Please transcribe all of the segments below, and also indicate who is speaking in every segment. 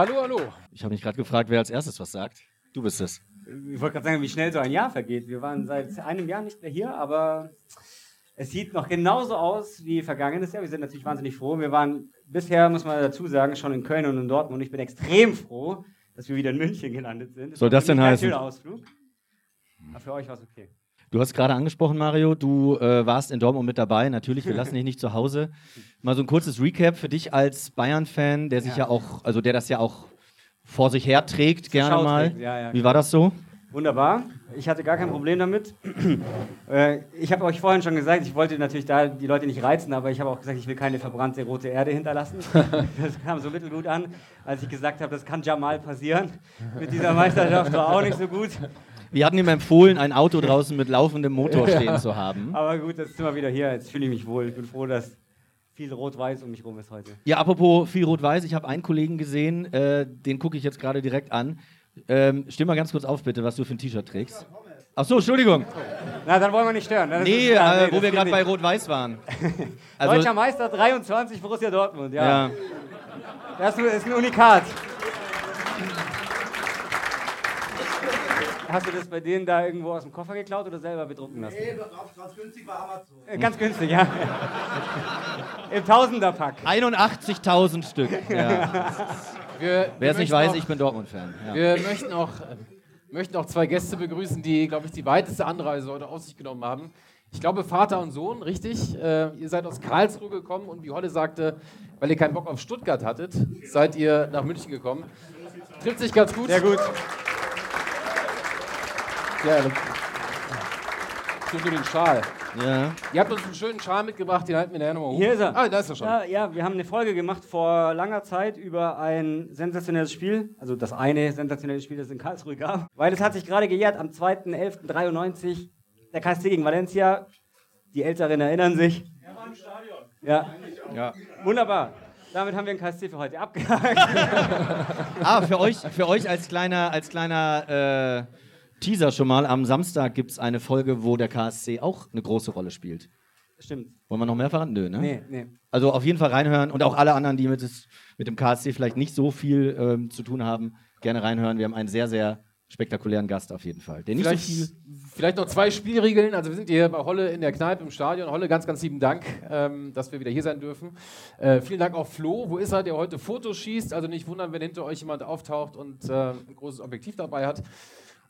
Speaker 1: Hallo, hallo.
Speaker 2: Ich habe mich gerade gefragt, wer als erstes was sagt. Du bist es.
Speaker 3: Ich wollte gerade sagen, wie schnell so ein Jahr vergeht. Wir waren seit einem Jahr nicht mehr hier, aber es sieht noch genauso aus wie vergangenes Jahr. Wir sind natürlich wahnsinnig froh. Wir waren bisher, muss man dazu sagen, schon in Köln und in Dortmund. Ich bin extrem froh, dass wir wieder in München gelandet sind.
Speaker 2: Soll das denn
Speaker 3: war ein
Speaker 2: heißen?
Speaker 3: schöner Ausflug. Aber für euch war es okay.
Speaker 2: Du hast gerade angesprochen, Mario, du äh, warst in Dortmund mit dabei. Natürlich, wir lassen dich nicht zu Hause. Mal so ein kurzes Recap für dich als Bayern-Fan, der sich ja.
Speaker 3: Ja.
Speaker 2: auch, also der das ja auch vor sich her trägt, gerne mal.
Speaker 3: ja, ja,
Speaker 2: Wie war das so?
Speaker 3: Wunderbar. Ich hatte gar kein Problem damit. Äh, ich habe euch vorhin schon gesagt, ich wollte natürlich da die Leute nicht reizen, aber ich habe auch gesagt, ich will keine verbrannte rote Erde hinterlassen. Das kam so mittelgut an, als ich gesagt habe, das kann Jamal passieren. Mit dieser Meisterschaft war auch nicht so gut.
Speaker 2: Wir hatten ihm empfohlen, ein Auto draußen mit laufendem Motor stehen zu haben.
Speaker 3: Aber gut, jetzt sind wir wieder hier. Jetzt fühle ich mich wohl. Ich bin froh, dass viel Rot-Weiß um mich rum ist heute.
Speaker 2: Ja, apropos viel Rot-Weiß, ich habe einen Kollegen gesehen, äh, den gucke ich jetzt gerade direkt an. Ähm, stimm mal ganz kurz auf, bitte, was du für ein T-Shirt trägst. Ach so, Entschuldigung.
Speaker 3: Na, dann wollen wir nicht stören. Das
Speaker 2: Nee,
Speaker 3: ist klar.
Speaker 2: äh,
Speaker 3: Nee,
Speaker 2: wo wir gerade bei. Rot-Weiß waren.
Speaker 3: Deutscher Meister 23, Borussia Dortmund. Ja.
Speaker 2: ja.
Speaker 3: Das ist ein Unikat. Hast du das bei denen da irgendwo aus dem Koffer geklaut oder selber bedrucken lassen?
Speaker 4: Nee, ganz günstig bei Amazon.
Speaker 3: Äh, Ganz günstig, ja. Im Tausenderpack.
Speaker 2: 81.000 Stück. Ja. Wer es nicht weiß,
Speaker 1: auch-
Speaker 2: ich bin Dortmund-Fan. Ja.
Speaker 1: Wir möchten auch, äh, möchten auch zwei Gäste begrüßen, die, glaube ich, die weiteste Anreise heute auf sich genommen haben. Ich glaube, Vater und Sohn, richtig? Äh, ihr seid aus Karlsruhe gekommen und wie Holle sagte, weil ihr keinen Bock auf Stuttgart hattet, seid ihr nach München gekommen. Trifft sich ganz gut.
Speaker 3: Sehr gut.
Speaker 1: Ja, nur den Schal.
Speaker 2: Ja.
Speaker 1: Ihr habt uns einen schönen Schal mitgebracht, den halten wir nachher nochmal hoch.
Speaker 3: Hier ist er.
Speaker 1: Ah, da ist er schon.
Speaker 3: Ja, ja, wir haben eine Folge gemacht vor langer Zeit über ein sensationelles Spiel. Also das eine sensationelle Spiel, das es in Karlsruhe gab. Weil es hat sich gerade gejährt am 2.11.93. Der KSC gegen Valencia. Die Älteren erinnern sich. Er war im Stadion. Ja.
Speaker 2: Ja.
Speaker 3: Wunderbar. Damit haben wir den KSC für heute abgehakt.
Speaker 2: Ah, für euch, für euch als kleiner, als kleiner äh, Teaser schon mal, am Samstag gibt es eine Folge, wo der KSC auch eine große Rolle spielt.
Speaker 3: Stimmt.
Speaker 2: Wollen wir noch mehr verraten? Nö, ne?
Speaker 3: Nee, nee.
Speaker 2: Also auf jeden Fall reinhören und auch alle anderen, die mit, des, mit dem KSC vielleicht nicht so viel ähm, zu tun haben, gerne reinhören. Wir haben einen sehr, sehr spektakulären Gast auf jeden Fall. Der nicht
Speaker 1: Vielleicht,
Speaker 2: so viel.
Speaker 1: vielleicht noch zwei Spielregeln. Also wir sind hier bei Holle in der Kneipe im Stadion. Holle, ganz, ganz lieben Dank, ähm, dass wir wieder hier sein dürfen. Äh, vielen Dank auch Flo. Wo ist er, der heute Fotos schießt? Also nicht wundern, wenn hinter euch jemand auftaucht und äh, ein großes Objektiv dabei hat.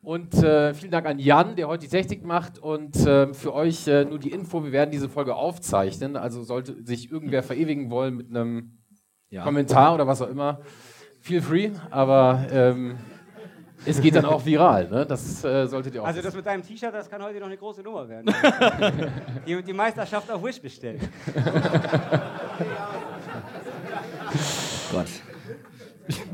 Speaker 1: Und äh, vielen Dank an Jan, der heute die Technik macht. Und äh, für euch äh, nur die Info, wir werden diese Folge aufzeichnen. Also sollte sich irgendwer verewigen wollen mit einem
Speaker 2: Ja.
Speaker 1: Kommentar oder was auch immer, feel free. Aber ähm, es geht dann auch viral. Ne? Das äh, solltet ihr auch
Speaker 3: Also
Speaker 1: wissen.
Speaker 3: das mit deinem T-Shirt, das kann heute noch eine große Nummer werden. die, die Meisterschaft auf Wish bestellt.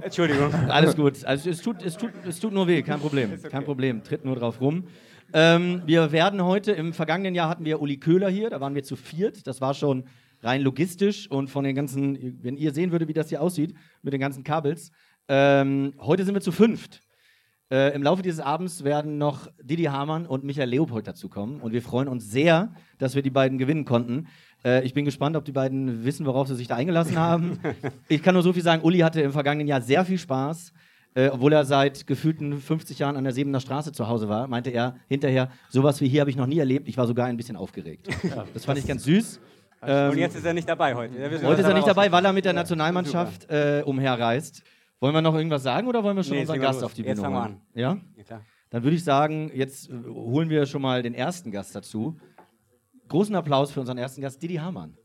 Speaker 3: Entschuldigung.
Speaker 2: Alles gut. Also es tut, es, tut, es tut nur weh, kein Problem. Kein Problem. Tritt nur drauf rum. Ähm, wir werden heute, im vergangenen Jahr hatten wir Uli Köhler hier, da waren wir zu viert. Das war schon rein logistisch und von den ganzen, wenn ihr sehen würdet, wie das hier aussieht, mit den ganzen Kabels. Ähm, heute sind wir zu fünft. Äh, Im Laufe dieses Abends werden noch Didi Hamann und Michael Leopold dazukommen und wir freuen uns sehr, dass wir die beiden gewinnen konnten. Äh, ich bin gespannt, ob die beiden wissen, worauf sie sich da eingelassen haben. ich kann nur so viel sagen, Uli hatte im vergangenen Jahr sehr viel Spaß. Äh, obwohl er seit gefühlten 50 Jahren an der Sebener Straße zu Hause war, meinte er hinterher, sowas wie hier habe ich noch nie erlebt. Ich war sogar ein bisschen aufgeregt. das fand ich ganz süß. Ähm,
Speaker 3: Und jetzt ist er nicht dabei heute.
Speaker 2: Heute ist er nicht dabei, weil er mit der Nationalmannschaft äh, umherreist. Wollen wir noch irgendwas sagen oder wollen wir schon
Speaker 3: Nee,
Speaker 2: unseren Gast
Speaker 3: los.
Speaker 2: auf die
Speaker 3: Jetzt
Speaker 2: Bühne
Speaker 3: fangen wir
Speaker 2: holen? Ja?
Speaker 3: Ja.
Speaker 2: Dann würde ich sagen, jetzt holen wir schon mal den ersten Gast dazu. Großen Applaus für unseren ersten Gast, Didi Hamann.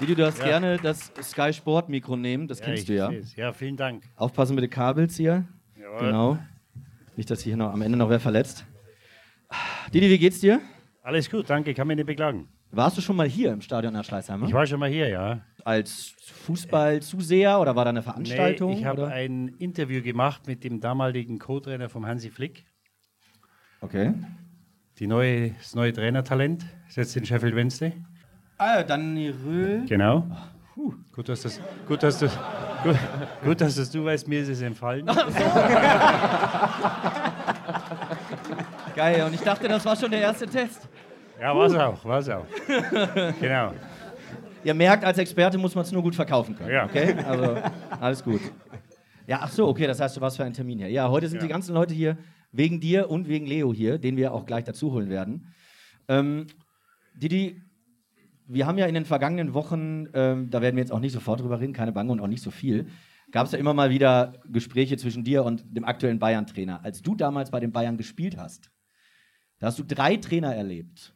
Speaker 2: Didi, du darfst
Speaker 5: Ja.
Speaker 2: gerne das Sky Sport Mikro nehmen, das kennst
Speaker 5: ich
Speaker 2: du ja.
Speaker 5: seh's. Ja, vielen Dank.
Speaker 2: Aufpassen mit den Kabels hier.
Speaker 5: Jawohl.
Speaker 2: Genau. Nicht, dass hier noch am Ende noch wer verletzt. Didi, wie geht's dir?
Speaker 5: Alles gut, danke, kann mich nicht beklagen.
Speaker 2: Warst du schon mal hier im Stadion nach Schleißheimer?
Speaker 5: Ich war schon mal hier, ja.
Speaker 2: Als Fußballzuseher oder war da eine Veranstaltung?
Speaker 5: Nee, ich habe ein Interview gemacht mit dem damaligen Co-Trainer vom Hansi Flick.
Speaker 2: Okay.
Speaker 5: Die neue, das neue Trainertalent ist jetzt in Sheffield Wednesday.
Speaker 2: Ah, dann Röhl.
Speaker 5: Genau. Gut, dass das, gut, dass das, Gut, gut, dass es du weißt, mir ist es entfallen.
Speaker 2: Geil, und ich dachte, das war schon der erste Test.
Speaker 5: Ja, war's auch, war's auch. Genau.
Speaker 2: Ihr merkt, als Experte muss man es nur gut verkaufen können.
Speaker 5: Ja.
Speaker 2: Okay? Also, alles gut. Ja, ach so, okay, das heißt, du warst für einen Termin hier. Ja, heute sind
Speaker 5: Ja.
Speaker 2: die ganzen Leute hier wegen dir und wegen Leo hier, den wir auch gleich dazu holen werden. Ähm, Didi, wir haben ja in den vergangenen Wochen, ähm, da werden wir jetzt auch nicht sofort drüber reden, keine Bange und auch nicht so viel, gab es ja immer mal wieder Gespräche zwischen dir und dem aktuellen Bayern-Trainer. Als du damals bei den Bayern gespielt hast, da hast du drei Trainer erlebt.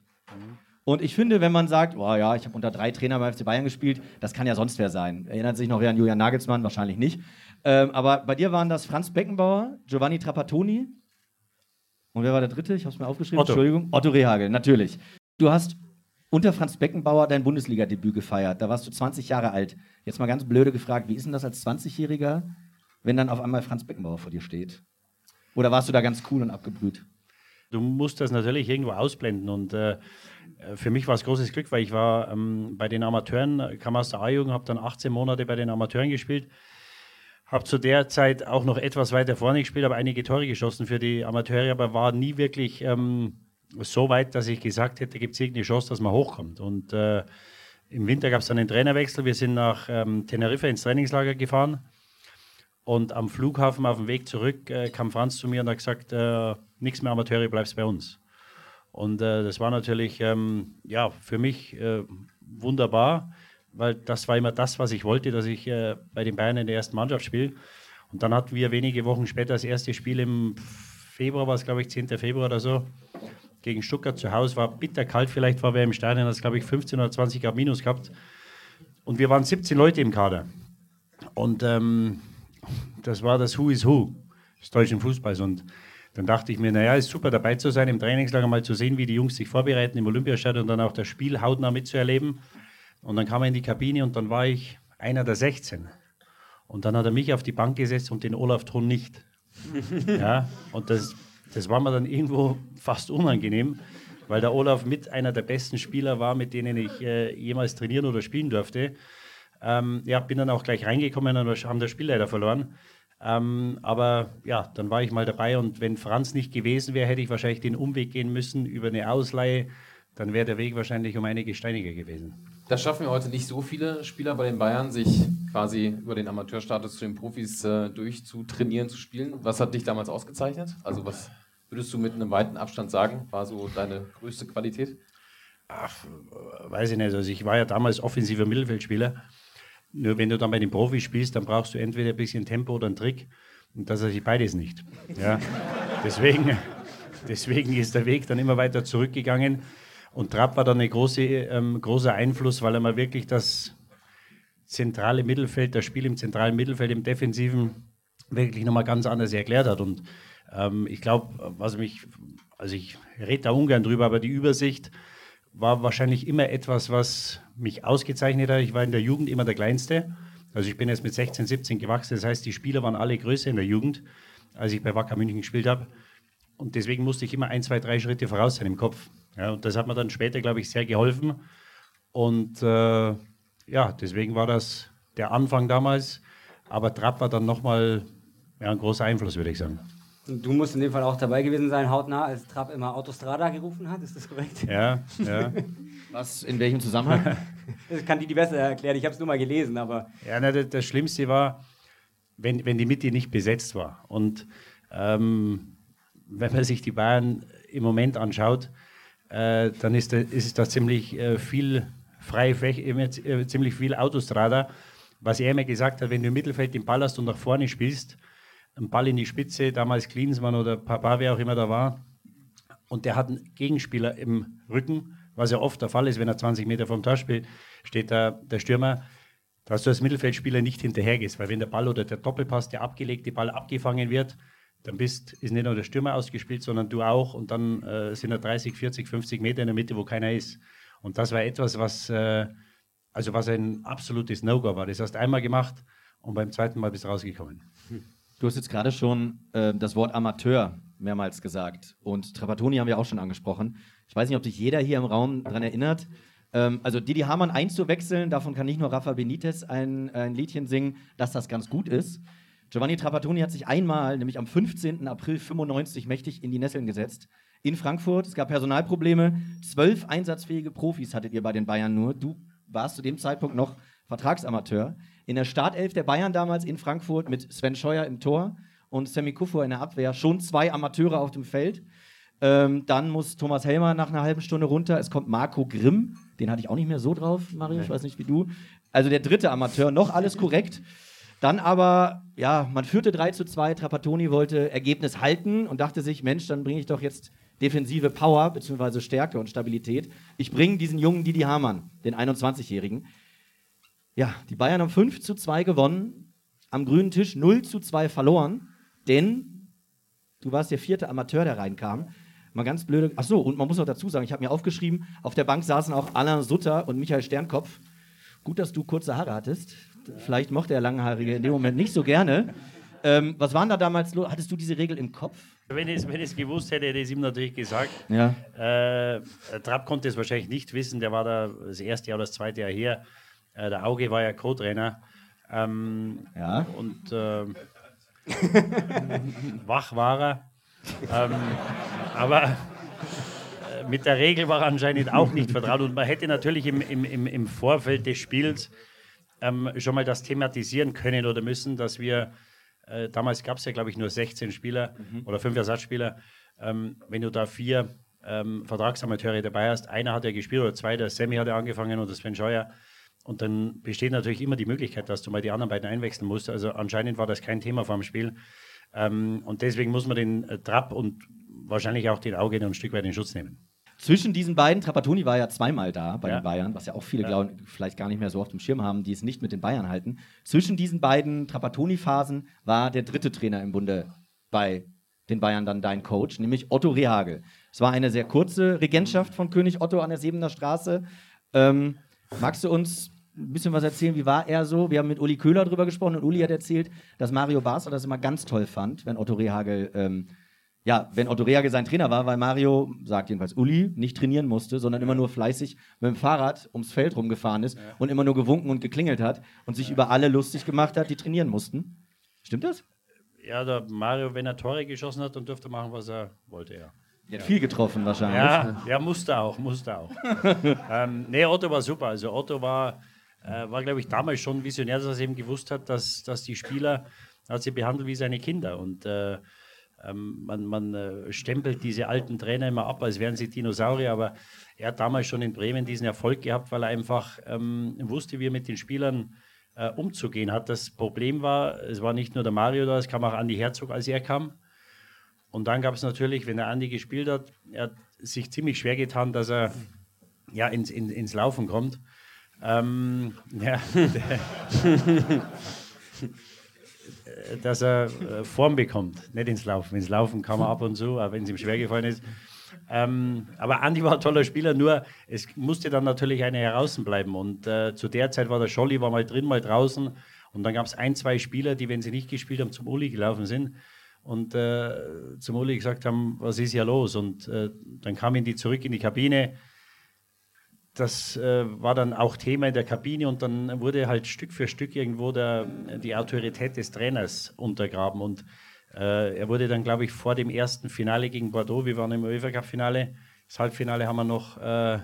Speaker 2: Und ich finde, wenn man sagt, oh ja, ich habe unter drei Trainern beim FC Bayern gespielt, das kann ja sonst wer sein. Erinnert sich noch wer an Julian Nagelsmann? Wahrscheinlich nicht. Ähm, aber bei dir waren das Franz Beckenbauer, Giovanni Trapattoni und wer war der dritte? Ich habe es mir aufgeschrieben.
Speaker 5: Otto.
Speaker 2: Entschuldigung. Otto Rehagel, natürlich. Du hast unter Franz Beckenbauer dein Bundesliga-Debüt gefeiert. Da warst du 20 Jahre alt. Jetzt mal ganz blöde gefragt, wie ist denn das als 20-Jähriger, wenn dann auf einmal Franz Beckenbauer vor dir steht? Oder warst du da ganz cool und abgebrüht?
Speaker 5: Du musst das natürlich irgendwo ausblenden und äh, für mich war es großes Glück, weil ich war ähm, bei den Amateuren, kam aus der A-Jugend, habe dann 18 Monate bei den Amateuren gespielt, habe zu der Zeit auch noch etwas weiter vorne gespielt, habe einige Tore geschossen für die Amateure, aber war nie wirklich ähm, so weit, dass ich gesagt hätte, gibt es irgendeine Chance, dass man hochkommt. Und äh, im Winter gab es dann einen Trainerwechsel, wir sind nach ähm, Teneriffa ins Trainingslager gefahren und am Flughafen auf dem Weg zurück äh, kam Franz zu mir und hat gesagt, äh, nichts mehr Amateure, bleibst bei uns. Und äh, das war natürlich ähm, ja, für mich äh, wunderbar, weil das war immer das, was ich wollte, dass ich äh, bei den Bayern in der ersten Mannschaft spiele. Und dann hatten wir wenige Wochen später das erste Spiel im Februar, war es glaube ich 10. Februar oder so, gegen Stuttgart zu Hause. War bitterkalt, vielleicht war wer im Stadion, es glaube ich 15 oder 20 Grad minus gehabt. Und wir waren 17 Leute im Kader. Und ähm, das war das Who is Who des deutschen Fußballs. Und dann dachte ich mir, naja, ist super dabei zu sein, im Trainingslager mal zu sehen, wie die Jungs sich vorbereiten im Olympiastadion und dann auch das Spiel hautnah mitzuerleben. Und dann kam er in die Kabine und dann war ich einer der 16. Und dann hat er mich auf die Bank gesetzt und den Olaf Thron nicht. ja, und das, das war mir dann irgendwo fast unangenehm, weil der Olaf mit einer der besten Spieler war, mit denen ich äh, jemals trainieren oder spielen durfte. Ähm, ja, bin dann auch gleich reingekommen und haben das Spiel leider verloren. Ähm, aber ja, dann war ich mal dabei und wenn Franz nicht gewesen wäre, hätte ich wahrscheinlich den Umweg gehen müssen über eine Ausleihe. Dann wäre der Weg wahrscheinlich um einige steiniger gewesen.
Speaker 1: Das schaffen wir heute nicht so viele Spieler bei den Bayern, sich quasi über den Amateurstatus zu den Profis äh, durchzutrainieren, zu spielen. Was hat dich damals ausgezeichnet? Also was würdest du mit einem weiten Abstand sagen, war so deine größte Qualität?
Speaker 5: Weiß ich nicht. Also ich war ja damals offensiver Mittelfeldspieler. Nur wenn du dann bei den Profis spielst, dann brauchst du entweder ein bisschen Tempo oder einen Trick. Und das hatte ich beides nicht. Ja. deswegen, deswegen ist der Weg dann immer weiter zurückgegangen. Und Trapp war dann ein große, ähm, großer Einfluss, weil er mal wirklich das zentrale Mittelfeld, das Spiel im zentralen Mittelfeld, im Defensiven, wirklich nochmal ganz anders erklärt hat. Und ähm, ich glaube, was mich, also ich rede da ungern drüber, aber die Übersicht war wahrscheinlich immer etwas, was mich ausgezeichnet hat. Ich war in der Jugend immer der Kleinste. Also ich bin jetzt mit 16, 17 gewachsen. Das heißt, die Spieler waren alle größer in der Jugend, als ich bei Wacker München gespielt habe. Und deswegen musste ich immer ein, zwei, drei Schritte voraus sein im Kopf. Ja, und das hat mir dann später, glaube ich, sehr geholfen. Und äh, ja, deswegen war das der Anfang damals. Aber Trapp war dann nochmal ja, ein großer Einfluss, würde ich sagen.
Speaker 3: Und Du musst in dem Fall auch dabei gewesen sein, hautnah, als Trapp immer Autostrada gerufen hat, ist das korrekt?
Speaker 5: Ja, ja.
Speaker 2: Was, in welchem Zusammenhang?
Speaker 3: Das kann die die besser erklären, ich habe es nur mal gelesen, aber
Speaker 5: Ja, na, das, das Schlimmste war, wenn, wenn die Mitte nicht besetzt war. Und ähm, wenn man sich die Bayern im Moment anschaut, äh, dann ist, da, ist da ziemlich äh, viel freie Fläche, immer, äh, ziemlich viel Autostrada. Was er immer gesagt hat, wenn du im Mittelfeld den Ball hast und nach vorne spielst, einen Ball in die Spitze, damals Klinsmann oder Papa, wer auch immer da war, und der hat einen Gegenspieler im Rücken, was ja oft der Fall ist, wenn er 20 Meter vom Tor spielt, steht da der Stürmer, dass du als Mittelfeldspieler nicht hinterhergehst, weil wenn der Ball oder der Doppelpass, der abgelegte Ball abgefangen wird, dann bist, ist nicht nur der Stürmer ausgespielt, sondern du auch und dann äh, sind da 30, 40, 50 Meter in der Mitte, wo keiner ist. Und das war etwas, was, äh, also was ein absolutes No-Go war. Das hast du einmal gemacht und beim zweiten Mal bist du rausgekommen.
Speaker 2: Du hast jetzt gerade schon äh, das Wort Amateur mehrmals gesagt. Und Trapattoni haben wir auch schon angesprochen. Ich weiß nicht, ob sich jeder hier im Raum daran erinnert. Ähm, also Didi Hamann einzuwechseln, davon kann nicht nur Rafa Benitez ein, ein Liedchen singen, dass das ganz gut ist. Giovanni Trapattoni hat sich einmal, nämlich am 15. April 95, mächtig in die Nesseln gesetzt. In Frankfurt, es gab Personalprobleme. Zwölf einsatzfähige Profis hattet ihr bei den Bayern nur. Du warst zu dem Zeitpunkt noch Vertragsamateur. In der Startelf der Bayern damals in Frankfurt mit Sven Scheuer im Tor und Sammy Kufur in der Abwehr schon zwei Amateure auf dem Feld. Ähm, dann muss Thomas Helmer nach einer halben Stunde runter. Es kommt Marco Grimm, den hatte ich auch nicht mehr so drauf, Mario, ich weiß nicht wie du. Also der dritte Amateur, noch alles korrekt. Dann aber, ja, man führte 3 zu 2, Trapattoni wollte Ergebnis halten und dachte sich, Mensch, dann bringe ich doch jetzt defensive Power bzw. Stärke und Stabilität. Ich bringe diesen jungen Didi Hamann, den 21-Jährigen. Ja, die Bayern haben 5 zu 2 gewonnen, am grünen Tisch 0 zu 2 verloren, denn du warst der vierte Amateur, der reinkam. Mal ganz blöde. Ach so, und man muss auch dazu sagen, ich habe mir aufgeschrieben, auf der Bank saßen auch Alain Sutter und Michael Sternkopf. Gut, dass du kurze Haare hattest. Vielleicht mochte er Langhaarige in dem Moment nicht so gerne. Ähm, was waren da damals los? Hattest du diese Regel im Kopf?
Speaker 5: Wenn ich es gewusst hätte, hätte ich es ihm natürlich gesagt.
Speaker 2: Ja.
Speaker 5: Äh, Trapp konnte es wahrscheinlich nicht wissen, der war da das erste Jahr oder das zweite Jahr her. Äh, der Auge war ja Co-Trainer. Ähm,
Speaker 2: Ja.
Speaker 5: Und äh, wach war er. Ähm, aber äh, mit der Regel war er anscheinend auch nicht vertraut. Und man hätte natürlich im, im, im, Vorfeld des Spiels ähm, schon mal das thematisieren können oder müssen, dass wir, äh, damals gab es ja, glaube ich, nur 16 Spieler oder fünf Ersatzspieler. Ähm, wenn du da vier ähm, Vertragsamateure dabei hast, einer hat ja gespielt oder zwei, der Sammy hat ja angefangen und der Sven Scheuer. Und dann besteht natürlich immer die Möglichkeit, dass du mal die anderen beiden einwechseln musst. Also anscheinend war das kein Thema vor dem Spiel. Ähm, und deswegen muss man den äh, Trapp und wahrscheinlich auch den Auge ein Stück weit in Schutz nehmen.
Speaker 2: Zwischen diesen beiden, Trapattoni war ja zweimal da bei
Speaker 5: Ja.
Speaker 2: den Bayern, was ja auch viele glauben, vielleicht gar nicht mehr so auf dem Schirm haben, die es nicht mit den Bayern halten. Zwischen diesen beiden Trapattoni-Phasen war der dritte Trainer im Bunde bei den Bayern dann dein Coach, nämlich Otto Rehagel. Es war eine sehr kurze Regentschaft von König Otto an der Sebener Straße. Ähm, magst du uns ein bisschen was erzählen? Wie war er so? Wir haben mit Uli Köhler drüber gesprochen und Uli hat erzählt, dass Mario Basler das immer ganz toll fand, wenn Otto Rehagel ähm, ja, wenn Otto Rehagel sein Trainer war, weil Mario, sagt jedenfalls Uli, nicht trainieren musste, sondern immer nur fleißig mit dem Fahrrad ums Feld rumgefahren ist und immer nur gewunken und geklingelt hat und sich über alle lustig gemacht hat, die trainieren mussten. Stimmt das?
Speaker 5: Ja, der Mario, wenn er Tore geschossen hat, dann durfte er machen, was er wollte, ja.
Speaker 2: Er hat viel getroffen wahrscheinlich.
Speaker 5: Ja, ja musste auch, musste auch. ähm, nee, Otto war super. Also Otto war, äh, war glaube ich, damals schon visionär, dass er eben gewusst hat, dass, dass die Spieler, er hat sie behandelt wie seine Kinder. Und äh, ähm, man, man äh, stempelt diese alten Trainer immer ab, als wären sie Dinosaurier, aber er hat damals schon in Bremen diesen Erfolg gehabt, weil er einfach ähm, wusste, wie er mit den Spielern äh, umzugehen hat. Das Problem war, es war nicht nur der Mario da, es kam auch Andi Herzog, als er kam. Und dann gab es natürlich, wenn der Andi gespielt hat, er hat sich ziemlich schwer getan, dass er ja, ins, in, ins Laufen kommt. Ähm, ja, dass er äh, Form bekommt, nicht ins Laufen. Ins Laufen kann man ab und zu, auch wenn es ihm schwer gefallen ist. Ähm, aber Andi war ein toller Spieler, nur es musste dann natürlich einer heraus bleiben. Und äh, zu der Zeit war der Scholli, war mal drin, mal draußen. Und dann gab es ein, zwei Spieler, die, wenn sie nicht gespielt haben, zum Uli gelaufen sind und äh, zum Uli gesagt haben, was ist hier los? Und äh, dann kamen die zurück in die Kabine. Das äh, war dann auch Thema in der Kabine und dann wurde halt Stück für Stück irgendwo der, die Autorität des Trainers untergraben. Und äh, er wurde dann, glaube ich, vor dem ersten Finale gegen Bordeaux, wir waren im UEFA Cup Finale, das Halbfinale haben wir noch äh,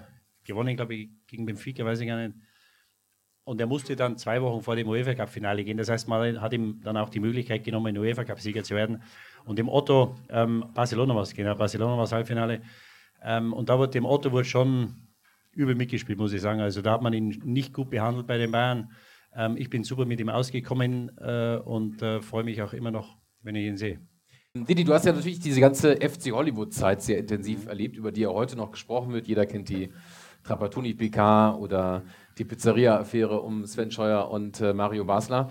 Speaker 5: gewonnen, glaube ich, gegen Benfica, weiß ich gar nicht. Und er musste dann zwei Wochen vor dem UEFA Cup Finale gehen. Das heißt, man hat ihm dann auch die Möglichkeit genommen, UEFA Cup Sieger zu werden. Und dem Otto, ähm, Barcelona war es, genau, Barcelona war das Halbfinale. Ähm, und da wurde dem Otto wurde schon übel mitgespielt, muss ich sagen. Also da hat man ihn nicht gut behandelt bei den Bayern. Ähm, ich bin super mit ihm ausgekommen äh, und äh, freue mich auch immer noch, wenn ich ihn sehe.
Speaker 1: Didi, du hast ja natürlich diese ganze FC Hollywood-Zeit sehr intensiv erlebt, über die ja heute noch gesprochen wird. Jeder kennt die Trapattoni PK oder die Pizzeria-Affäre um Sven Scheuer und äh, Mario Basler.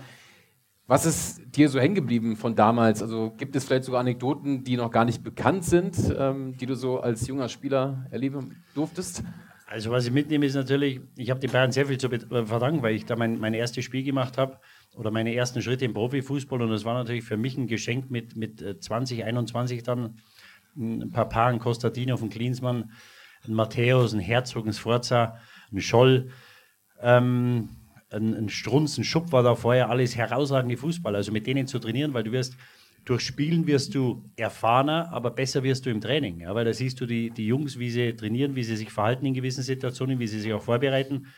Speaker 1: Was ist dir so hängen geblieben von damals? Also gibt es vielleicht sogar Anekdoten, die noch gar nicht bekannt sind, ähm, die du so als junger Spieler erleben durftest?
Speaker 5: Also was ich mitnehme ist natürlich, ich habe den Bayern sehr viel zu äh, verdanken, weil ich da mein, mein erstes Spiel gemacht habe oder meine ersten Schritte im Profifußball und das war natürlich für mich ein Geschenk mit, mit äh, 20, 21 dann ein paar Paaren, Kostadinov und Klinsmann, ein Matthäus, ein Herzog, ein Sforza ein Scholl, ähm, ein, ein Strunz, ein Schupp war da vorher alles herausragende Fußballer. Also mit denen zu trainieren, weil du wirst durch Spielen wirst du erfahrener, aber besser wirst du im Training. Ja, weil da siehst du die, die Jungs, wie sie trainieren, wie sie sich verhalten in gewissen Situationen, wie sie sich auch vorbereiten.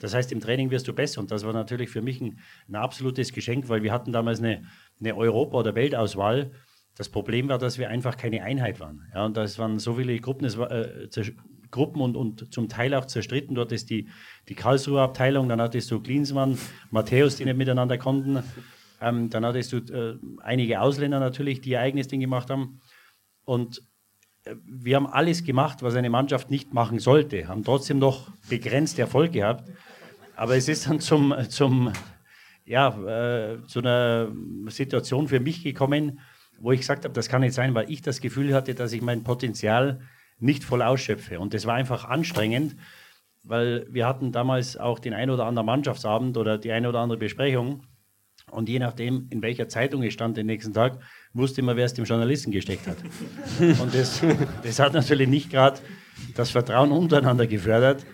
Speaker 5: Das heißt, im Training wirst du besser. Und das war natürlich für mich ein, ein absolutes Geschenk, weil wir hatten damals eine, eine Europa- oder Weltauswahl. Das Problem war, dass wir einfach keine Einheit waren. Ja, und das waren so viele Gruppen, es war, äh, Gruppen und, und zum Teil auch zerstritten. Dort ist die, die Karlsruher Abteilung, dann hattest du Klinsmann, Matthäus, die nicht miteinander konnten. Ähm, dann hattest du äh, einige Ausländer natürlich, die ihr eigenes Ding gemacht haben. Und äh, wir haben alles gemacht, was eine Mannschaft nicht machen sollte, haben trotzdem noch begrenzt Erfolg gehabt. Aber es ist dann zum, zum, ja, äh, zu einer Situation für mich gekommen, wo ich gesagt habe, das kann nicht sein, weil ich das Gefühl hatte, dass ich mein Potenzial nicht voll ausschöpfe. Und das war einfach anstrengend, weil wir hatten damals auch den ein oder anderen Mannschaftsabend oder die eine oder andere Besprechung. Und je nachdem, in welcher Zeitung ich stand den nächsten Tag, wusste man, wer es dem Journalisten gesteckt hat. Und das, das hat natürlich nicht gerade das Vertrauen untereinander gefördert.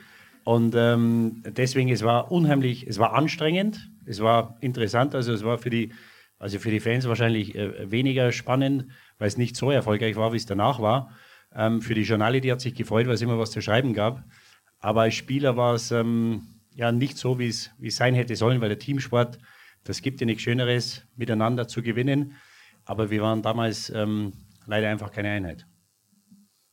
Speaker 5: Und ähm, deswegen, es war unheimlich, es war anstrengend, es war interessant, also es war für die, also für die Fans wahrscheinlich äh, weniger spannend, weil es nicht so erfolgreich war, wie es danach war. Ähm, für die Journale, die hat sich gefreut, weil es immer was zu schreiben gab. Aber als Spieler war es ähm, ja nicht so, wie es sein hätte sollen, weil der Teamsport das gibt ja nichts Schöneres, miteinander zu gewinnen. Aber wir waren damals ähm, leider einfach keine Einheit.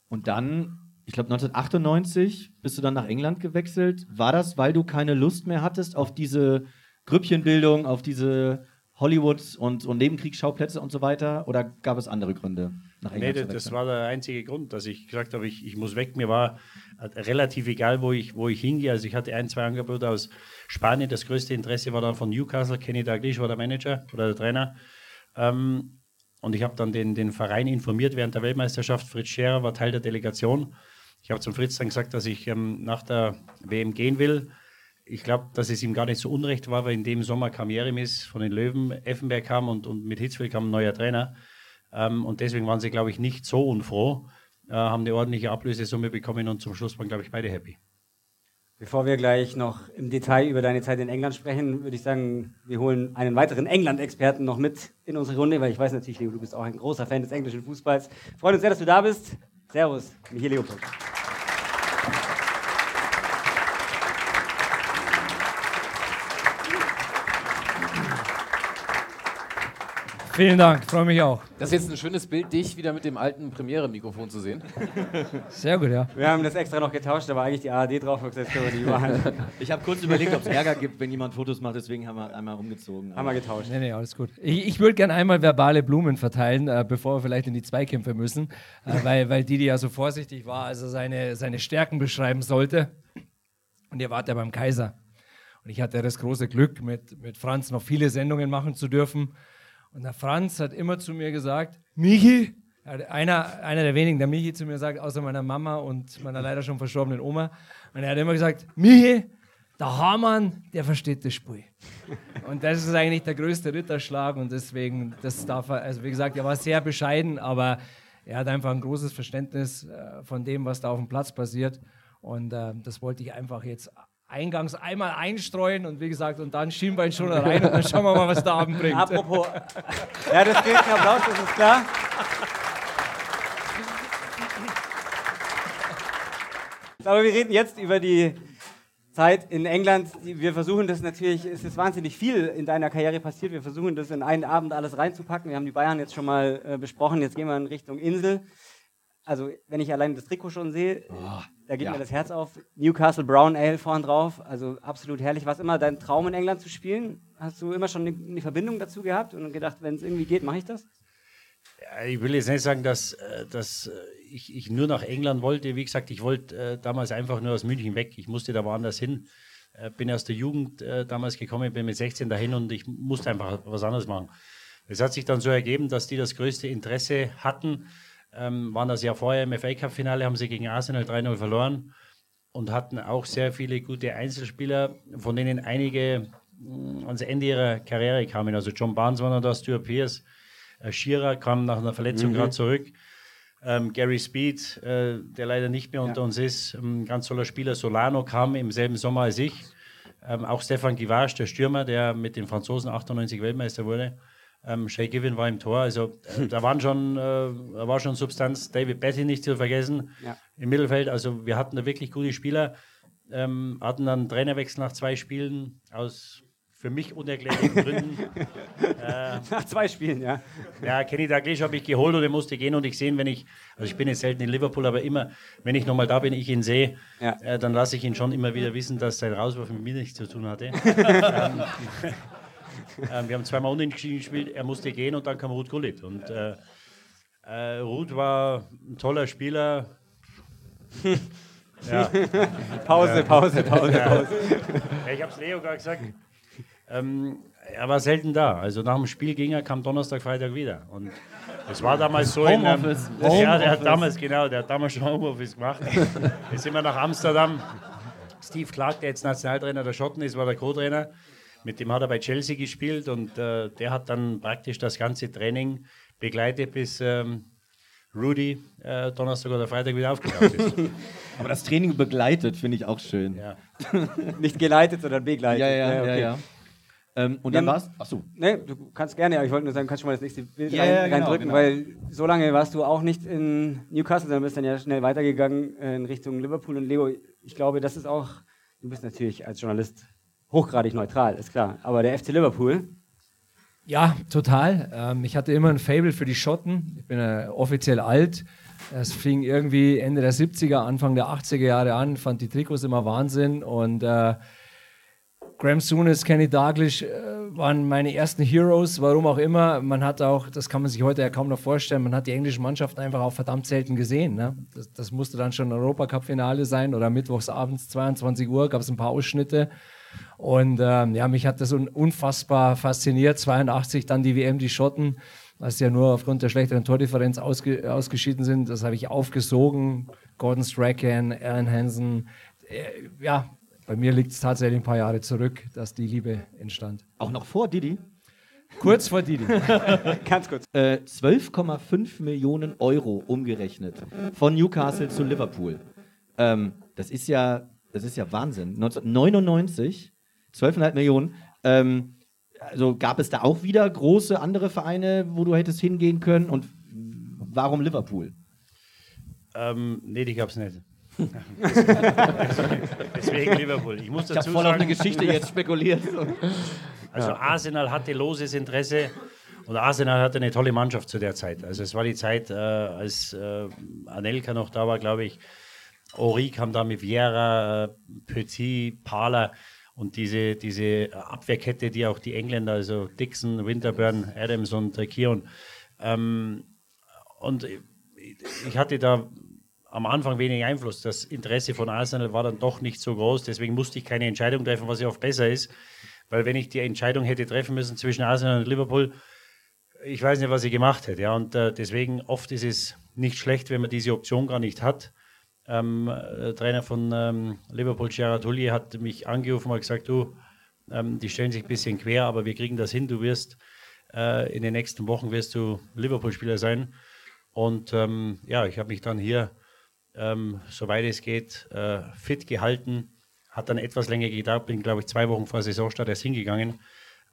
Speaker 2: Und dann, ich glaube 1998, bist du dann nach England gewechselt. War das, weil du keine Lust mehr hattest auf diese Grüppchenbildung, auf diese Hollywood und, und Nebenkriegsschauplätze und so weiter? Oder gab es andere Gründe?
Speaker 5: Nach England nee, das, war der einzige Grund, dass ich gesagt habe, ich, ich muss weg. Mir war relativ egal, wo ich, wo ich hingehe. Also ich hatte ein, zwei Angebote aus Spanien. Das größte Interesse war dann von Newcastle. Kenny Dalglish war der Manager oder der Trainer. Ähm, und ich habe dann den, den Verein informiert während der Weltmeisterschaft. Fritz Scherer war Teil der Delegation. Ich habe zum Fritz dann gesagt, dass ich ähm, nach der WM gehen will ich glaube, dass es ihm gar nicht so unrecht war, weil in dem Sommer kam Jeremis von den Löwen, Effenberg kam und, und mit Hitzfeld kam ein neuer Trainer. Ähm, und deswegen waren sie, glaube ich, nicht so unfroh, äh, haben eine ordentliche Ablösesumme bekommen und zum Schluss waren, glaube ich, beide happy.
Speaker 3: Bevor wir gleich noch im Detail über deine Zeit in England sprechen, würde ich sagen, wir holen einen weiteren England-Experten noch mit in unsere Runde, weil ich weiß natürlich, Leo, du bist auch ein großer Fan des englischen Fußballs. Freut uns sehr, dass du da bist. Servus, Michael Leopold.
Speaker 6: Vielen Dank, freue mich auch.
Speaker 1: Das ist jetzt ein schönes Bild, dich wieder mit dem alten Premiere-Mikrofon zu sehen.
Speaker 6: Sehr gut, ja.
Speaker 3: Wir haben das extra noch getauscht, da war eigentlich die ARD drauf.
Speaker 2: Ich habe kurz überlegt, ob es Ärger gibt, wenn jemand Fotos macht, deswegen haben wir einmal rumgezogen.
Speaker 3: Haben wir getauscht.
Speaker 6: Nee, nee, alles gut. Ich, ich würde gerne einmal verbale Blumen verteilen, äh, bevor wir vielleicht in die Zweikämpfe müssen, äh, weil, weil Didi ja so vorsichtig war, als er seine, seine Stärken beschreiben sollte. Und ihr wart ja beim Kaiser. Und ich hatte das große Glück, mit, mit Franz noch viele Sendungen machen zu dürfen. Und der Franz hat immer zu mir gesagt, Michi, einer, einer der wenigen, der Michi zu mir sagt, außer meiner Mama und meiner leider schon verstorbenen Oma. Und er hat immer gesagt, Michi, der Hamann, der versteht das Spiel. Und das ist eigentlich der größte Ritterschlag und deswegen, das darf er, also wie gesagt, er war sehr bescheiden, aber er hat einfach ein großes Verständnis äh, von dem, was da auf dem Platz passiert. Und äh, das wollte ich einfach jetzt eingangs einmal einstreuen und wie gesagt, und dann Schienbein schon rein und dann schauen wir mal, was der Abend bringt.
Speaker 3: Apropos, ja, das gilt ein Applaus, das ist klar. Aber wir reden jetzt über die Zeit in England. Wir versuchen das natürlich, es ist wahnsinnig viel in deiner Karriere passiert. Wir versuchen das in einen Abend alles reinzupacken. Wir haben die Bayern jetzt schon mal äh, besprochen. Jetzt gehen wir in Richtung Insel. Also, wenn ich allein das Trikot schon sehe, oh, da geht ja. mir das Herz auf. Newcastle Brown Ale vorn drauf, also absolut herrlich. War es immer dein Traum in England zu spielen? Hast du immer schon eine, Verbindung dazu gehabt und gedacht, wenn es irgendwie geht, mache ich das?
Speaker 5: Ja, ich will jetzt nicht sagen, dass, äh, dass äh, ich, ich nur nach England wollte. Wie gesagt, ich wollte äh, damals einfach nur aus München weg. Ich musste da woanders hin. Bin aus der Jugend damals gekommen, bin mit 16 dahin und ich musste einfach was anderes machen. Es hat sich dann so ergeben, dass die das größte Interesse hatten ähm, waren das Jahr vorher im FA Cup Finale, haben sie gegen Arsenal 3-0 verloren und hatten auch sehr viele gute Einzelspieler, von denen einige mh, mm, ans Ende ihrer Karriere kamen. Also John Barnes war noch da, Stuart Pierce, äh, Shearer kam nach einer Verletzung mhm. gerade zurück. Ähm, Gary Speed, äh, der leider nicht mehr unter uns ist, ein ganz toller Spieler. Solano kam im selben Sommer als ich. Ähm, auch Stefan Givage, der Stürmer, der mit den Franzosen 98 Weltmeister wurde. Ähm, Shay Given war im Tor. Also äh, da waren schon, äh, da war schon Substanz. David Betty nicht zu vergessen
Speaker 3: Ja.
Speaker 5: im Mittelfeld. Also wir hatten da wirklich gute Spieler. Ähm, hatten dann einen Trainerwechsel nach zwei Spielen aus für mich unerklärlichen Gründen.
Speaker 3: Nach zwei Spielen, ja.
Speaker 5: Ja, Kenny Dalglish habe ich geholt und er musste gehen und ich sehe ihn, wenn ich, also ich bin jetzt selten in Liverpool, aber immer, wenn ich nochmal da bin, ich ihn sehe,
Speaker 3: Ja.
Speaker 5: äh, dann lasse ich ihn schon immer wieder wissen, dass sein Rauswurf mit mir nichts zu tun hatte. ähm, ähm, wir haben zweimal unentschieden gespielt, er musste gehen und dann kam Ruth Gullit. Und äh, äh, Ruth war ein toller Spieler. ja,
Speaker 3: Pause, Pause, Pause, Pause.
Speaker 5: ja, ich habe es Leo gerade gesagt. Ähm, er war selten da. Also nach dem Spiel ging er, kam Donnerstag, Freitag wieder. Und es war damals so in. Ähm,
Speaker 2: Homeoffice.
Speaker 5: ja, der hat damals, genau, der hat damals schon Homeoffice gemacht. Jetzt sind wir nach Amsterdam. Steve Clark, der jetzt Nationaltrainer der Schotten ist, war der Co-Trainer. Mit dem hat er bei Chelsea gespielt und äh, der hat dann praktisch das ganze Training begleitet, bis ähm, Rudy äh, Donnerstag oder Freitag wieder aufgetaucht ist.
Speaker 2: Aber das Training begleitet finde ich auch schön.
Speaker 5: ja.
Speaker 3: Nicht geleitet, sondern begleitet.
Speaker 2: ja, ja, ja.
Speaker 3: okay.
Speaker 2: ja. Ähm, und dann
Speaker 3: haben-
Speaker 2: war's. Achso.
Speaker 3: Nee, du kannst gerne, aber ich wollte nur sagen, kannst schon mal das nächste Bild
Speaker 2: Ja,
Speaker 3: rein,
Speaker 2: ja, genau,
Speaker 3: reindrücken,
Speaker 2: genau.
Speaker 3: weil so lange warst du auch nicht in Newcastle, sondern bist dann ja schnell weitergegangen äh, in Richtung Liverpool. Und Leo, ich glaube, das ist auch, du bist natürlich als Journalist hochgradig neutral, ist klar. Aber der FC Liverpool,
Speaker 6: Ja, total. Ähm, ich hatte immer ein Fable für die Schotten. Ich bin äh, offiziell alt. Es fing irgendwie Ende der 70er, Anfang der 80er Jahre an, fand die Trikots immer Wahnsinn und äh, Graham Souness, Kenny Dalglish äh, waren meine ersten Heroes, warum auch immer. Man hat auch, das kann man sich heute ja kaum noch vorstellen, man hat die englischen Mannschaften einfach auch verdammt selten gesehen. Ne? Das, das musste dann schon Europacup-Finale sein oder mittwochs abends 22 Uhr gab es ein paar Ausschnitte. Und ähm, ja, mich hat das un unfassbar fasziniert. 82 dann die WM, die Schotten, als sie ja nur aufgrund der schlechteren Tordifferenz ausge ausgeschieden sind. Das habe ich aufgesogen. Gordon Strachan, Alan Hansen. Äh, ja, bei mir liegt es tatsächlich ein paar Jahre zurück, dass die Liebe entstand.
Speaker 2: Auch noch vor Didi.
Speaker 6: Kurz vor Didi.
Speaker 3: ganz kurz.
Speaker 2: Äh, 12,5 Millionen Euro umgerechnet von Newcastle zu Liverpool. Ähm, das ist ja, das ist ja Wahnsinn. 1999, 12,5 Millionen. Ähm, also gab es da auch wieder große andere Vereine, wo du hättest hingehen können? Und warum Liverpool?
Speaker 5: Ähm, nee, die gab es nicht. Deswegen Liverpool. Ich muss
Speaker 2: Ich habe
Speaker 5: dazu
Speaker 2: voll auf eine
Speaker 5: sagen,
Speaker 2: Geschichte jetzt spekuliert.
Speaker 5: also Arsenal hatte loses Interesse und Arsenal hatte eine tolle Mannschaft zu der Zeit. Also es war die Zeit, äh, als äh, Anelka noch da war, glaube ich. Ori kam da mit Vieira, äh, Petit, Pala und diese, diese Abwehrkette, die auch die Engländer, also Dixon, Winterburn, Adams und äh, Keown. Ähm, und ich hatte da am Anfang wenig Einfluss. Das Interesse von Arsenal war dann doch nicht so groß, deswegen musste ich keine Entscheidung treffen, was ja oft besser ist. Weil wenn ich die Entscheidung hätte treffen müssen zwischen Arsenal und Liverpool, ich weiß nicht, was ich gemacht hätte. Ja. Und äh, deswegen oft ist es nicht schlecht, wenn man diese Option gar nicht hat. Ähm, der Trainer von ähm, Liverpool, Gerard Houllier, hat mich angerufen und gesagt, du, ähm, die stellen sich ein bisschen quer, aber wir kriegen das hin. Du wirst äh, in den nächsten Wochen wirst du Liverpool-Spieler sein. Und ähm, ja, ich habe mich dann hier, ähm, soweit es geht, äh, fit gehalten. Hat dann etwas länger gedauert, bin, glaube ich, zwei Wochen vor Saisonstart erst hingegangen.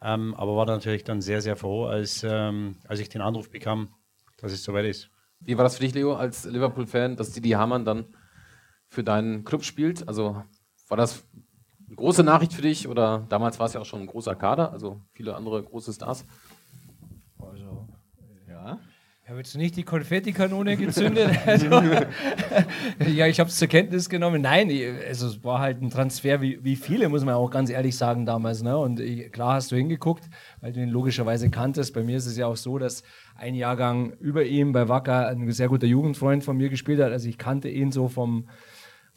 Speaker 5: Ähm, aber war natürlich dann sehr, sehr froh, als, als ich den Anruf bekam, dass es soweit ist.
Speaker 1: Wie war das für dich, Leo, als Liverpool-Fan, dass Didi Hamann dann für deinen Club spielt? Also war das eine große Nachricht für dich oder damals war es ja auch schon ein großer Kader, also viele andere große Stars?
Speaker 2: Ja.
Speaker 6: Ja, willst du nicht die Konfettikanone gezündet? Also, ja, ich habe es zur Kenntnis genommen. Nein, ich- also es war halt ein Transfer wie, wie viele, muss man auch ganz ehrlich sagen, damals. Ne? Und ich, klar hast du hingeguckt, weil du ihn logischerweise kanntest. Bei mir ist es ja auch so, dass ein Jahrgang über ihm bei Wacker ein sehr guter Jugendfreund von mir gespielt hat. Also ich kannte ihn so vom,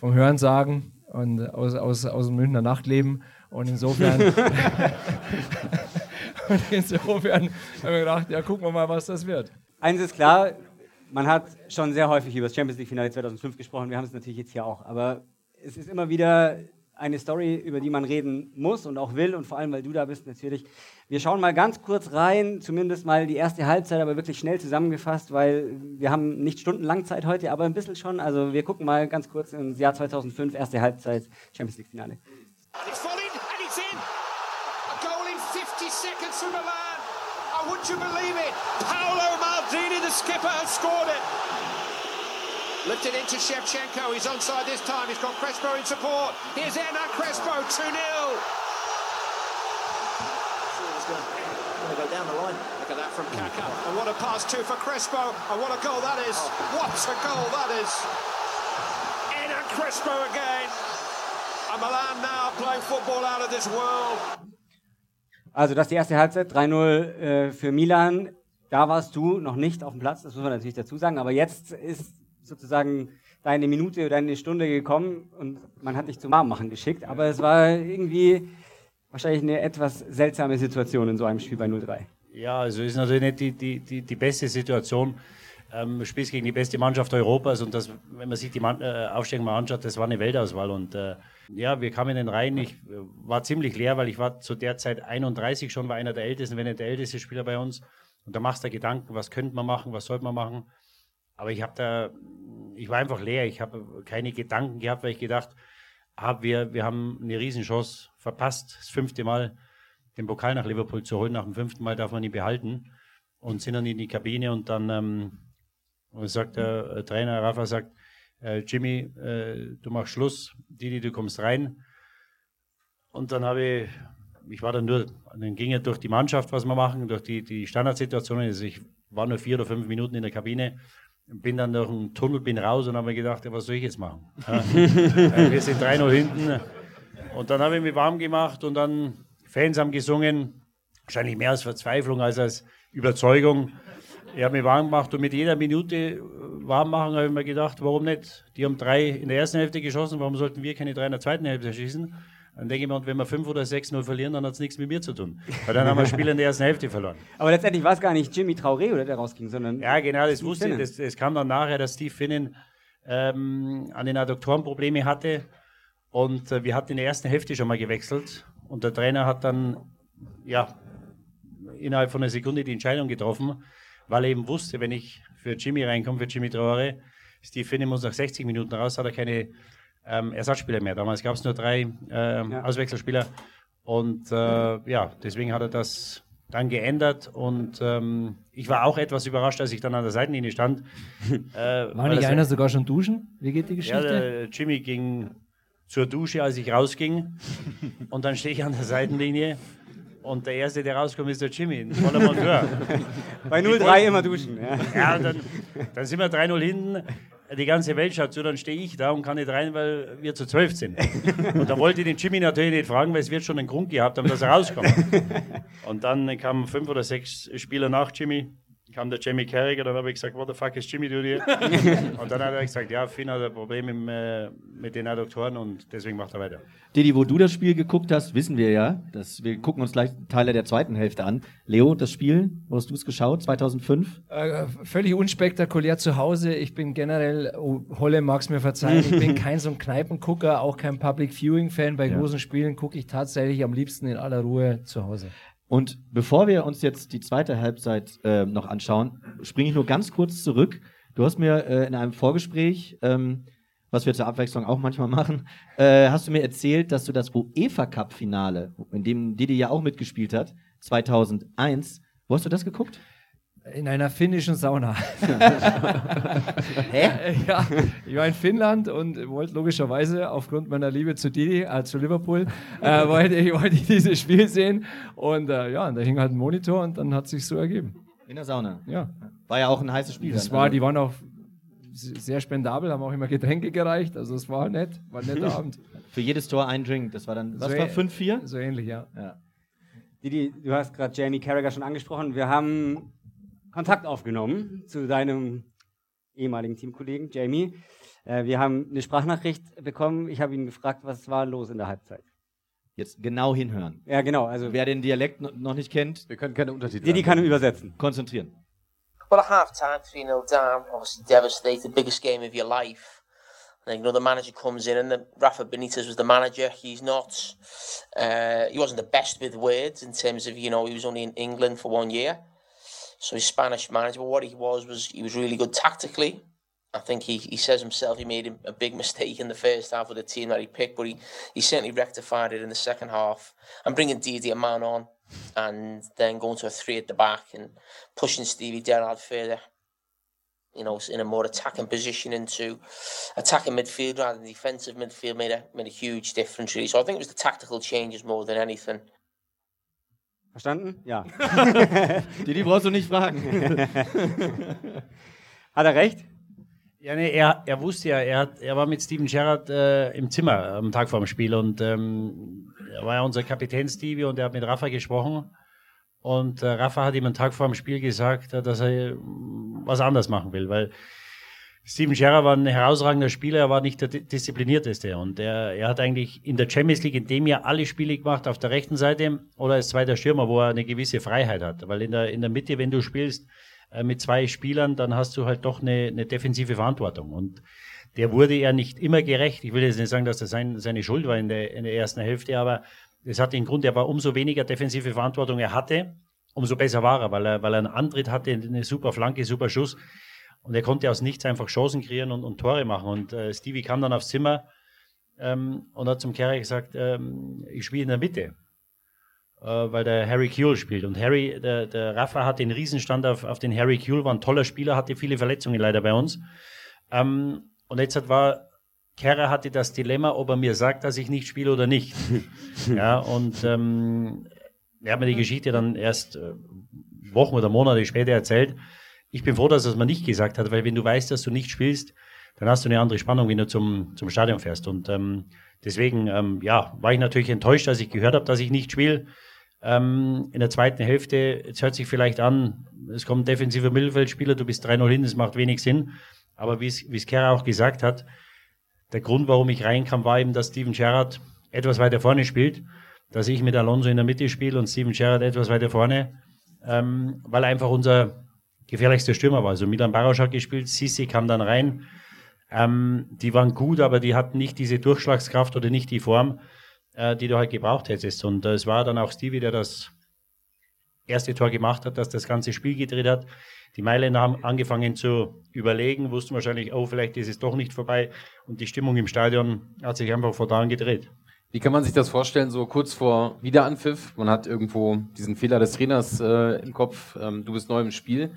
Speaker 6: vom Hörensagen und aus, aus, aus dem Münchner Nachtleben. Und insofern, und insofern habe ich mir gedacht, ja, gucken wir mal, was das wird.
Speaker 3: Eins ist klar, man hat schon sehr häufig über das Champions League-Finale 2005 gesprochen, wir haben es natürlich jetzt hier auch, aber es ist immer wieder eine Story, über die man reden muss und auch will und vor allem, weil du da bist natürlich. Wir schauen mal ganz kurz rein, zumindest mal die erste Halbzeit, aber wirklich schnell zusammengefasst, weil wir haben nicht stundenlang Zeit heute, aber ein bisschen schon. Also wir gucken mal ganz kurz ins Jahr 2005, erste Halbzeit, Champions League Finale.
Speaker 7: It's falling, and it's in. A goal in 50 seconds from Milan. Oh, would you believe it? Paolo Maldini, the skipper, has scored it. Lifted into Shevchenko. He's onside this time. He's got Crespo in support. Here's Hernan Crespo, 2 0.
Speaker 8: Gonna go down the line.
Speaker 7: Look at that from Kaká. And what a pass, too, for Crespo. And what a goal that is. What a goal that is. Hernan Crespo again. And Milan now playing football out of this world.
Speaker 3: Also das ist die erste Halbzeit, 3-0 äh, für Milan. Da warst du noch nicht auf dem Platz, das muss man natürlich dazu sagen. Aber jetzt ist sozusagen deine Minute oder deine Stunde gekommen und man hat dich zum Warmmachen geschickt. Aber es war irgendwie wahrscheinlich eine etwas seltsame Situation in so einem Spiel bei 0-3.
Speaker 5: Ja, also ist natürlich nicht die, die, die, die beste Situation. Ähm, du spielst gegen die beste Mannschaft Europas und das, wenn man sich die Mann, äh, Aufstellung mal anschaut, das war eine Weltauswahl. Und äh, ja, wir kamen in den Reihen. Ich äh, war ziemlich leer, weil ich war zu der Zeit 31 schon, war einer der ältesten, wenn nicht der älteste Spieler bei uns. Und da machst du Gedanken, was könnte man machen, was sollte man machen. Aber ich habe da, ich war einfach leer. Ich habe keine Gedanken gehabt, weil ich gedacht habe, wir, wir haben eine Riesenchance verpasst, das fünfte Mal den Pokal nach Liverpool zu holen. Nach dem fünften Mal darf man ihn behalten. Und sind dann in die Kabine und dann ähm, sagt der äh, Trainer, Rafa sagt, äh, Jimmy, äh, du machst Schluss, Didi, du kommst rein. Und dann habe ich, ich war dann nur, dann ging er durch die Mannschaft, was wir machen, durch die, die Standardsituationen. Also ich war nur vier oder fünf Minuten in der Kabine, bin dann durch einen Tunnel, bin raus und habe mir gedacht, ja, was soll ich jetzt machen? Wir sind 3-0 hinten. Und dann habe ich mich warm gemacht und dann Fans haben gesungen, wahrscheinlich mehr als Verzweiflung als als Überzeugung. Ich habe mich warm gemacht und mit jeder Minute äh, warm machen habe ich mir gedacht, warum nicht? Die haben drei in der ersten Hälfte geschossen, warum sollten wir keine drei in der zweiten Hälfte schießen? Dann denke ich mir, und wenn wir 5 oder 6-0 verlieren, dann hat es nichts mit mir zu tun. Weil dann haben wir das Spiel in der ersten Hälfte verloren.
Speaker 3: Aber letztendlich war es gar nicht Jimmy Traoré, oder der rausging, sondern.
Speaker 5: Ja, genau, das
Speaker 3: Steve
Speaker 5: wusste ich. Das, das kam dann nachher, dass Steve Finnen ähm, an den Adduktoren Probleme hatte. Und äh, wir hatten in der ersten Hälfte schon mal gewechselt. Und der Trainer hat dann, ja, innerhalb von einer Sekunde die Entscheidung getroffen, weil er eben wusste, wenn ich für Jimmy reinkomme, für Jimmy Traore, Steve Finnen muss nach 60 Minuten raus, hat er keine ähm, Ersatzspieler mehr. Damals gab es nur drei ähm,
Speaker 3: Ja.
Speaker 5: Auswechselspieler. Und äh, ja, deswegen hat er das dann geändert. Und ähm, ich war auch etwas überrascht, als ich dann an der Seitenlinie stand. äh,
Speaker 6: War nicht
Speaker 5: er-
Speaker 6: einer sogar schon duschen? Wie geht die
Speaker 5: ja,
Speaker 6: Geschichte?
Speaker 5: der Jimmy ging zur Dusche, als ich rausging. Und dann stehe ich an der Seitenlinie. Und der Erste, der rauskommt, ist der Jimmy, ein voller Monteur.
Speaker 3: Bei 0-3 immer duschen. Ja.
Speaker 5: Ja, dann, dann sind wir 3-0 hinten. Die ganze Welt schaut zu, dann stehe ich da und kann nicht rein, weil wir zu zwölf sind. Und da wollte ich den Jimmy natürlich nicht fragen, weil es wird schon einen Grund gehabt haben, dass er rauskommt. Und dann kamen fünf oder sechs Spieler nach Jimmy, kam der Jamie Carragher, dann habe ich gesagt, what the fuck is Jimmy doing here? Und dann hat er gesagt, ja, Finn hat ein Problem im, äh, mit den Adduktoren und deswegen macht er weiter.
Speaker 2: Didi, wo du das Spiel geguckt hast, wissen wir ja. Das, wir gucken uns gleich Teile der zweiten Hälfte an. Leo, das Spiel, wo hast du es geschaut? 2005?
Speaker 6: Äh, völlig unspektakulär zu Hause. Ich bin generell, oh, Holle mag es mir verzeihen, ich bin kein so ein Kneipengucker, auch kein Public Viewing Fan. Bei großen Spielen gucke ich tatsächlich am liebsten in aller Ruhe zu Hause.
Speaker 2: Und bevor wir uns jetzt die zweite Halbzeit äh, noch anschauen, springe ich nur ganz kurz zurück. Du hast mir äh, in einem Vorgespräch, ähm, was wir zur Abwechslung auch manchmal machen, äh, hast du mir erzählt, dass du das UEFA Cup Finale, in dem Didi ja auch mitgespielt hat, 2001, wo hast du das geguckt?
Speaker 6: In einer finnischen Sauna.
Speaker 2: Hä?
Speaker 6: ja, ich war in Finnland und wollte logischerweise aufgrund meiner Liebe zu Didi, äh, zu Liverpool, äh, wollte, ich, wollte ich dieses Spiel sehen. Und äh, ja, und da hing halt ein Monitor und dann hat sich so ergeben.
Speaker 2: In der Sauna.
Speaker 6: Ja,
Speaker 2: War ja auch ein heißes Spiel.
Speaker 6: das
Speaker 2: dann,
Speaker 6: war,
Speaker 2: also-
Speaker 6: die waren auch sehr spendabel, haben auch immer Getränke gereicht. Also es war nett, war ein netter Abend.
Speaker 2: Für jedes Tor ein Drink. Das war dann, was
Speaker 6: So
Speaker 2: war
Speaker 6: ä-
Speaker 2: 5-4?
Speaker 6: So ähnlich, ja.
Speaker 2: Ja.
Speaker 3: Didi, du hast gerade Jamie Carragher schon angesprochen. Wir haben Kontakt aufgenommen zu deinem ehemaligen Teamkollegen Jamie. Äh, wir haben eine Sprachnachricht bekommen. Ich habe ihn gefragt, was war los in der Halbzeit.
Speaker 2: Jetzt genau hinhören.
Speaker 3: Ja, genau. Also
Speaker 2: Wer den Dialekt no- noch nicht kennt,
Speaker 1: Wir können keine Untertitel
Speaker 3: Didi kann übersetzen.
Speaker 2: konzentrieren.
Speaker 9: Well, at half time, 3 0 down, obviously devastated, biggest game of your life. And then, you know, the manager comes in, and the, Rafa Benitez was the manager. He's not, uh, he wasn't the best with words in terms of, you know, he was only in England for one year. So he's Spanish manager, but what he was was he was really good tactically. I think he, he says himself he made a big mistake in the first half of the team that he picked, but he, he certainly rectified it in the second half. And bringing Didi a man on and then going to a three at the back and pushing Stevie Gerrard further, you know, in a more attacking position into attacking midfield rather than defensive midfield made a, made a huge difference, really. So I think it was the tactical changes more than anything.
Speaker 3: Verstanden? Ja.
Speaker 2: Didi brauchst du nicht fragen.
Speaker 3: Hat er recht?
Speaker 5: Ja, nee, er, er wusste ja, er, hat, er war mit Steven Gerrard äh, im Zimmer am Tag vor dem Spiel und ähm, er war ja unser Kapitän Stevie und er hat mit Rafa gesprochen. Und äh, Rafa hat ihm einen Tag vor dem Spiel gesagt, dass er was anders machen will, weil Steven Gerrard war ein herausragender Spieler, er war nicht der disziplinierteste und er, er hat eigentlich in der Champions League in dem Jahr alle Spiele gemacht auf der rechten Seite oder als zweiter Stürmer, wo er eine gewisse Freiheit hat, weil in der, in der Mitte, wenn du spielst, äh, mit zwei Spielern, dann hast du halt doch eine, eine defensive Verantwortung. Und der wurde ja nicht immer gerecht. Ich will jetzt nicht sagen, dass das sein, seine Schuld war in der, in der ersten Hälfte, aber es hat den Grund, er war umso weniger defensive Verantwortung er hatte, umso besser war er, weil er, weil er einen Antritt hatte, eine super Flanke, super Schuss. Und er konnte aus nichts einfach Chancen kreieren und, und Tore machen. Und äh, Stevie kam dann aufs Zimmer ähm, und hat zum Kerry gesagt, ähm, ich spiele in der Mitte äh, weil der Harry Kuehl spielt. Und Harry, der, der Rafa hat den Riesenstand auf, auf den Harry Kuehl, war ein toller Spieler, hatte viele Verletzungen leider bei uns. Ähm, und jetzt hat, war, Kerr hatte das Dilemma, ob er mir sagt, dass ich nicht spiele oder nicht. ja, und ähm, er hat mir die Geschichte dann erst äh, Wochen oder Monate später erzählt. Ich bin froh, dass es mir nicht gesagt hat, weil wenn du weißt, dass du nicht spielst, dann hast du eine andere Spannung, wenn du zum, zum Stadion fährst. Und ähm, deswegen, ähm, ja, war ich natürlich enttäuscht, als ich gehört habe, dass ich nicht spiele. Ähm, in der zweiten Hälfte, jetzt hört sich vielleicht an, es kommt ein defensiver Mittelfeldspieler, du bist 3-0 hin, das macht wenig Sinn. Aber wie es Kera auch gesagt hat, der Grund, warum ich reinkam, war eben, dass Steven Gerrard etwas weiter vorne spielt, dass ich mit Alonso in der Mitte spiele und Steven Gerrard etwas weiter vorne, ähm, weil einfach unser gefährlichster Stürmer war. Also Milan Barosch hat gespielt, Sisi kam dann rein. Ähm, die waren gut, aber die hatten nicht diese Durchschlagskraft oder nicht die Form, äh, die du halt gebraucht hättest. Und äh, es war dann auch Stevie, der das erste Tor gemacht hat, dass das ganze Spiel gedreht hat. Die Mailänder haben angefangen zu überlegen, wussten wahrscheinlich, oh, vielleicht ist es doch nicht vorbei. Und die Stimmung im Stadion hat sich einfach vor Tagen gedreht.
Speaker 1: Wie kann man sich das vorstellen, so kurz vor Wiederanpfiff? Man hat irgendwo diesen Fehler des Trainers äh, im Kopf, ähm, du bist neu im Spiel.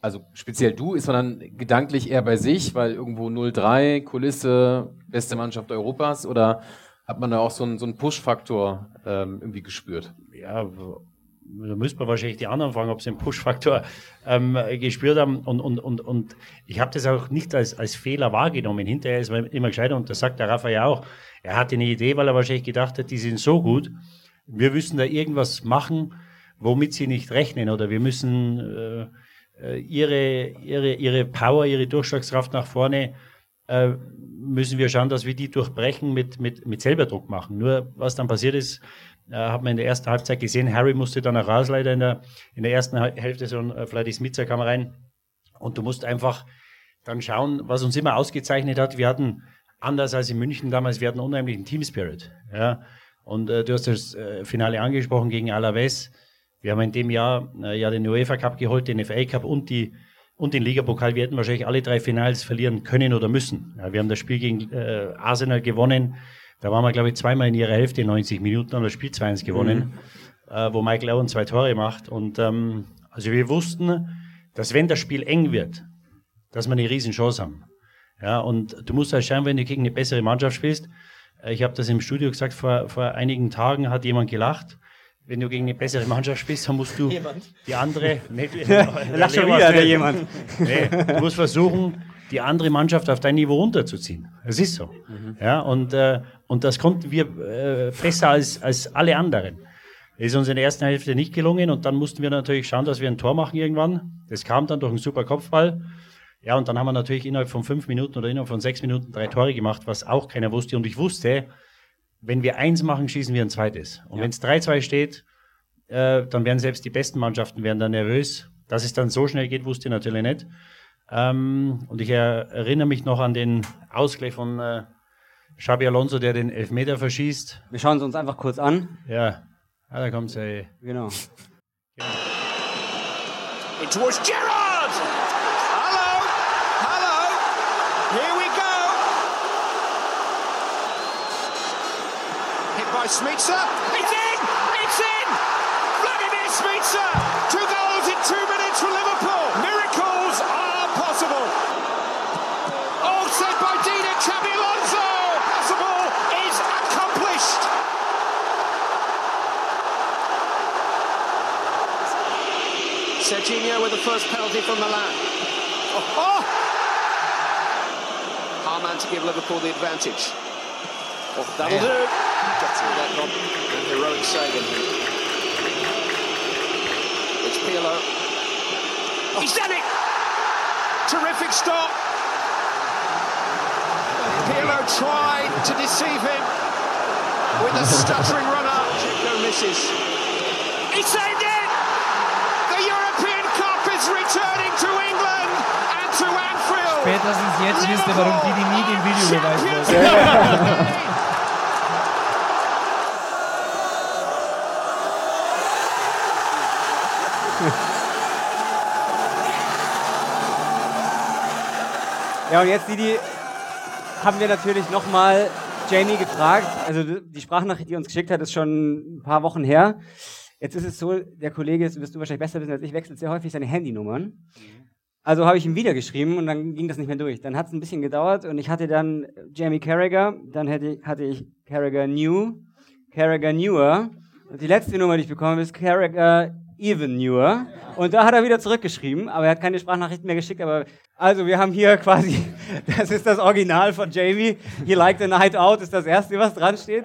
Speaker 1: Also speziell du, ist man dann gedanklich eher bei sich, weil irgendwo 0-3, Kulisse, beste Mannschaft Europas oder hat man da auch so einen, so einen Push-Faktor ähm, irgendwie gespürt?
Speaker 5: Ja, da müsste man wahrscheinlich die anderen fragen, ob sie einen Push-Faktor ähm, gespürt haben. Und, und, und, und ich habe das auch nicht als, als Fehler wahrgenommen. Hinterher ist man immer gescheiter und das sagt der Rafa ja auch. Er hatte eine Idee, weil er wahrscheinlich gedacht hat, die sind so gut. Wir müssen da irgendwas machen, womit sie nicht rechnen. Oder wir müssen äh, ihre, ihre, ihre Power, ihre Durchschlagskraft nach vorne äh, müssen wir schauen, dass wir die durchbrechen mit, mit, mit selber Druck machen. Nur was dann passiert ist, äh, hat man in der ersten Halbzeit gesehen, Harry musste dann auch raus leider in der, in der ersten Hälfte, so ein äh, Fladdy Smitzer kam rein und du musst einfach dann schauen, was uns immer ausgezeichnet hat. Wir hatten, anders als in München damals, wir hatten unheimlichen Team Spirit. Ja? Und äh, du hast das äh, Finale angesprochen gegen Alaves. Wir haben in dem Jahr äh, ja den UEFA Cup geholt, den FA Cup und die und den Ligapokal. Wir hätten wahrscheinlich alle drei Finals verlieren können oder müssen. Ja, wir haben das Spiel gegen äh, Arsenal gewonnen. Da waren wir, glaube ich, zweimal in ihrer Hälfte 90 Minuten, haben das Spiel 2-1 gewonnen, mhm. äh, wo Michael Owen zwei Tore macht. Und ähm, also wir wussten, dass wenn das Spiel eng wird, dass wir eine Riesenchance haben. Ja, und du musst halt schauen, wenn du gegen eine bessere Mannschaft spielst. Äh, ich habe das im Studio gesagt, vor, vor einigen Tagen hat jemand gelacht wenn du gegen eine bessere Mannschaft spielst, dann musst du jemand. die andere. Nee,
Speaker 3: Lach schon wieder, der jemand.
Speaker 5: Nee, du musst versuchen, die andere Mannschaft auf dein Niveau runterzuziehen. Das ist so. Mhm. Ja, und, äh, und das konnten wir äh, besser als, als alle anderen. Ist uns in der ersten Hälfte nicht gelungen und dann mussten wir natürlich schauen, dass wir ein Tor machen irgendwann. Das kam dann durch einen super Kopfball. Ja, und dann haben wir natürlich innerhalb von fünf Minuten oder innerhalb von sechs Minuten drei Tore gemacht, was auch keiner wusste. Und ich wusste, wenn wir eins machen, schießen wir ein zweites. Und ja. wenn es 3-2 steht, äh, dann werden selbst die besten Mannschaften werden dann nervös. Dass es dann so schnell geht, wusste ich natürlich nicht. Ähm, und ich er, erinnere mich noch an den Ausgleich von äh, Xabi Alonso, der den Elfmeter verschießt.
Speaker 3: Wir schauen es uns einfach kurz an.
Speaker 5: Ja, ah, da kommt er.
Speaker 3: Genau.
Speaker 7: In towards Gerrard! Hello! Smitsa. It's in! It's in! Vladimir Smitsa! Two goals in two minutes for Liverpool! Miracles are possible! All set by Dina Xabi Alonso! Possible is accomplished! Serginho with the first penalty from Milan. Oh! oh. Harman to give Liverpool the advantage. Oh, that'll do. Gets in that one. And heroic Sagan. It's Pirlo. Oh. He's done it! Terrific stop. Pirlo tried to deceive him with a stuttering runner. Chico misses. He saved it! The European Cup is returning to England and to Anfield.
Speaker 6: Spätestens jetzt wisst ihr, warum die, die nie den Videobeweis wollten.
Speaker 3: Ja, und jetzt, Didi, haben wir natürlich nochmal Jamie gefragt. Also die Sprachnachricht, die uns geschickt hat, ist schon ein paar Wochen her. Jetzt ist es so, der Kollege, das wirst du wahrscheinlich besser wissen als ich, wechselt sehr häufig seine Handynummern. Also habe ich ihm wieder geschrieben und dann ging das nicht mehr durch. Dann hat es ein bisschen gedauert und ich hatte dann Jamie Carragher, dann hätte, hatte ich Carragher New, Carragher Newer und die letzte Nummer, die ich bekommen habe, ist Carragher Even Newer. Und da hat er wieder zurückgeschrieben, aber er hat keine Sprachnachrichten mehr geschickt. Aber also wir haben hier quasi, das ist das Original von Jamie. He liked the night out ist das erste, was dran steht.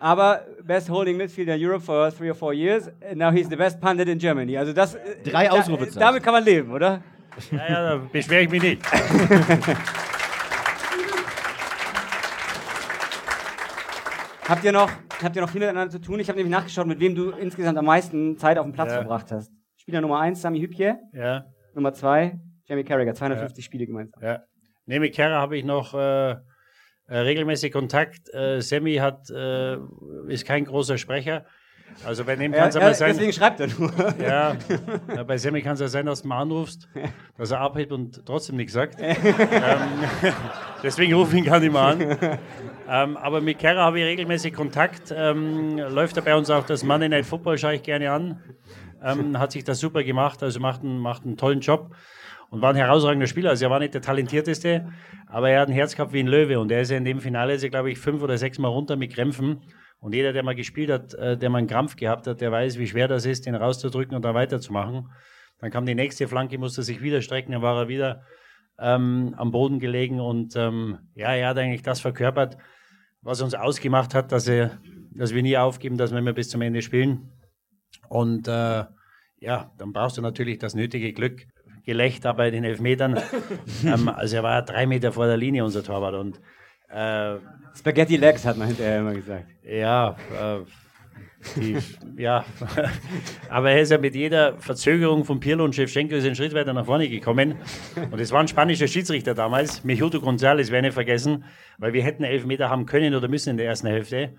Speaker 3: Aber best holding midfielder in Europe for three or four years. And now he's the best pundit in Germany. Also das,
Speaker 2: Drei
Speaker 3: da-
Speaker 2: Ausrufezeichen.
Speaker 3: Damit kann man leben, oder?
Speaker 5: Ja, ja, da beschwere ich mich nicht.
Speaker 3: Habt ihr noch, habt ihr noch viel miteinander zu tun? Ich habe nämlich nachgeschaut, mit wem du insgesamt am meisten Zeit auf dem Platz
Speaker 5: Ja.
Speaker 3: verbracht hast. Spieler Nummer 1, Sami Hübje.
Speaker 5: Ja,
Speaker 3: Nummer 2, Jamie Carragher. 250 Spiele gemeinsam.
Speaker 5: ja. Nee, mit Kerr habe ich noch äh, äh, regelmäßig Kontakt. Äh, Sammy hat, äh, ist kein großer Sprecher. Also bei dem
Speaker 3: Ja,
Speaker 5: kann es
Speaker 3: ja,
Speaker 5: aber sein.
Speaker 3: deswegen schreibt er nur.
Speaker 5: Ja, ja, bei Sammy kann es ja sein, dass du mal anrufst, dass er abhebt und trotzdem nichts sagt. ähm, deswegen rufe ich ihn gar nicht mehr an. Ähm, aber mit Kerr habe ich regelmäßig Kontakt. Ähm, läuft er bei uns auch das Monday Night Football, schaue ich gerne an. Ähm, hat sich das super gemacht, also macht einen, macht einen tollen Job und war ein herausragender Spieler. Also er war nicht der talentierteste, aber er hat ein Herz gehabt wie ein Löwe und er ist ja in dem Finale, ist er, glaube ich, fünf oder sechs Mal runter mit Krämpfen. Und jeder, der mal gespielt hat, äh, der mal einen Krampf gehabt hat, der weiß, wie schwer das ist, den rauszudrücken und da weiterzumachen. Dann kam die nächste Flanke, musste sich wieder strecken, dann war er wieder ähm, am Boden gelegen und ähm, ja, er hat eigentlich das verkörpert, was uns ausgemacht hat, dass, er, dass wir nie aufgeben, dass wir immer bis zum Ende spielen. Und äh, ja, dann brauchst du natürlich das nötige Glück. Gelächter bei den Elfmetern. ähm, also er war ja drei Meter vor der Linie, unser Torwart. Und äh,
Speaker 3: Spaghetti Legs hat man hinterher immer gesagt.
Speaker 5: ja, äh, die, ja, aber er ist ja mit jeder Verzögerung von Pirlo und Shevchenko ist einen Schritt weiter nach vorne gekommen. Und es war ein spanischer Schiedsrichter damals, Mejuto González, werde ich nicht vergessen, weil wir hätten elf Meter haben können oder müssen in der ersten Hälfte.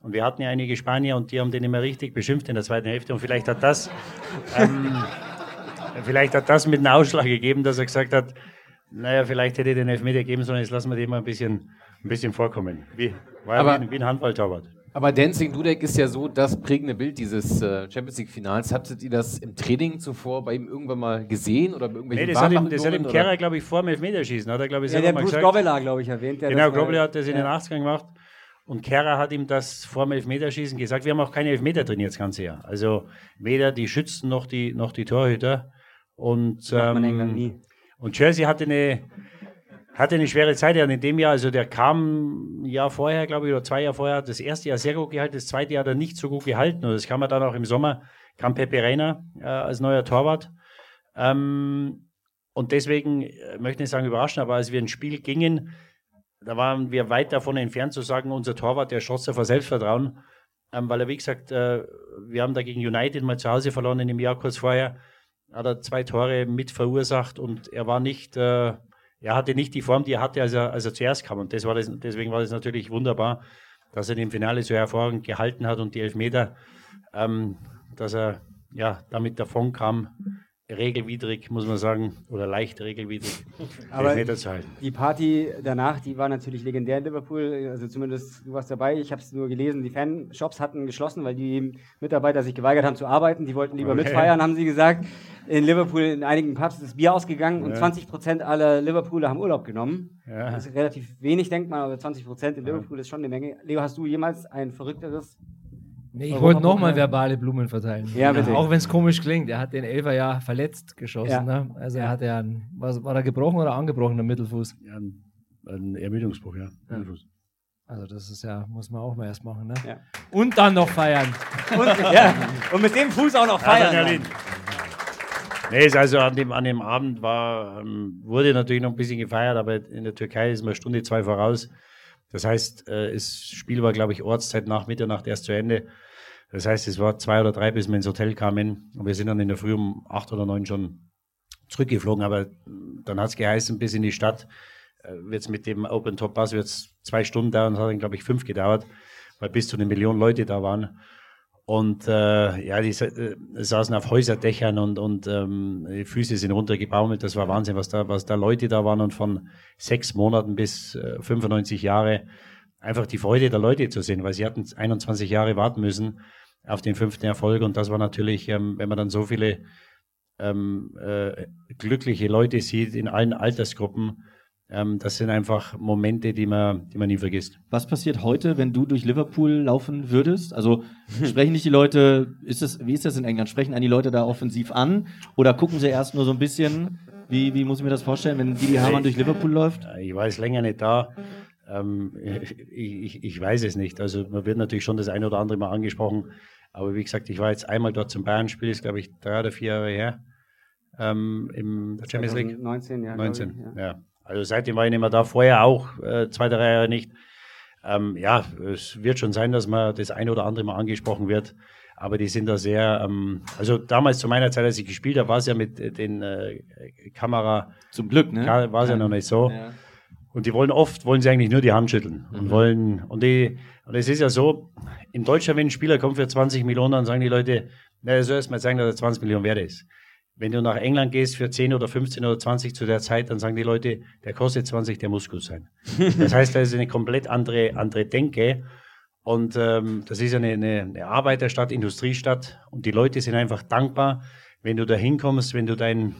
Speaker 5: Und wir hatten ja einige Spanier und die haben den immer richtig beschimpft in der zweiten Hälfte. Und vielleicht hat das, ähm, vielleicht hat das mit einem Ausschlag gegeben, dass er gesagt hat, naja, vielleicht hätte ich den Elfmeter geben sollen, jetzt lassen wir den mal ein bisschen, ein bisschen vorkommen. Wie, war ja
Speaker 1: Aber-
Speaker 5: wie, ein- wie ein Handballtorwart.
Speaker 1: Aber Dancing Dudek ist ja so das prägende Bild dieses äh, Champions League-Finals. Hattet ihr das im Training zuvor bei ihm irgendwann mal gesehen oder bei
Speaker 5: Nee, das hat ihm, das hat ihm Kerrer, glaube ich, vor dem Elfmeterschießen, hat er, glaube ich,
Speaker 3: Ja, der
Speaker 5: mal
Speaker 3: Bruce
Speaker 5: gesagt.
Speaker 3: Glaube ich, erwähnt. Der
Speaker 5: Genau, Grobbelaar hat das in den
Speaker 3: ja.
Speaker 5: 80ern gemacht. Und Kerrer hat ihm das vor dem Elfmeterschießen gesagt. Wir haben auch keine Elfmeter trainiert das ganze Jahr. Also weder die Schützen noch die, noch die Torhüter. Und, ähm, und Jersey hatte eine, hatte eine schwere Zeit ja in dem Jahr. Also der kam ein Jahr vorher, glaube ich, oder zwei Jahre vorher, das erste Jahr sehr gut gehalten, das zweite Jahr er nicht so gut gehalten. Und das kam er dann auch im Sommer, kam Pepe Reina äh, als neuer Torwart. Ähm, und deswegen äh, möchte ich sagen überraschend, aber als wir ins Spiel gingen, da waren wir weit davon entfernt zu sagen, unser Torwart, der schoss ja vor Selbstvertrauen, ähm, weil er, wie gesagt, äh, wir haben da gegen United mal zu Hause verloren in dem Jahr kurz vorher. hat er zwei Tore mit verursacht und er war nicht, äh, er hatte nicht die Form, die er hatte, als er, als er zuerst kam. Und das war das, deswegen war das natürlich wunderbar, dass er den Finale so hervorragend gehalten hat und die Elfmeter, ähm, dass er ja damit davon kam, regelwidrig, muss man sagen, oder leicht regelwidrig,
Speaker 3: Aber
Speaker 5: Elfmeter zu halten.
Speaker 3: die Party danach, die war natürlich legendär in Liverpool. Also zumindest du warst dabei. Ich habe es nur gelesen. Die Fanshops hatten geschlossen, weil die Mitarbeiter sich geweigert haben zu arbeiten. Die wollten lieber
Speaker 5: Okay.
Speaker 3: mitfeiern, haben sie gesagt. In Liverpool in einigen Pubs ist das Bier ausgegangen und
Speaker 5: Ja.
Speaker 3: 20 Prozent aller Liverpooler haben Urlaub genommen.
Speaker 5: Ja.
Speaker 3: Das ist relativ wenig, denkt man, aber 20 Prozent in Liverpool ist schon eine Menge. Leo, hast du jemals ein verrückteres?
Speaker 6: Nee, ich wollte nochmal verbale Blumen verteilen.
Speaker 3: Ja, bitte.
Speaker 6: Auch wenn es komisch klingt. Er hat den Elfer ja verletzt geschossen.
Speaker 3: Ja.
Speaker 6: Ne? Also er hatte ja einen, was, war er gebrochen oder angebrochen am Mittelfuß?
Speaker 5: Ja, ein, ein Ermüdungsbruch, ja.
Speaker 6: Also das ist ja, muss man auch mal erst machen. Ne?
Speaker 3: Ja.
Speaker 6: Und dann noch feiern.
Speaker 3: Und, ja, und mit dem Fuß auch noch feiern.
Speaker 5: Ja. Nee, also an dem, an dem Abend war, ähm, wurde natürlich noch ein bisschen gefeiert, aber in der Türkei ist man eine Stunde, zwei voraus. Das heißt, äh, das Spiel war, glaube ich, Ortszeit nach Mitternacht erst zu Ende. Das heißt, es war zwei oder drei, bis wir ins Hotel kamen. Und wir sind dann in der Früh um acht oder neun schon zurückgeflogen. Aber dann hat es geheißen, bis in die Stadt äh, wird es mit dem Open Top Bus wird's zwei Stunden dauern. Das hat dann, glaube ich, fünf gedauert, weil bis zu eine Million Leute da waren. Und äh, ja, die äh, saßen auf Häuserdächern und, und ähm, die Füße sind runtergebaumelt. Das war Wahnsinn, was da, was da Leute da waren und von sechs Monaten bis äh, 95 Jahre einfach die Freude der Leute zu sehen, weil sie hatten 21 Jahre warten müssen auf den fünften Erfolg. Und das war natürlich, ähm, wenn man dann so viele ähm, äh, glückliche Leute sieht in allen Altersgruppen, ähm, das sind einfach Momente, die man, die man nie vergisst.
Speaker 2: Was passiert heute, wenn du durch Liverpool laufen würdest? Also sprechen dich die Leute, ist das, wie ist das in England? Sprechen einen die Leute da offensiv an oder gucken sie erst nur so ein bisschen? Wie, wie muss ich mir das vorstellen, wenn Didi Hamann durch Liverpool läuft?
Speaker 5: Äh, Ich war jetzt länger nicht da. Ähm, ich, ich, ich weiß es nicht. Also man wird natürlich schon das eine oder andere mal angesprochen. Aber wie gesagt, ich war jetzt einmal dort zum Bayern-Spiel, ist glaube ich drei oder vier Jahre her. Ähm, Im Champions League.
Speaker 3: 19, ja. glaub
Speaker 5: 19,
Speaker 3: ich,
Speaker 5: ja. Also seitdem war ich nicht mehr da, vorher auch, äh, zwei, drei Jahre nicht. Ähm, ja, es wird schon sein, dass man das ein oder andere mal angesprochen wird. Aber die sind da sehr, ähm, also damals zu meiner Zeit, als ich gespielt habe, war es ja mit äh, den äh, Kamera,
Speaker 2: Zum Glück, ne?
Speaker 5: war es ja noch nicht so.
Speaker 2: Ja.
Speaker 5: Und die wollen oft, wollen sie eigentlich nur die Hand schütteln. Und
Speaker 2: Mhm.
Speaker 5: wollen, und die, und es ist ja so, in Deutschland, wenn ein Spieler kommt für 20 Millionen, dann sagen die Leute, na, er soll erst mal sagen, dass er 20 Millionen wert ist. Wenn du nach England gehst für 10 oder 15 oder 20 zu der Zeit, dann sagen die Leute, der kostet 20, der muss gut sein. Das heißt, da ist eine komplett andere, andere Denke. Und ähm, das ist eine, eine, eine Arbeiterstadt, Industriestadt. Und die Leute sind einfach dankbar, wenn du da hinkommst, wenn du dein,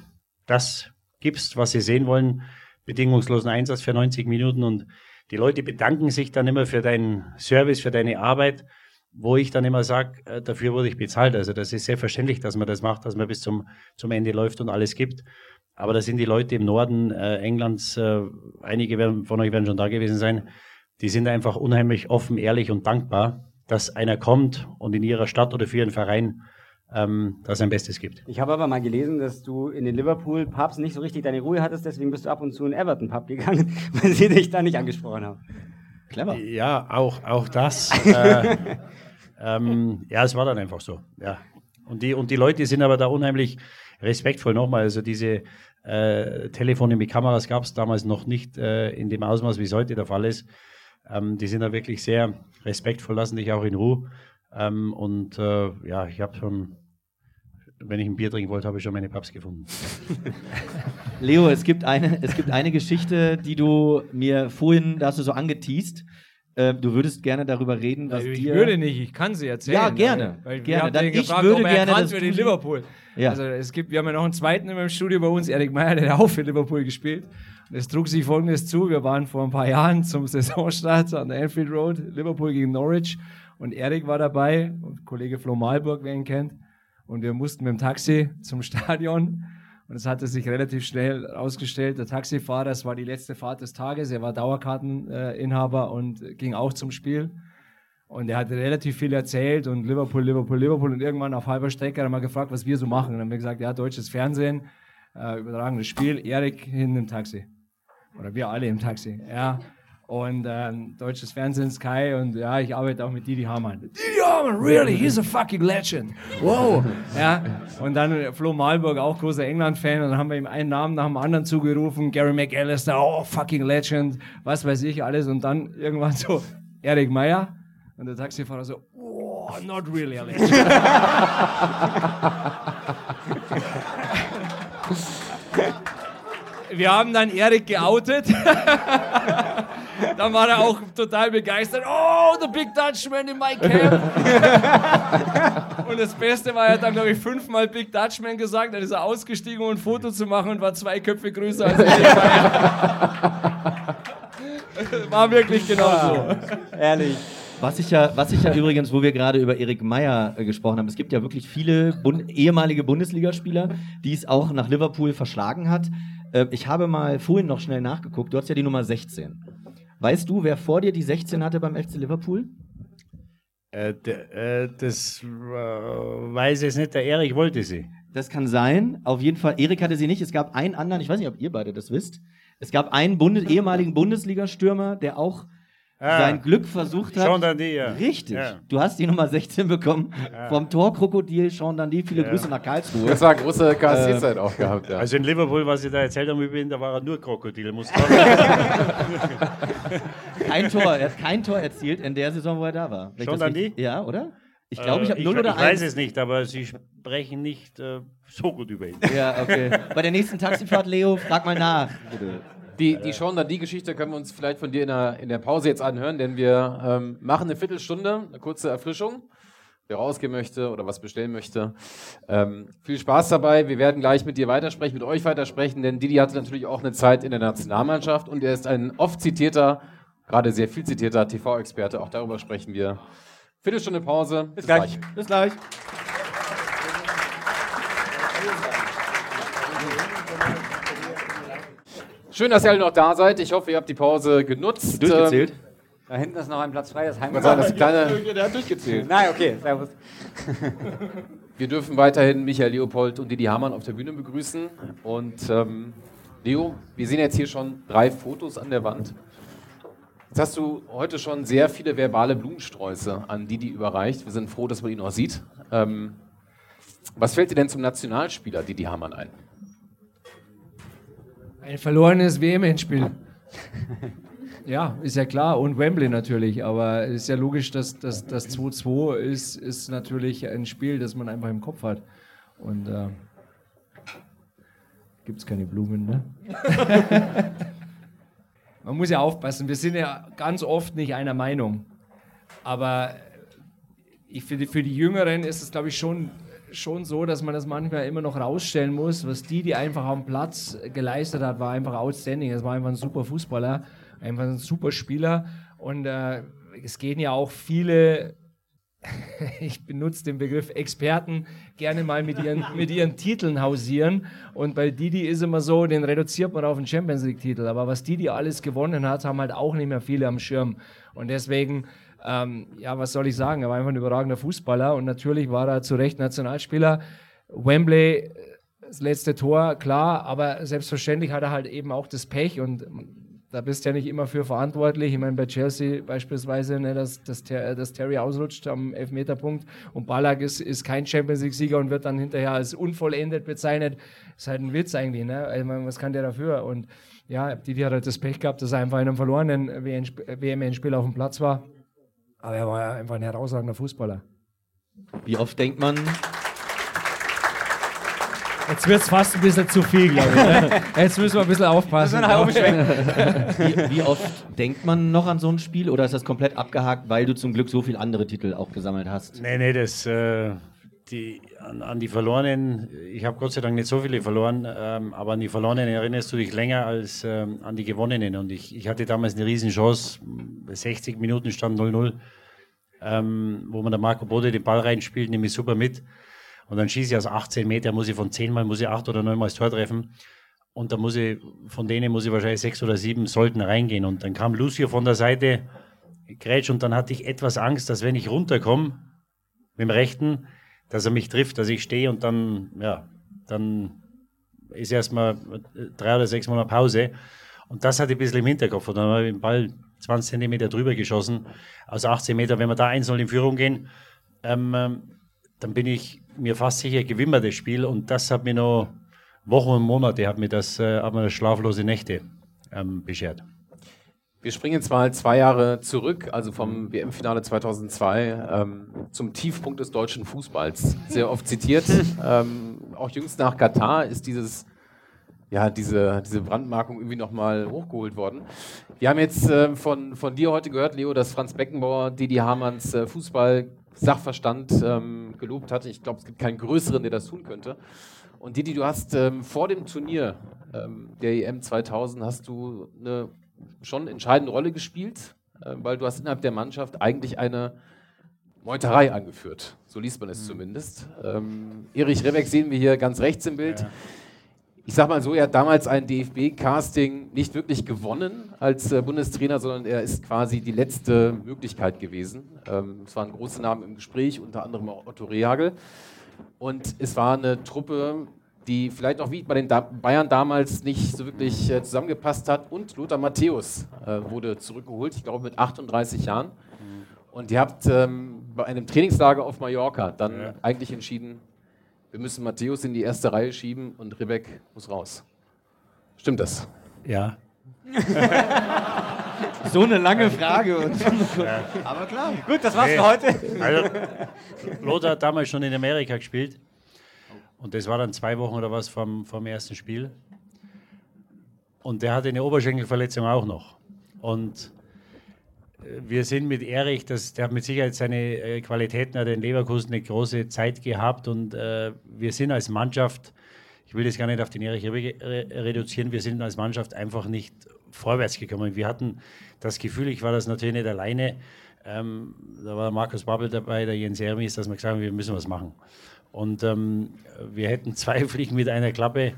Speaker 5: das gibst, was sie sehen wollen, bedingungslosen Einsatz für 90 Minuten. Und die Leute bedanken sich dann immer für deinen Service, für deine Arbeit, wo ich dann immer sage, äh, dafür wurde ich bezahlt. Also das ist selbstverständlich, dass man das macht, dass man bis zum, zum Ende läuft und alles gibt. Aber da sind die Leute im Norden äh, Englands, äh, einige werden, von euch werden schon da gewesen sein, die sind einfach unheimlich offen, ehrlich und dankbar, dass einer kommt und in ihrer Stadt oder für ihren Verein ähm, das sein Bestes gibt.
Speaker 3: Ich habe aber mal gelesen, dass du in den Liverpool-Pubs nicht so richtig deine Ruhe hattest, deswegen bist du ab und zu in Everton-Pub gegangen, weil sie dich da nicht angesprochen haben.
Speaker 2: Clever.
Speaker 5: Ja, auch, auch das. äh, ähm, ja, es war dann einfach so. Ja. Und, die, und die Leute sind aber da unheimlich respektvoll nochmal. Also diese äh, Telefone mit Kameras gab es damals noch nicht äh, in dem Ausmaß, wie es heute der Fall ist. Ähm, die sind da wirklich sehr respektvoll, lassen dich auch in Ruhe. Ähm, und äh, ja, ich habe schon, wenn ich ein Bier trinken wollte, habe ich schon meine Pubs gefunden.
Speaker 2: Leo, es gibt eine, es gibt eine Geschichte, die du mir vorhin, da hast du so angeteased. Äh, du würdest gerne darüber reden, was
Speaker 6: ich
Speaker 2: dir.
Speaker 6: würde nicht, ich kann sie erzählen.
Speaker 2: Ja, gerne,
Speaker 6: Weil, weil
Speaker 2: gerne.
Speaker 6: Wir haben
Speaker 2: Dann
Speaker 6: den
Speaker 2: ich
Speaker 6: gefragt,
Speaker 2: würde
Speaker 6: ob er
Speaker 2: gerne,
Speaker 6: kann
Speaker 2: dass
Speaker 6: für
Speaker 2: du
Speaker 6: den Liverpool.
Speaker 2: Ja.
Speaker 6: Also es gibt, wir haben ja noch einen zweiten im Studio bei uns, Erik Meyer, der hat auch für Liverpool gespielt. Und es trug sich folgendes zu: Wir waren vor ein paar Jahren zum Saisonstart an der Anfield Road, Liverpool gegen Norwich. Und Erik war dabei, und Kollege Flo Malburg, wer ihn kennt. Und wir mussten mit dem Taxi zum Stadion. Und es hatte sich relativ schnell herausgestellt, der Taxifahrer, es war die letzte Fahrt des Tages, er war Dauerkarteninhaber und ging auch zum Spiel. Und er hat relativ viel erzählt und Liverpool, Liverpool, Liverpool. Und irgendwann auf halber Strecke hat er mal gefragt, was wir so machen. Und dann haben wir gesagt, ja, deutsches Fernsehen, äh, übertragenes Spiel, Erik hin im Taxi. Oder wir alle im Taxi. Ja. Und ähm, deutsches Fernsehen Sky und ja, ich arbeite auch mit Didi Hamann. Didi Hamann, really? He's a fucking legend. Wow. Ja, und dann Flo Malburg, auch großer England-Fan und dann haben wir ihm einen Namen nach dem anderen zugerufen. Gary McAllister, oh, fucking legend, was weiß ich alles und dann irgendwann so Erik Meyer und der Taxifahrer so, oh, not really a legend. wir haben dann Erik geoutet. dann war er auch total begeistert. Oh, the big Dutchman in my camp. und das Beste war, er hat dann, glaube ich, fünfmal Big Dutchman gesagt. Dann ist er ausgestiegen, um ein Foto zu machen und war zwei Köpfe größer als Erik War wirklich genau so.
Speaker 3: Ehrlich.
Speaker 2: Was ich, ja, was ich ja übrigens, wo wir gerade über Erik Meyer äh, gesprochen haben, es gibt ja wirklich viele Bund ehemalige Bundesligaspieler, die es auch nach Liverpool verschlagen hat. Äh, ich habe mal vorhin noch schnell nachgeguckt, du hast ja die Nummer 16. Weißt du, wer vor dir die 16 hatte beim FC Liverpool?
Speaker 5: Äh, äh, das äh, weiß jetzt nicht, der Erik wollte sie.
Speaker 2: Das kann sein. Auf jeden Fall, Erik hatte sie nicht. Es gab einen anderen, ich weiß nicht, ob ihr beide das wisst. Es gab einen Bundes ehemaligen Bundesliga-Stürmer, der auch
Speaker 5: Ah,
Speaker 2: sein Glück versucht hat.
Speaker 5: Sean Dundee, ja.
Speaker 2: Richtig.
Speaker 5: Ja.
Speaker 2: Du hast die Nummer 16 bekommen. Vom Torkrokodil Sean Dundee. Viele Grüße nach Karlsruhe.
Speaker 1: Das war eine große KSC-Zeit auch gehabt, ja.
Speaker 5: Also in Liverpool, was ich da erzählt habe, über ihn, da war er nur Krokodil. Muss
Speaker 2: kein Tor. Er hat kein Tor erzielt in der Saison, wo er da war. Richtig-
Speaker 5: Dundee?
Speaker 2: Ja, oder? Ich glaube, ich habe
Speaker 5: Äh,
Speaker 2: 0 oder
Speaker 5: Ich weiß
Speaker 2: 1.
Speaker 5: es nicht, aber Sie sprechen nicht äh, so gut über ihn.
Speaker 2: Ja, okay. Bei der nächsten Taxifahrt, Leo, frag mal nach. Bitte.
Speaker 1: Die, die Sean die Geschichte können wir uns vielleicht von dir in der, in der Pause jetzt anhören, denn wir ähm, machen eine Viertelstunde, eine kurze Erfrischung. Wer rausgehen möchte oder was bestellen möchte. Ähm, viel Spaß dabei. Wir werden gleich mit dir weitersprechen, mit euch weitersprechen, denn Didi hatte natürlich auch eine Zeit in der Nationalmannschaft und er ist ein oft zitierter, gerade sehr viel zitierter TV-Experte. Auch darüber sprechen wir. Viertelstunde Pause. Bis,
Speaker 3: gleich.
Speaker 2: Bis gleich.
Speaker 1: Schön, dass ihr alle noch da seid. Ich hoffe, ihr habt die Pause genutzt.
Speaker 2: Durchgezählt?
Speaker 1: Ähm,
Speaker 3: Da hinten ist noch ein Platz frei, das Heim.
Speaker 1: die kleine, der hat durchgezählt.
Speaker 3: Nein, okay, servus.
Speaker 1: Wir dürfen weiterhin Michael Leopold und Didi Hamann auf der Bühne begrüßen. Und ähm, Leo, wir sehen jetzt hier schon drei Fotos an der Wand. Jetzt hast du heute schon sehr viele verbale Blumensträuße an Didi überreicht. Wir sind froh, dass man ihn noch sieht. Ähm, was fällt dir denn zum Nationalspieler Didi Hamann ein?
Speaker 6: Ein verlorenes WM-Endspiel. Ja, ist ja klar. Und Wembley natürlich. Aber es ist ja logisch, dass das 2-2 ist, ist natürlich ein Spiel, das man einfach im Kopf hat. Und äh, gibt es keine Blumen, ne? man muss ja aufpassen. Wir sind ja ganz oft nicht einer Meinung. Aber ich, für, die, für die Jüngeren ist es, glaube ich, schon, schon so, dass man das manchmal immer noch rausstellen muss. Was die, die einfach am Platz geleistet hat, war einfach outstanding. Es war einfach ein super Fußballer, einfach ein super Spieler. Und äh, es gehen ja auch viele, ich benutze den Begriff Experten, gerne mal mit ihren, mit ihren Titeln hausieren. Und bei Didi ist immer so, den reduziert man auf einen Champions League-Titel. Aber was Didi alles gewonnen hat, haben halt auch nicht mehr viele am Schirm. Und deswegen ähm, ja, was soll ich sagen? Er war einfach ein überragender Fußballer und natürlich war er zu Recht Nationalspieler. Wembley, äh, das letzte Tor, klar, aber selbstverständlich hat er halt eben auch das Pech und da bist du ja nicht immer für verantwortlich. Ich meine, bei Chelsea beispielsweise, ne, dass, dass, Ter dass Terry ausrutscht am Elfmeterpunkt und Ballack ist, ist kein Champions League-Sieger und wird dann hinterher als unvollendet bezeichnet. ist halt ein Witz eigentlich. Ne? Ich meine, was kann der dafür? Und ja, Didi hat halt das Pech gehabt, dass er einfach in einem verlorenen WM-Endspiel auf dem Platz war. Aber er war ja einfach ein herausragender Fußballer.
Speaker 2: Wie oft denkt man,
Speaker 6: Jetzt wird es fast ein bisschen zu viel, glaube ich. Ne? Jetzt müssen wir ein bisschen aufpassen.
Speaker 2: wie, wie oft denkt man noch an so ein Spiel oder ist das komplett abgehakt, weil du zum Glück so viele andere Titel auch gesammelt hast?
Speaker 5: Nee, nee, das, äh, die, an, an die Verlorenen, ich habe Gott sei Dank nicht so viele verloren, ähm, aber an die Verlorenen erinnerst du dich länger als ähm, an die Gewonnenen. Und ich, ich hatte damals eine Riesenchance, 60 Minuten stand 0-0, ähm, wo man der Marco Bode den Ball reinspielt, nehme ich super mit. Und dann schieße ich aus 18 Meter, muss ich von 10 Mal, muss ich 8 oder 9 Mal das Tor treffen. Und da muss ich, von denen muss ich wahrscheinlich 6 oder 7 sollten reingehen. Und dann kam Lucio von der Seite, grätsch, und dann hatte ich etwas Angst, dass wenn ich runterkomme, mit dem Rechten, dass er mich trifft, dass ich stehe und dann, ja, dann ist erstmal drei oder sechs Monate Pause. Und das hatte ich ein bisschen im Hinterkopf. Und dann habe ich den Ball 20 Zentimeter drüber geschossen. Aus 18 Meter, wenn wir da 1-0 in Führung gehen, ähm, dann bin ich mir fast sicher, gewinnen wir das Spiel. Und das hat mir noch Wochen und Monate, hat mir das, äh, hat mir das schlaflose Nächte ähm, beschert.
Speaker 1: Wir springen jetzt mal zwei Jahre zurück, also vom WM-Finale 2002 ähm, zum Tiefpunkt des deutschen Fußballs. Sehr oft zitiert. ähm, auch jüngst nach Katar ist dieses, ja, diese, diese Brandmarkung irgendwie nochmal hochgeholt worden. Wir haben jetzt äh, von, von dir heute gehört, Leo, dass Franz Beckenbauer Didi Hamanns äh, Fußball-Sachverstand ähm, gelobt hatte. Ich glaube, es gibt keinen größeren, der das tun könnte. Und Didi, du hast ähm, vor dem Turnier ähm, der EM 2000 hast du eine schon entscheidende Rolle gespielt, äh, weil du hast innerhalb der Mannschaft eigentlich eine Meuterei angeführt. So liest man es mhm. zumindest. Ähm, Erich Rebeck sehen wir hier ganz rechts im Bild. Ja. Ich sag mal so, er hat damals ein DFB-Casting nicht wirklich gewonnen als äh, Bundestrainer, sondern er ist quasi die letzte Möglichkeit gewesen. Ähm, es waren große Namen im Gespräch, unter anderem auch Otto Rehagel. Und es war eine Truppe, die vielleicht auch wie bei den da Bayern damals nicht so wirklich äh, zusammengepasst hat. Und Lothar Matthäus äh, wurde zurückgeholt, ich glaube mit 38 Jahren. Mhm. Und ihr habt ähm, bei einem Trainingslager auf Mallorca dann ja. eigentlich entschieden, wir müssen Matthäus in die erste Reihe schieben und Ribbeck muss raus. Stimmt das?
Speaker 5: Ja.
Speaker 2: so eine lange Frage.
Speaker 3: ja. Aber klar. Gut, das war's nee. für heute.
Speaker 5: Also, Lothar hat damals schon in Amerika gespielt und das war dann zwei Wochen oder was vom, vom ersten Spiel. Und der hatte eine Oberschenkelverletzung auch noch. Und äh, wir sind mit Erich, das, der hat mit Sicherheit seine äh, Qualitäten, hat in Leverkusen eine große Zeit gehabt und äh, wir sind als Mannschaft, ich will das gar nicht auf den Erich reduzieren, wir sind als Mannschaft einfach nicht vorwärts gekommen. Wir hatten das Gefühl, ich war das natürlich nicht alleine, ähm, da war Markus Babbel dabei, der Jens Hermes, dass wir gesagt haben, wir müssen was machen. Und ähm, wir hätten zwei Fliegen mit einer Klappe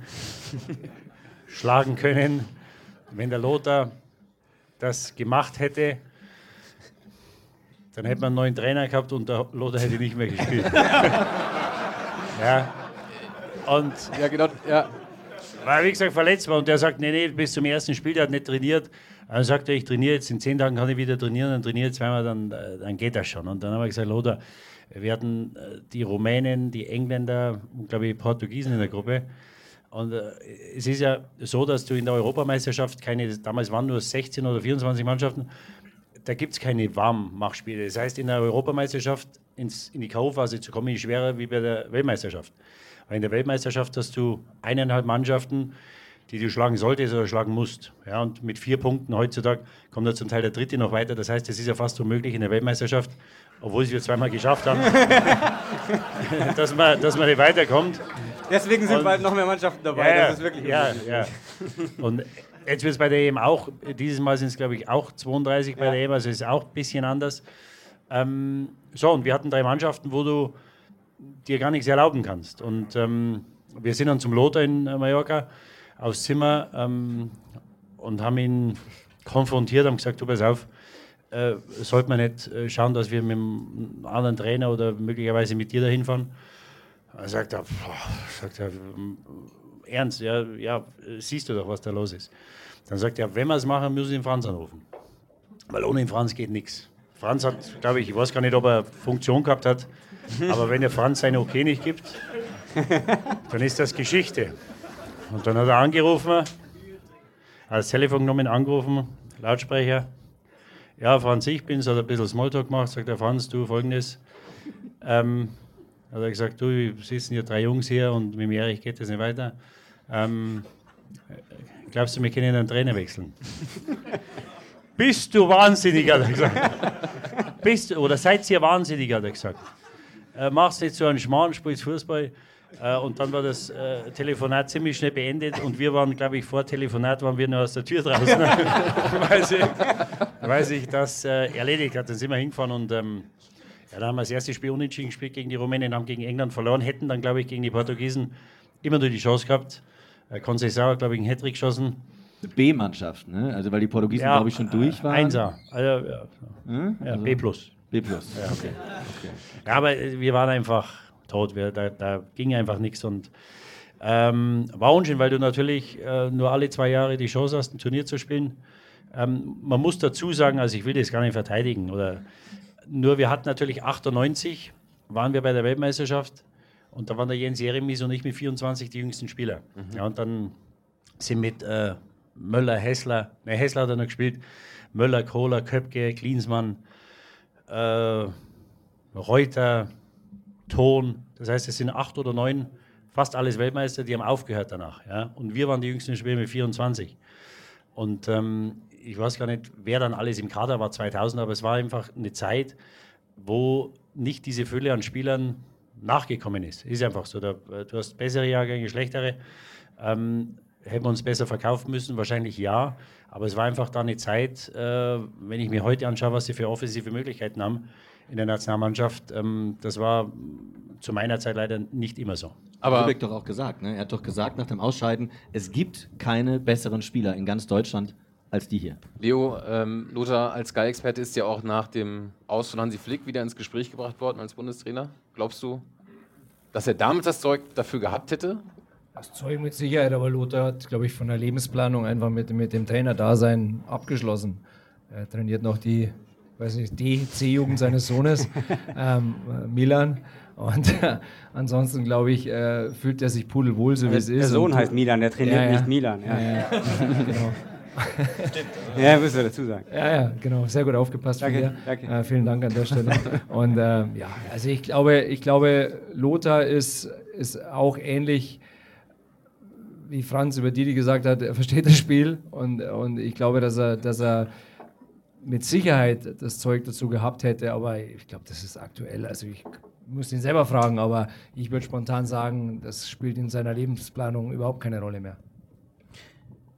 Speaker 5: schlagen können, wenn der Lothar das gemacht hätte. Dann hätte man einen neuen Trainer gehabt und der Lothar hätte nicht mehr gespielt. ja. Und ja, genau, ja. Weil, wie gesagt, verletzt war und der sagt, nee, nee, bis zum ersten Spiel, der hat nicht trainiert. Dann sagt er, ich trainiere jetzt, in zehn Tagen kann ich wieder trainieren, dann trainiere ich zweimal, dann, äh, dann geht das schon. Und dann habe ich gesagt, Lothar, wir hatten äh, die Rumänen, die Engländer und, glaube ich, Portugiesen in der Gruppe. Und äh, es ist ja so, dass du in der Europameisterschaft keine, damals waren nur 16 oder 24 Mannschaften, da gibt es keine Warmmachspiele. Das heißt, in der Europameisterschaft ins, in die K.O.-Phase zu kommen, ist schwerer wie bei der Weltmeisterschaft. Weil in der Weltmeisterschaft hast du eineinhalb Mannschaften, die du schlagen solltest oder schlagen musst. Ja, und mit vier Punkten heutzutage kommt da zum Teil der dritte noch weiter. Das heißt, es ist ja fast unmöglich in der Weltmeisterschaft, obwohl sie es zweimal geschafft haben, dass, man, dass man nicht weiterkommt.
Speaker 3: Deswegen sind und, bald noch mehr Mannschaften dabei.
Speaker 5: Ja, das ist wirklich ja, ja. Und jetzt wird es bei der EM auch, dieses Mal sind es glaube ich auch 32 bei ja. der EM, also ist auch ein bisschen anders. Ähm, so, und wir hatten drei Mannschaften, wo du dir gar nichts erlauben kannst. Und ähm, wir sind dann zum Lothar in Mallorca aufs Zimmer ähm, und haben ihn konfrontiert, haben gesagt, du pass auf, äh, sollte man nicht äh, schauen, dass wir mit einem anderen Trainer oder möglicherweise mit dir dahin fahren? Er sagt, er, sagt er, ernst, ja, ja, siehst du doch, was da los ist. Dann sagt er, wenn wir es machen, müssen wir den Franz anrufen. Weil ohne den Franz geht nichts. Franz hat, glaube ich, ich weiß gar nicht, ob er Funktion gehabt hat, aber wenn der Franz sein Okay nicht gibt, dann ist das Geschichte. Und dann hat er angerufen, hat das Telefon genommen, angerufen, Lautsprecher, ja, Franz, ich bin's, hat ein bisschen Smalltalk gemacht, sagt der Franz, du folgendes. Ähm, hat er gesagt, du, wir sitzen hier drei Jungs hier und mit dem Erich geht das nicht weiter. Ähm, glaubst du, wir können einen Trainer wechseln? Bist du wahnsinnig, hat er gesagt. Bist oder seid ihr wahnsinnig, hat er gesagt. Äh, machst jetzt so einen Schmarrn, spielst Fußball. Äh, und dann war das äh, Telefonat ziemlich schnell beendet und wir waren, glaube ich, vor Telefonat waren wir nur aus der Tür draußen, weil, sich, weil sich das äh, erledigt hat. Dann sind wir hingefahren und ähm, ja, da haben wir das erste Spiel unentschieden gespielt gegen die Rumänen, haben gegen England verloren, hätten dann, glaube ich, gegen die Portugiesen immer nur die Chance gehabt. Äh, Conceição glaube ich, einen Hattrick geschossen.
Speaker 2: B-Mannschaft, ne? Also weil die Portugiesen, ja, glaube ich, schon durch waren.
Speaker 5: Einser. Also, ja, hm? ja, B+. Plus.
Speaker 2: B+. Plus.
Speaker 5: Ja, okay. okay. ja, aber wir waren einfach tot. Wir, da, da ging einfach nichts und ähm, war unschön, weil du natürlich äh, nur alle zwei Jahre die Chance hast, ein Turnier zu spielen. Ähm, man muss dazu sagen, also ich will das gar nicht verteidigen, oder nur wir hatten natürlich 98, waren wir bei der Weltmeisterschaft und da waren der Jens Jeremies und ich mit 24 die jüngsten Spieler.
Speaker 1: Mhm.
Speaker 5: Ja, und dann sind mit äh, Möller, Hessler, ne, Hessler hat er noch gespielt, Möller, Kohler, Köpke, Klinsmann, äh, Reuter, Ton, das heißt, es sind acht oder neun, fast alles Weltmeister, die haben aufgehört danach. Ja? Und wir waren die jüngsten Spieler mit 24. Und ähm, ich weiß gar nicht, wer dann alles im Kader war 2000, aber es war einfach eine Zeit, wo nicht diese Fülle an Spielern nachgekommen ist. Ist einfach so. Da, äh, du hast bessere Jahrgänge, schlechtere. Ähm, hätten wir uns besser verkaufen müssen? Wahrscheinlich ja. Aber es war einfach da eine Zeit, äh, wenn ich mir heute anschaue, was sie für offensive Möglichkeiten haben in der Nationalmannschaft, ähm, das war zu meiner Zeit leider nicht immer so.
Speaker 2: Aber Lübeck doch auch gesagt, ne? Er hat doch gesagt nach dem Ausscheiden, es gibt keine besseren Spieler in ganz Deutschland als die hier.
Speaker 1: Leo, ähm, Lothar als Sky-Experte ist ja auch nach dem Aus von Hansi Flick wieder ins Gespräch gebracht worden als Bundestrainer. Glaubst du, dass er damals das Zeug dafür gehabt hätte?
Speaker 6: Das Zeug mit Sicherheit, aber Lothar hat, glaube ich, von der Lebensplanung einfach mit, mit dem Trainer-Dasein abgeschlossen. Er trainiert noch die, weiß nicht, D, C-Jugend seines Sohnes, ähm, Milan. Und äh, ansonsten, glaube ich, äh, fühlt er sich pudelwohl, so wie es ist.
Speaker 3: Der Sohn heißt Milan, der trainiert
Speaker 6: Ja, ja.
Speaker 3: nicht Milan. Ja,
Speaker 6: Ja, ja. genau.
Speaker 3: ja müssen wir dazu sagen.
Speaker 6: Ja, ja, genau. Sehr gut aufgepasst
Speaker 3: Danke, danke.
Speaker 6: Äh, vielen Dank an der Stelle. Und ähm, ja, also ich glaube, ich glaube, Lothar ist, ist auch ähnlich, wie Franz über Didi gesagt hat, er versteht das Spiel und, und ich glaube, dass er, dass er mit Sicherheit das Zeug dazu gehabt hätte, aber ich glaube, das ist aktuell. Also ich muss ihn selber fragen, aber ich würde spontan sagen, das spielt in seiner Lebensplanung überhaupt keine Rolle mehr.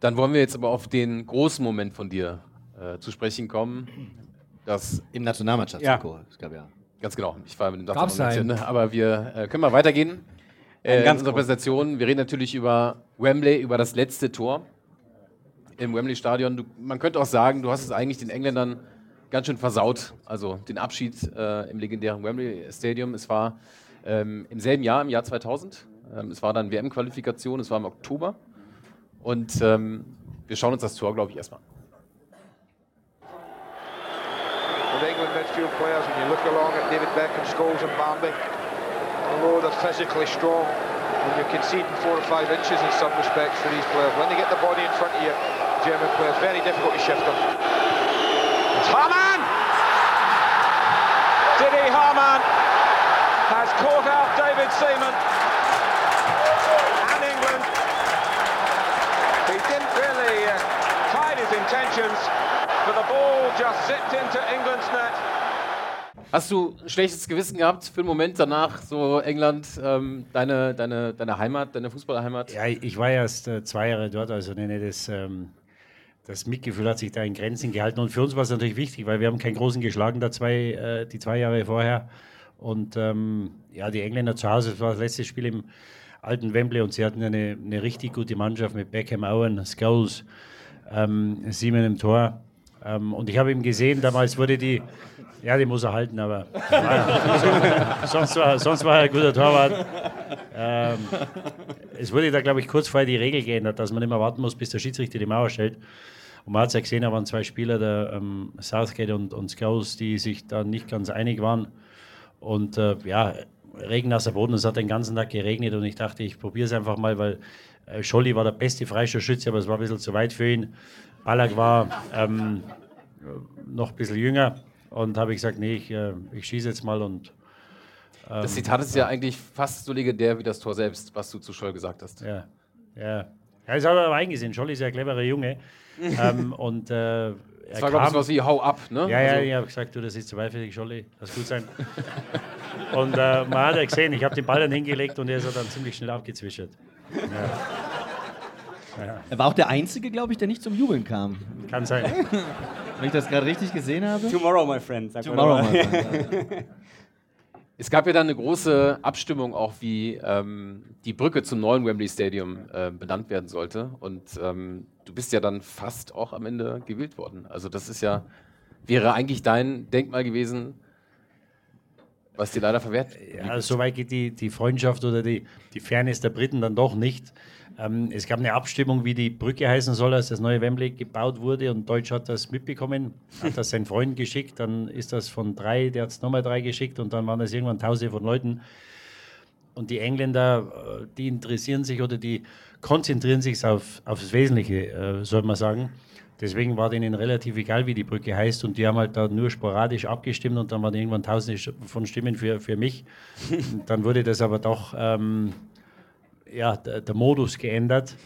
Speaker 1: Dann wollen wir jetzt aber auf den großen Moment von dir äh, zu sprechen kommen. Das
Speaker 2: Im Nationalmannschaftstrikot. Es gab ja.
Speaker 1: Ganz genau. Ich war mit dem zu Ende, Aber wir äh, können mal weitergehen. Äh, in
Speaker 3: ganz
Speaker 1: unserer. Präsentation. Wir reden natürlich über Wembley, über das letzte Tor im Wembley-Stadion. Du- Man könnte auch sagen, du hast es eigentlich den Engländern ganz schön versaut. Also den Abschied äh, im legendären Wembley Stadium. Es war ähm, im selben Jahr, im Jahr 2000. Ähm, es war dann WM-Qualifikation, es war im Oktober. Und ähm, wir schauen uns das Tor, glaube ich, erstmal an.
Speaker 10: with England midfield players, when you look along at David Beckham, Scholes and Bambi, although they're physically strong, when you're conceding four or five inches in some respects for these players, when they get the body in front of you, German players, very difficult to shift them. It's Hamann! Didi Hamann has caught out David Seaman and England. He didn't really uh, hide his intentions, but the ball just zipped into England's net.
Speaker 1: Hast du ein schlechtes Gewissen gehabt für einen Moment danach, so England, ähm, deine, deine, deine Heimat, deine Fußballerheimat?
Speaker 5: Ja, ich war erst äh, zwei Jahre dort, also nenne das, ähm, das Mitgefühl hat sich da in Grenzen gehalten. Und für uns war es natürlich wichtig, weil wir haben keinen großen geschlagen da zwei, äh, die zwei Jahre vorher. Und ähm, ja, die Engländer zu Hause, das war das letzte Spiel im alten Wembley und sie hatten eine, eine richtig gute Mannschaft mit Beckham, Owen, Scholes, ähm, Simon im Tor. Ähm, und ich habe ihm gesehen, damals wurde die, ja, die muss er halten, aber ja, sonst, war, sonst war er ein guter Torwart. Ähm, es wurde da, glaube ich, kurz vorher die Regel geändert, dass man immer warten muss, bis der Schiedsrichter die Mauer stellt. Und man hat es ja gesehen, da waren zwei Spieler, der ähm, Southgate und, und Scholes, die sich da nicht ganz einig waren. Und äh, ja, regennasser Boden, es hat den ganzen Tag geregnet und ich dachte, ich probiere es einfach mal, weil äh, Scholli war der beste Freistoßschütze, aber es war ein bisschen zu weit für ihn. Ballack war ähm, noch ein bisschen jünger und habe ich gesagt, nee, ich, äh, ich schieße jetzt mal und
Speaker 1: Das Zitat ist ja eigentlich fast so legendär wie das Tor selbst, was du zu Scholl gesagt hast.
Speaker 5: Ja, ja. Ja, das habe ich aber eingesehen. Scholli ist ja ein cleverer Junge. ähm, und äh, er
Speaker 1: ich,
Speaker 5: kam,
Speaker 1: sowas wie Hau ab, ne?
Speaker 5: Ja, ja,
Speaker 1: Also-
Speaker 5: ich habe gesagt, du, das ist dich, Scholli. Das gut sein. und äh, man hat ja gesehen, ich habe den Ball dann hingelegt und er ist ja dann ziemlich schnell abgezwischert.
Speaker 2: Er war auch der Einzige, glaube ich, der nicht zum Jubeln kam.
Speaker 5: Kann sein.
Speaker 2: Wenn ich das gerade richtig gesehen habe.
Speaker 3: Tomorrow, my friend.
Speaker 2: Tomorrow, my friend.
Speaker 1: Es gab ja dann eine große Abstimmung, auch wie ähm, die Brücke zum neuen Wembley Stadium äh, benannt werden sollte. Und ähm, du bist ja dann fast auch am Ende gewählt worden. Also das ist ja, wäre eigentlich dein Denkmal gewesen. Was die leider verwehrt.
Speaker 5: Ja, so weit geht die, die Freundschaft oder die, die Fairness der Briten dann doch nicht. Ähm, es gab eine Abstimmung, wie die Brücke heißen soll, als das neue Wembley gebaut wurde und Deutsch hat das mitbekommen, hat das seinen Freunden geschickt, dann ist das von drei, der hat es nochmal drei geschickt und dann waren das irgendwann tausende von Leuten. Und die Engländer, äh, die interessieren sich oder die konzentrieren sich auf, auf das Wesentliche, äh, soll man sagen. Deswegen war denen relativ egal, wie die Brücke heißt. Und die haben halt da nur sporadisch abgestimmt und dann waren irgendwann tausende von Stimmen für, für mich. Und dann wurde das aber doch ähm, ja, der, der, Modus geändert.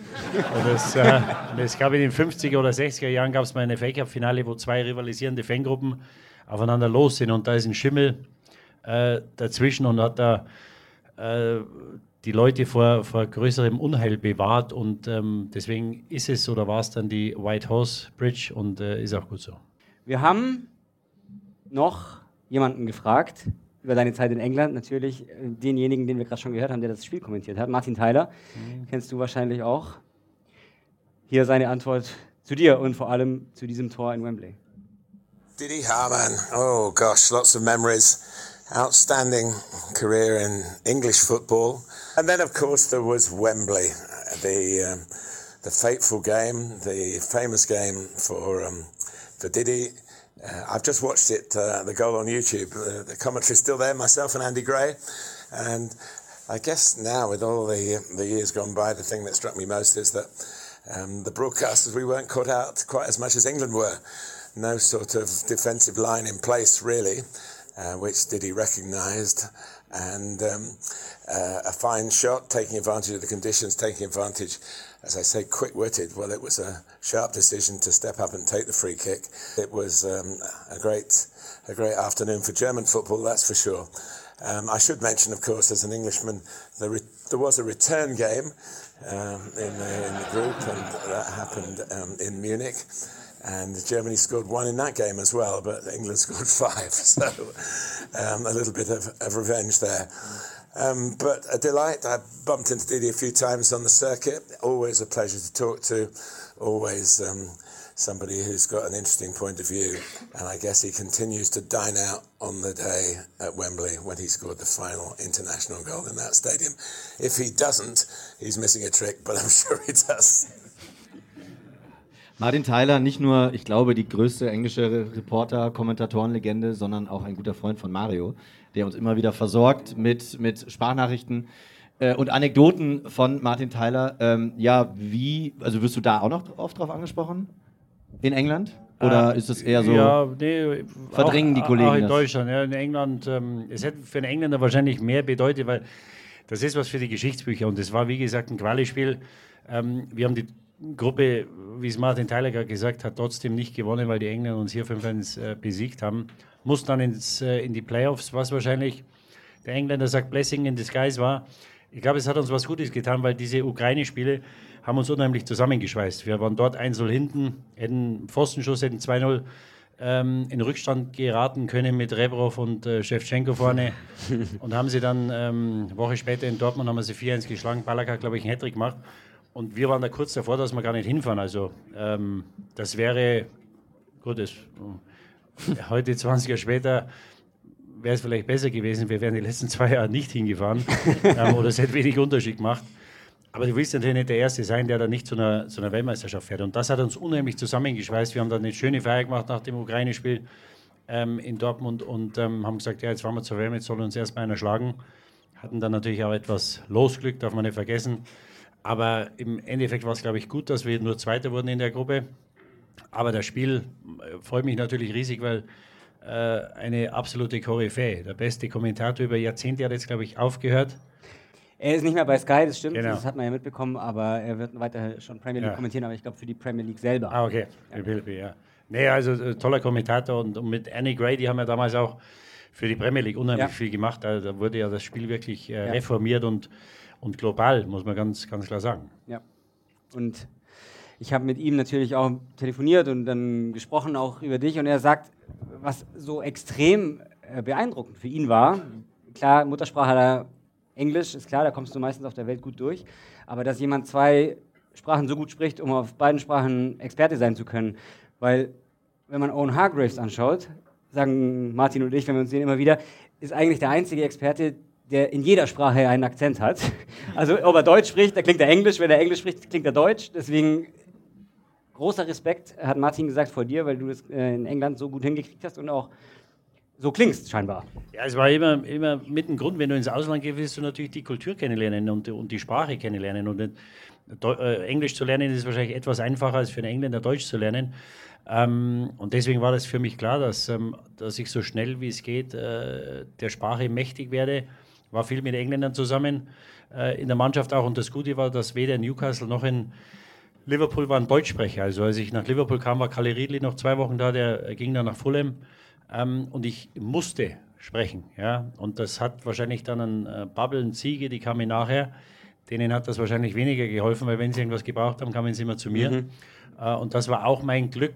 Speaker 5: Es, äh, es gab in den 50er oder 60er Jahren gab es mal eine Fake-Up-Finale, wo zwei rivalisierende Fangruppen aufeinander los sind und da ist ein Schimmel äh, dazwischen und hat da äh, die Leute vor, vor größerem Unheil bewahrt und ähm, deswegen ist es oder war es dann die White Horse Bridge und äh, ist auch gut so.
Speaker 3: Wir haben noch jemanden gefragt über deine Zeit in England, natürlich äh, denjenigen, den wir gerade schon gehört haben, der das Spiel kommentiert hat, Martin Tyler, mhm. kennst du wahrscheinlich auch. Hier seine Antwort zu dir und vor allem zu diesem Tor in Wembley.
Speaker 11: Didi Harman, oh gosh, lots of memories. Outstanding career in English football. And then, of course, there was Wembley, the um, the fateful game, the famous game for um, for Diddy. Uh, I've just watched it, uh, the goal on YouTube. Uh, the commentary's still there, myself and Andy Gray, and I guess now with all the the years gone by, the thing that struck me most is that um, the broadcasters we weren't caught out quite as much as England were. No sort of defensive line in place really, uh, which Diddy recognised and um, uh, a fine shot, taking advantage of the conditions, taking advantage, as I say, quick-witted. Well, it was a sharp decision to step up and take the free kick. It was um, a great, a great afternoon for German football, that's for sure. Um, I should mention, of course, as an Englishman, there, there was a return game um, in, the, in, the, group, and that happened um, in Munich and Germany scored one in that game as well, but England scored five. So um, a little bit of, of revenge there. Um, but a delight. I bumped into Didi a few times on the circuit. Always a pleasure to talk to. Always um, somebody who's got an interesting point of view. And I guess he continues to dine out on the day at Wembley when he scored the final international goal in that stadium. If he doesn't, he's missing a trick, but I'm sure he does.
Speaker 2: Martin Tyler, nicht nur, ich glaube, die größte englische Reporter, Kommentatorenlegende, sondern auch ein guter Freund von Mario, der uns immer wieder versorgt mit, mit Sprachnachrichten äh, und Anekdoten von Martin Tyler. Ähm, ja, wie, also wirst du da auch noch oft drauf angesprochen? In England? Oder äh, ist es eher so,
Speaker 5: ja, nee,
Speaker 2: verdrängen
Speaker 5: auch,
Speaker 2: die Kollegen
Speaker 5: auch in
Speaker 2: das?
Speaker 5: Deutschland, ja, in England, ähm, es hätte für einen Engländer wahrscheinlich mehr bedeutet, weil das ist was für die Geschichtsbücher und es war, wie gesagt, ein Quali-Spiel. Ähm, wir haben die Gruppe, wie es Martin Tyler gerade gesagt hat, trotzdem nicht gewonnen, weil die Engländer uns hier 5-1 äh, besiegt haben. Muss dann ins, äh, in die Playoffs, was wahrscheinlich der Engländer sagt, Blessing in disguise war. Ich glaube, es hat uns was Gutes getan, weil diese Ukraine-Spiele haben uns unheimlich zusammengeschweißt. Wir waren dort 1-0 hinten, hätten Pfostenschuss, hätten 2-0 ähm, in Rückstand geraten können mit Rebrov und äh, Shevchenko vorne und haben sie dann ähm, eine Woche später in Dortmund haben wir sie 4-1 geschlagen. Ballack hat, glaube ich, einen Hattrick gemacht. Und wir waren da kurz davor, dass wir gar nicht hinfahren. Also ähm, das wäre, gut, das, äh, heute 20 Jahre später wäre es vielleicht besser gewesen, wir wären die letzten zwei Jahre nicht hingefahren ähm, oder es hätte wenig Unterschied gemacht. Aber du willst natürlich nicht der Erste sein, der da nicht zu einer, zu einer Weltmeisterschaft fährt. Und das hat uns unheimlich zusammengeschweißt. Wir haben dann eine schöne Feier gemacht nach dem Ukraine-Spiel ähm, in Dortmund und ähm, haben gesagt, ja, jetzt fahren wir zur WM, jetzt soll uns erstmal einer schlagen. Hatten dann natürlich auch etwas Losglück, darf man nicht vergessen. Aber im Endeffekt war es, glaube ich, gut, dass wir nur Zweiter wurden in der Gruppe. Aber das Spiel äh, freut mich natürlich riesig, weil äh, eine absolute Koryphäe, der beste Kommentator über Jahrzehnte hat jetzt, glaube ich, aufgehört.
Speaker 3: Er ist nicht mehr bei Sky, das stimmt, genau. das hat man ja mitbekommen, aber er wird weiter schon Premier League ja. kommentieren, aber ich glaube für die Premier League selber.
Speaker 5: Ah, okay. Ja. ja. Nee, also äh, toller Kommentator und, und, mit Annie Gray, die haben ja damals auch für die Premier League unheimlich ja. viel gemacht. Also, da wurde ja das Spiel wirklich äh, reformiert und und global, muss man ganz, ganz klar sagen.
Speaker 3: Ja. Und ich habe mit ihm natürlich auch telefoniert und dann gesprochen auch über dich und er sagt, was so extrem äh, beeindruckend für ihn war, klar, Muttersprache er Englisch, ist klar, da kommst du meistens auf der Welt gut durch, aber dass jemand zwei Sprachen so gut spricht, um auf beiden Sprachen Experte sein zu können, weil wenn man Owen Hargraves anschaut, sagen Martin und ich, wenn wir uns sehen immer wieder, ist eigentlich der einzige Experte, der in jeder Sprache einen Akzent hat. Also ob er Deutsch spricht, da klingt er Englisch, wenn er Englisch spricht, klingt er Deutsch. Deswegen großer Respekt, hat Martin gesagt, vor dir, weil du das äh, in England so gut hingekriegt hast und auch so klingst scheinbar.
Speaker 5: Ja, es war immer, immer mit dem Grund, wenn du ins Ausland gehst, willst du natürlich die Kultur kennenlernen und, und die Sprache kennenlernen. Und äh, Englisch zu lernen ist wahrscheinlich etwas einfacher als für einen Engländer Deutsch zu lernen. Ähm, und deswegen war das für mich klar, dass, ähm, dass ich so schnell wie es geht äh, der Sprache mächtig werde. War viel mit Engländern zusammen äh, in der Mannschaft auch. Und das Gute war, dass weder in Newcastle noch in Liverpool waren Deutschsprecher. Also als ich nach Liverpool kam, war Kalle Riedli noch zwei Wochen da, der ging dann nach Fulham. Ähm, und ich musste sprechen. Ja? Und das hat wahrscheinlich dann ein äh, Bubble, Ziege, die kamen nachher. Denen hat das wahrscheinlich weniger geholfen, weil wenn sie irgendwas gebraucht haben, kamen sie immer zu mir. Mhm. Äh, und das war auch mein Glück,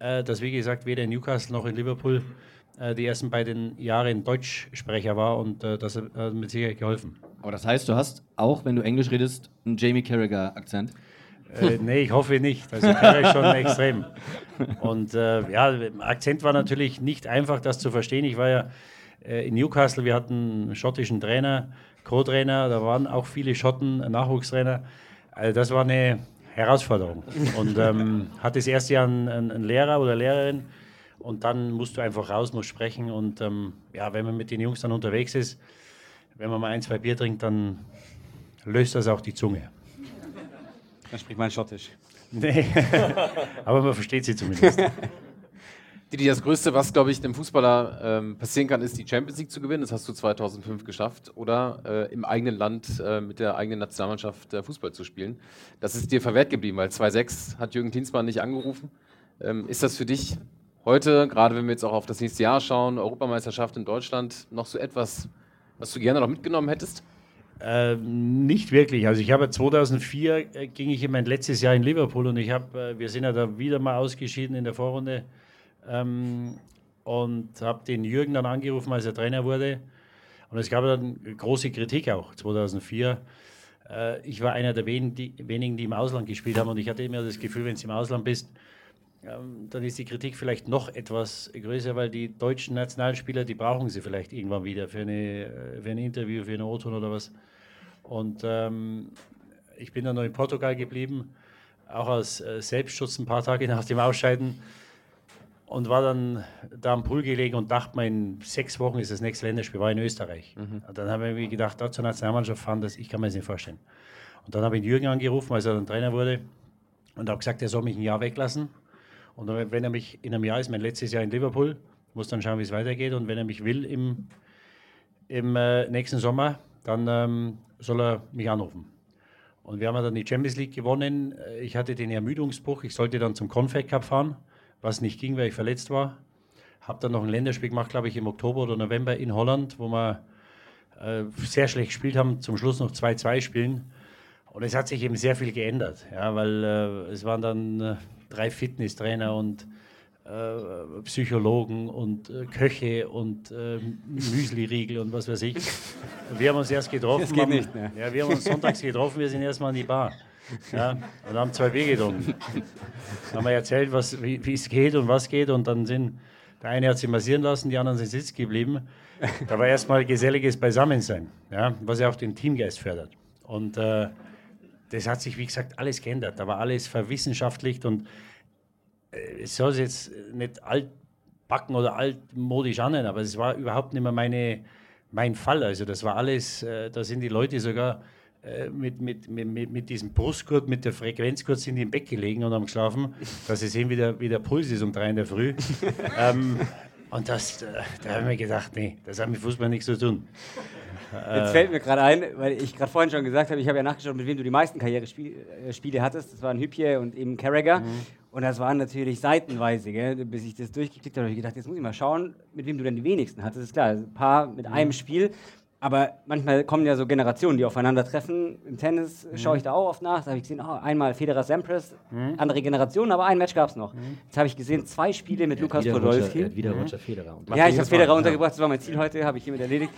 Speaker 5: äh, dass, wie gesagt, weder in Newcastle noch in Liverpool die ersten beiden Jahre ein Deutschsprecher war und das hat mit Sicherheit geholfen.
Speaker 2: Aber das heißt, du hast auch, wenn du Englisch redest, einen Jamie Carragher-Akzent?
Speaker 5: Äh, nee, ich hoffe nicht. Also Carragher schon extrem. Und äh, ja, Akzent war natürlich nicht einfach, das zu verstehen. Ich war ja äh, in Newcastle, wir hatten einen schottischen Trainer, Co-Trainer, da waren auch viele Schotten, Nachwuchstrainer. Also das war eine Herausforderung. Und ähm, hatte das erste Jahr einen, einen, Lehrer oder Lehrerin und dann musst du einfach raus, musst sprechen und ähm, ja, wenn man mit den Jungs dann unterwegs ist, wenn man mal ein, zwei Bier trinkt, dann löst das auch die Zunge.
Speaker 3: Dann spricht man Schottisch.
Speaker 5: Nee, aber man versteht sie zumindest.
Speaker 1: Didi, das Größte, was, glaube ich, dem Fußballer ähm, passieren kann, ist die Champions League zu gewinnen. Das hast du 2005 geschafft. Oder äh, im eigenen Land äh, mit der eigenen Nationalmannschaft äh, Fußball zu spielen. Das ist dir verwehrt geblieben, weil 2-6 hat Jürgen Klinsmann nicht angerufen. Ähm, ist das für dich heute, gerade wenn wir jetzt auch auf das nächste Jahr schauen, Europameisterschaft in Deutschland, noch so etwas, was du gerne noch mitgenommen hättest?
Speaker 5: Ähm, nicht wirklich. Also ich habe 2004 äh, ging ich in mein letztes Jahr in Liverpool und ich habe, äh, wir sind ja da wieder mal ausgeschieden in der Vorrunde ähm, und habe den Jürgen dann angerufen, als er Trainer wurde. Und es gab dann große Kritik auch 2004. Äh, ich war einer der wenigen die, wenigen, die im Ausland gespielt haben und ich hatte immer das Gefühl, wenn du im Ausland bist, dann ist die Kritik vielleicht noch etwas größer, weil die deutschen Nationalspieler, die brauchen sie vielleicht irgendwann wieder für, eine, äh, für ein Interview, für eine O-Ton oder was. Und ähm, ich bin dann noch in Portugal geblieben, auch aus äh, Selbstschutz ein paar Tage nach dem Ausscheiden und war dann da am Pool gelegen und dachte mir, in sechs Wochen ist das nächste Länderspiel, war in Österreich. Mhm. Und dann habe ich mir gedacht, da zur Nationalmannschaft fahren, das, ich kann mir das nicht vorstellen. Und dann habe ich Jürgen angerufen, als er dann Trainer wurde und habe gesagt, er soll mich ein Jahr weglassen. Und wenn er mich in einem Jahr ist, mein letztes Jahr in Liverpool, muss dann schauen, wie es weitergeht. Und wenn er mich will im, im äh, nächsten Sommer, dann ähm, soll er mich anrufen. Und wir haben dann die Champions League gewonnen. Ich hatte den Ermüdungsbruch. Ich sollte dann zum Confed Cup fahren was nicht ging, weil ich verletzt war. Habe dann noch ein Länderspiel gemacht, glaube ich, im Oktober oder November in Holland, wo wir äh, sehr schlecht gespielt haben, zum Schluss noch 2-2 spielen. Und es hat sich eben sehr viel geändert, ja, weil äh, es waren dann äh, drei Fitnesstrainer und äh, Psychologen und äh, Köche und äh, Müsli-Riegel und was weiß ich. Wir haben uns erst getroffen. Das
Speaker 3: geht nicht mehr.
Speaker 5: Ja, wir haben uns sonntags getroffen, wir sind erstmal in die Bar. Ja, und haben zwei Bier getrunken. Haben wir erzählt, was, wie es geht und was geht. Und dann sind, der eine hat sich massieren lassen, die anderen sind sitzen geblieben. Da war erstmal geselliges Beisammensein, ja, was ja auch den Teamgeist fördert. Und äh, das hat sich, wie gesagt, alles geändert. Da war alles verwissenschaftlicht und äh, es soll jetzt nicht altbacken oder altmodisch annehmen, aber es war überhaupt nicht mehr meine, mein Fall. Also das war alles, äh, da sind die Leute sogar äh, mit, mit, mit, mit diesem Brustgurt, mit der Frequenzgurt sind die im Bett gelegen und haben geschlafen, dass sie sehen, wie der, wie der Puls ist um drei in der Früh. ähm, und das, äh, da habe ich mir gedacht, nee, das hat mit Fußball nichts zu tun.
Speaker 3: Jetzt fällt mir gerade ein, weil ich gerade vorhin schon gesagt habe, ich habe ja nachgeschaut, mit wem du die meisten Karrierespiele äh, hattest. Das waren Hübje und eben Carragher. Mhm. Und das waren natürlich seitenweise, gell? bis ich das durchgeklickt habe, habe ich gedacht, jetzt muss ich mal schauen, mit wem du denn die wenigsten hattest. Das ist klar, ein paar mit mhm. einem Spiel. Aber manchmal kommen ja so Generationen, die aufeinandertreffen. Im Tennis mhm. schaue ich da auch oft nach. Da habe ich gesehen, oh, einmal Federer Sampras, mhm. andere Generation, aber ein Match gab es noch. Mhm. Jetzt habe ich gesehen, zwei Spiele mit Lukas Podolski.
Speaker 2: Roger, wieder Roger Federer.
Speaker 3: Ja, ich habe Federer untergebracht, das war mein Ziel heute, habe ich hiermit erledigt.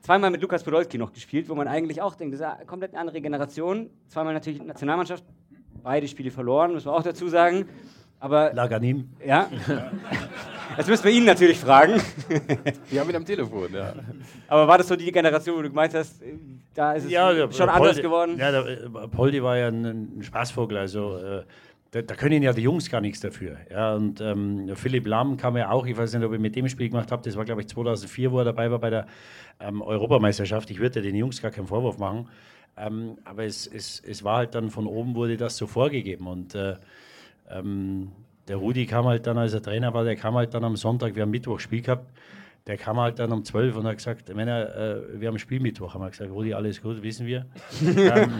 Speaker 3: Zweimal mit Lukas Podolski noch gespielt, wo man eigentlich auch denkt, das ist eine komplett eine andere Generation. Zweimal natürlich Nationalmannschaft, beide Spiele verloren, muss man auch dazu sagen. Aber
Speaker 5: Laganim.
Speaker 3: Ja. Das müssen wir ihn natürlich fragen.
Speaker 1: Wir haben ihn am Telefon, ja.
Speaker 3: Aber war das so die Generation, wo du gemeint hast, da ist es
Speaker 5: der-
Speaker 3: schon
Speaker 5: der
Speaker 3: anders
Speaker 5: Poldi-
Speaker 3: geworden?
Speaker 5: Ja, der äh, Poldi war ja ein, ein Spaßvogel, also äh, da, da können ja die Jungs gar nichts dafür. Ja, und ähm, Philipp Lahm kam ja auch, ich weiß nicht, ob ich mit dem Spiel gemacht habe, das war glaube ich 2004, wo er dabei war bei der ähm, Europameisterschaft. Ich würde den Jungs gar keinen Vorwurf machen, ähm, aber es, es, es war halt dann von oben wurde das so vorgegeben und äh, ähm, der Rudi kam halt dann, als er Trainer war, der kam halt dann am Sonntag, wir haben Mittwoch Spiel gehabt, der kam halt dann um 12 und hat gesagt, Männer, äh, wir haben Spielmittwoch. Haben wir gesagt, Rudi, alles gut, wissen wir. ähm,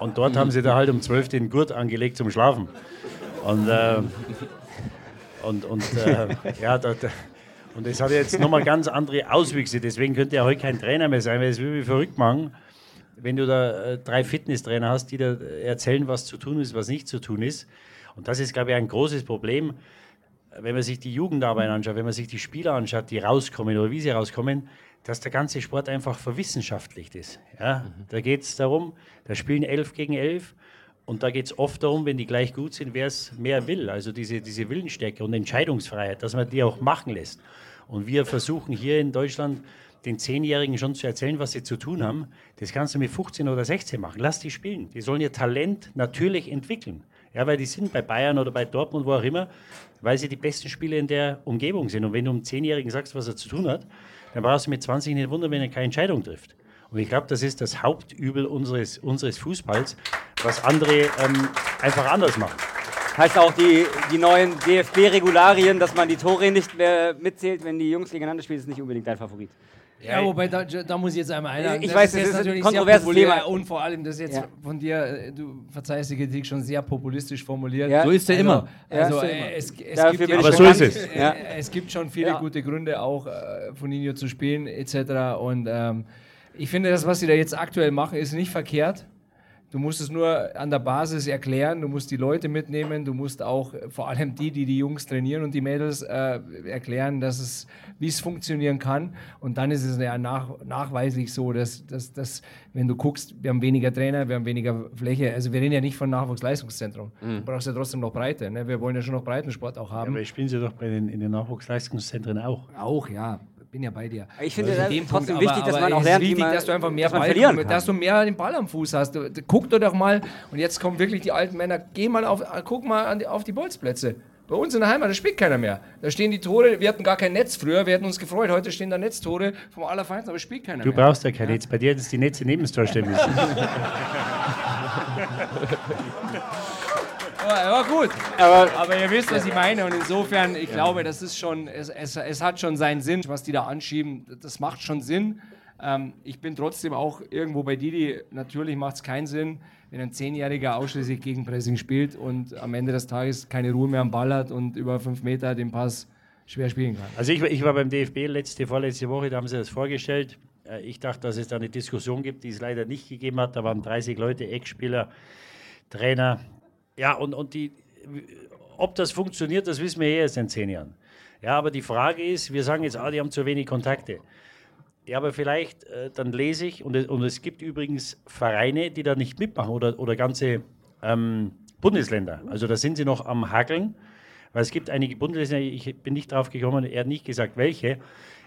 Speaker 5: und dort haben sie da halt um 12 den Gurt angelegt zum Schlafen. Und, äh, und, und äh, ja, da, da, und das hat jetzt nochmal ganz andere Auswüchse. Deswegen könnte er heute kein Trainer mehr sein, weil es will mich verrückt machen, wenn du da äh, drei Fitnesstrainer hast, die dir erzählen, was zu tun ist, was nicht zu tun ist. Und das ist, glaube ich, ein großes Problem, wenn man sich die Jugendarbeit anschaut, wenn man sich die Spieler anschaut, die rauskommen oder wie sie rauskommen, dass der ganze Sport einfach verwissenschaftlicht ist. Ja? Da geht es darum, da spielen elf gegen elf und da geht es oft darum, wenn die gleich gut sind, wer es mehr will. Also diese, diese Willensstärke und Entscheidungsfreiheit, dass man die auch machen lässt. Und wir versuchen hier in Deutschland den Zehnjährigen schon zu erzählen, was sie zu tun haben. Das kannst du mit 15 oder 16 machen. Lass die spielen. Die sollen ihr Talent natürlich entwickeln. Ja, weil die sind bei Bayern oder bei Dortmund, wo auch immer, weil sie die besten Spieler in der Umgebung sind. Und wenn du einem Zehnjährigen sagst, was er zu tun hat, dann brauchst du mit 20 nicht wundern, wenn er keine Entscheidung trifft. Und ich glaube, das ist das Hauptübel unseres, unseres Fußballs, was andere ähm, einfach anders machen.
Speaker 3: Heißt auch die, die neuen DFB-Regularien, dass man die Tore nicht mehr mitzählt, wenn die Jungs gegeneinander spielen, ist nicht unbedingt dein Favorit.
Speaker 6: Ja, wobei, da, da muss ich jetzt einmal einhaken.
Speaker 3: Ich weiß, das ist ein
Speaker 6: natürlich
Speaker 3: kontroverses
Speaker 6: sehr populär
Speaker 3: Thema.
Speaker 6: und vor allem das jetzt
Speaker 3: Ja.
Speaker 6: von dir, äh, du verzeihst die Kritik schon sehr populistisch formuliert.
Speaker 3: Ja.
Speaker 2: So ist er
Speaker 6: also,
Speaker 2: immer.
Speaker 3: Ja,
Speaker 6: Also,
Speaker 3: ist er
Speaker 6: äh, es, es gibt ja
Speaker 5: Aber
Speaker 6: schon
Speaker 5: so ist es.
Speaker 6: äh,
Speaker 3: Ja.
Speaker 6: Es gibt schon viele
Speaker 3: Ja.
Speaker 6: gute Gründe, auch äh, von Nino zu spielen, etc. Und ähm, ich finde, das, was sie da jetzt aktuell machen, ist nicht verkehrt. Du musst es nur an der Basis erklären, du musst die Leute mitnehmen, du musst auch äh, vor allem die, die die Jungs trainieren und die Mädels äh, erklären, dass es, wie es funktionieren kann. Und dann ist es ja nach, nachweislich so, dass, dass, dass, wenn du guckst, wir haben weniger Trainer, wir haben weniger Fläche. Also wir reden ja nicht von Nachwuchsleistungszentrum. Du brauchst ja trotzdem noch Breite. Ne? Wir wollen ja schon noch Breitensport auch haben.
Speaker 5: Aber spielen sie doch bei den, in den Nachwuchsleistungszentren auch.
Speaker 6: Auch, ja. Bin ja bei dir.
Speaker 3: Ich finde,
Speaker 6: Also
Speaker 3: das ist trotzdem
Speaker 6: Punkt,
Speaker 3: wichtig,
Speaker 6: aber-
Speaker 3: dass man auch lernt,
Speaker 6: wichtig,
Speaker 3: man-
Speaker 6: dass du einfach mehr
Speaker 3: dass
Speaker 6: Ball, dass du mehr den Ball am Fuß hast. Du, du, guck doch doch mal und jetzt kommen wirklich die alten Männer, geh mal auf, guck mal an die, auf die Bolzplätze. Bei uns in der Heimat, da spielt keiner mehr. Da stehen die Tore, wir hatten gar kein Netz früher, wir hätten uns gefreut, heute stehen da Netztore vom Allerfeinsten, aber spielt keiner
Speaker 5: Du
Speaker 6: mehr.
Speaker 5: brauchst ja kein Netz. Bei dir hättest die Netze neben das Tor stellen müssen.
Speaker 6: Aber, aber gut.
Speaker 3: Aber
Speaker 6: Aber ihr wisst, was ich meine. Und insofern, ich glaube, das ist schon, es, es, es hat schon seinen Sinn, was die da anschieben. Das macht schon Sinn. Ähm, ich bin trotzdem auch irgendwo bei Didi. Natürlich macht es keinen Sinn, wenn ein Zehnjähriger ausschließlich gegen Pressing spielt und am Ende des Tages keine Ruhe mehr am Ball hat und über fünf Meter den Pass schwer spielen kann.
Speaker 5: Also ich, war- ich war beim DFB letzte, vorletzte Woche, da haben sie das vorgestellt. Äh, Ich dachte, dass es da eine Diskussion gibt, die es leider nicht gegeben hat. Da waren 30 Leute, Ex-Spieler, Trainer. Ja, und, und die, ob das funktioniert, das wissen wir eh erst in zehn Jahren. Ja, aber die Frage ist, wir sagen jetzt, ah, die haben zu wenig Kontakte. Ja, aber vielleicht, äh, dann lese ich, und und es gibt übrigens Vereine, die da nicht mitmachen oder, oder ganze ähm, Bundesländer. Also da sind sie noch am Hakeln, weil es gibt einige Bundesländer, ich bin nicht drauf gekommen, er hat nicht gesagt, welche.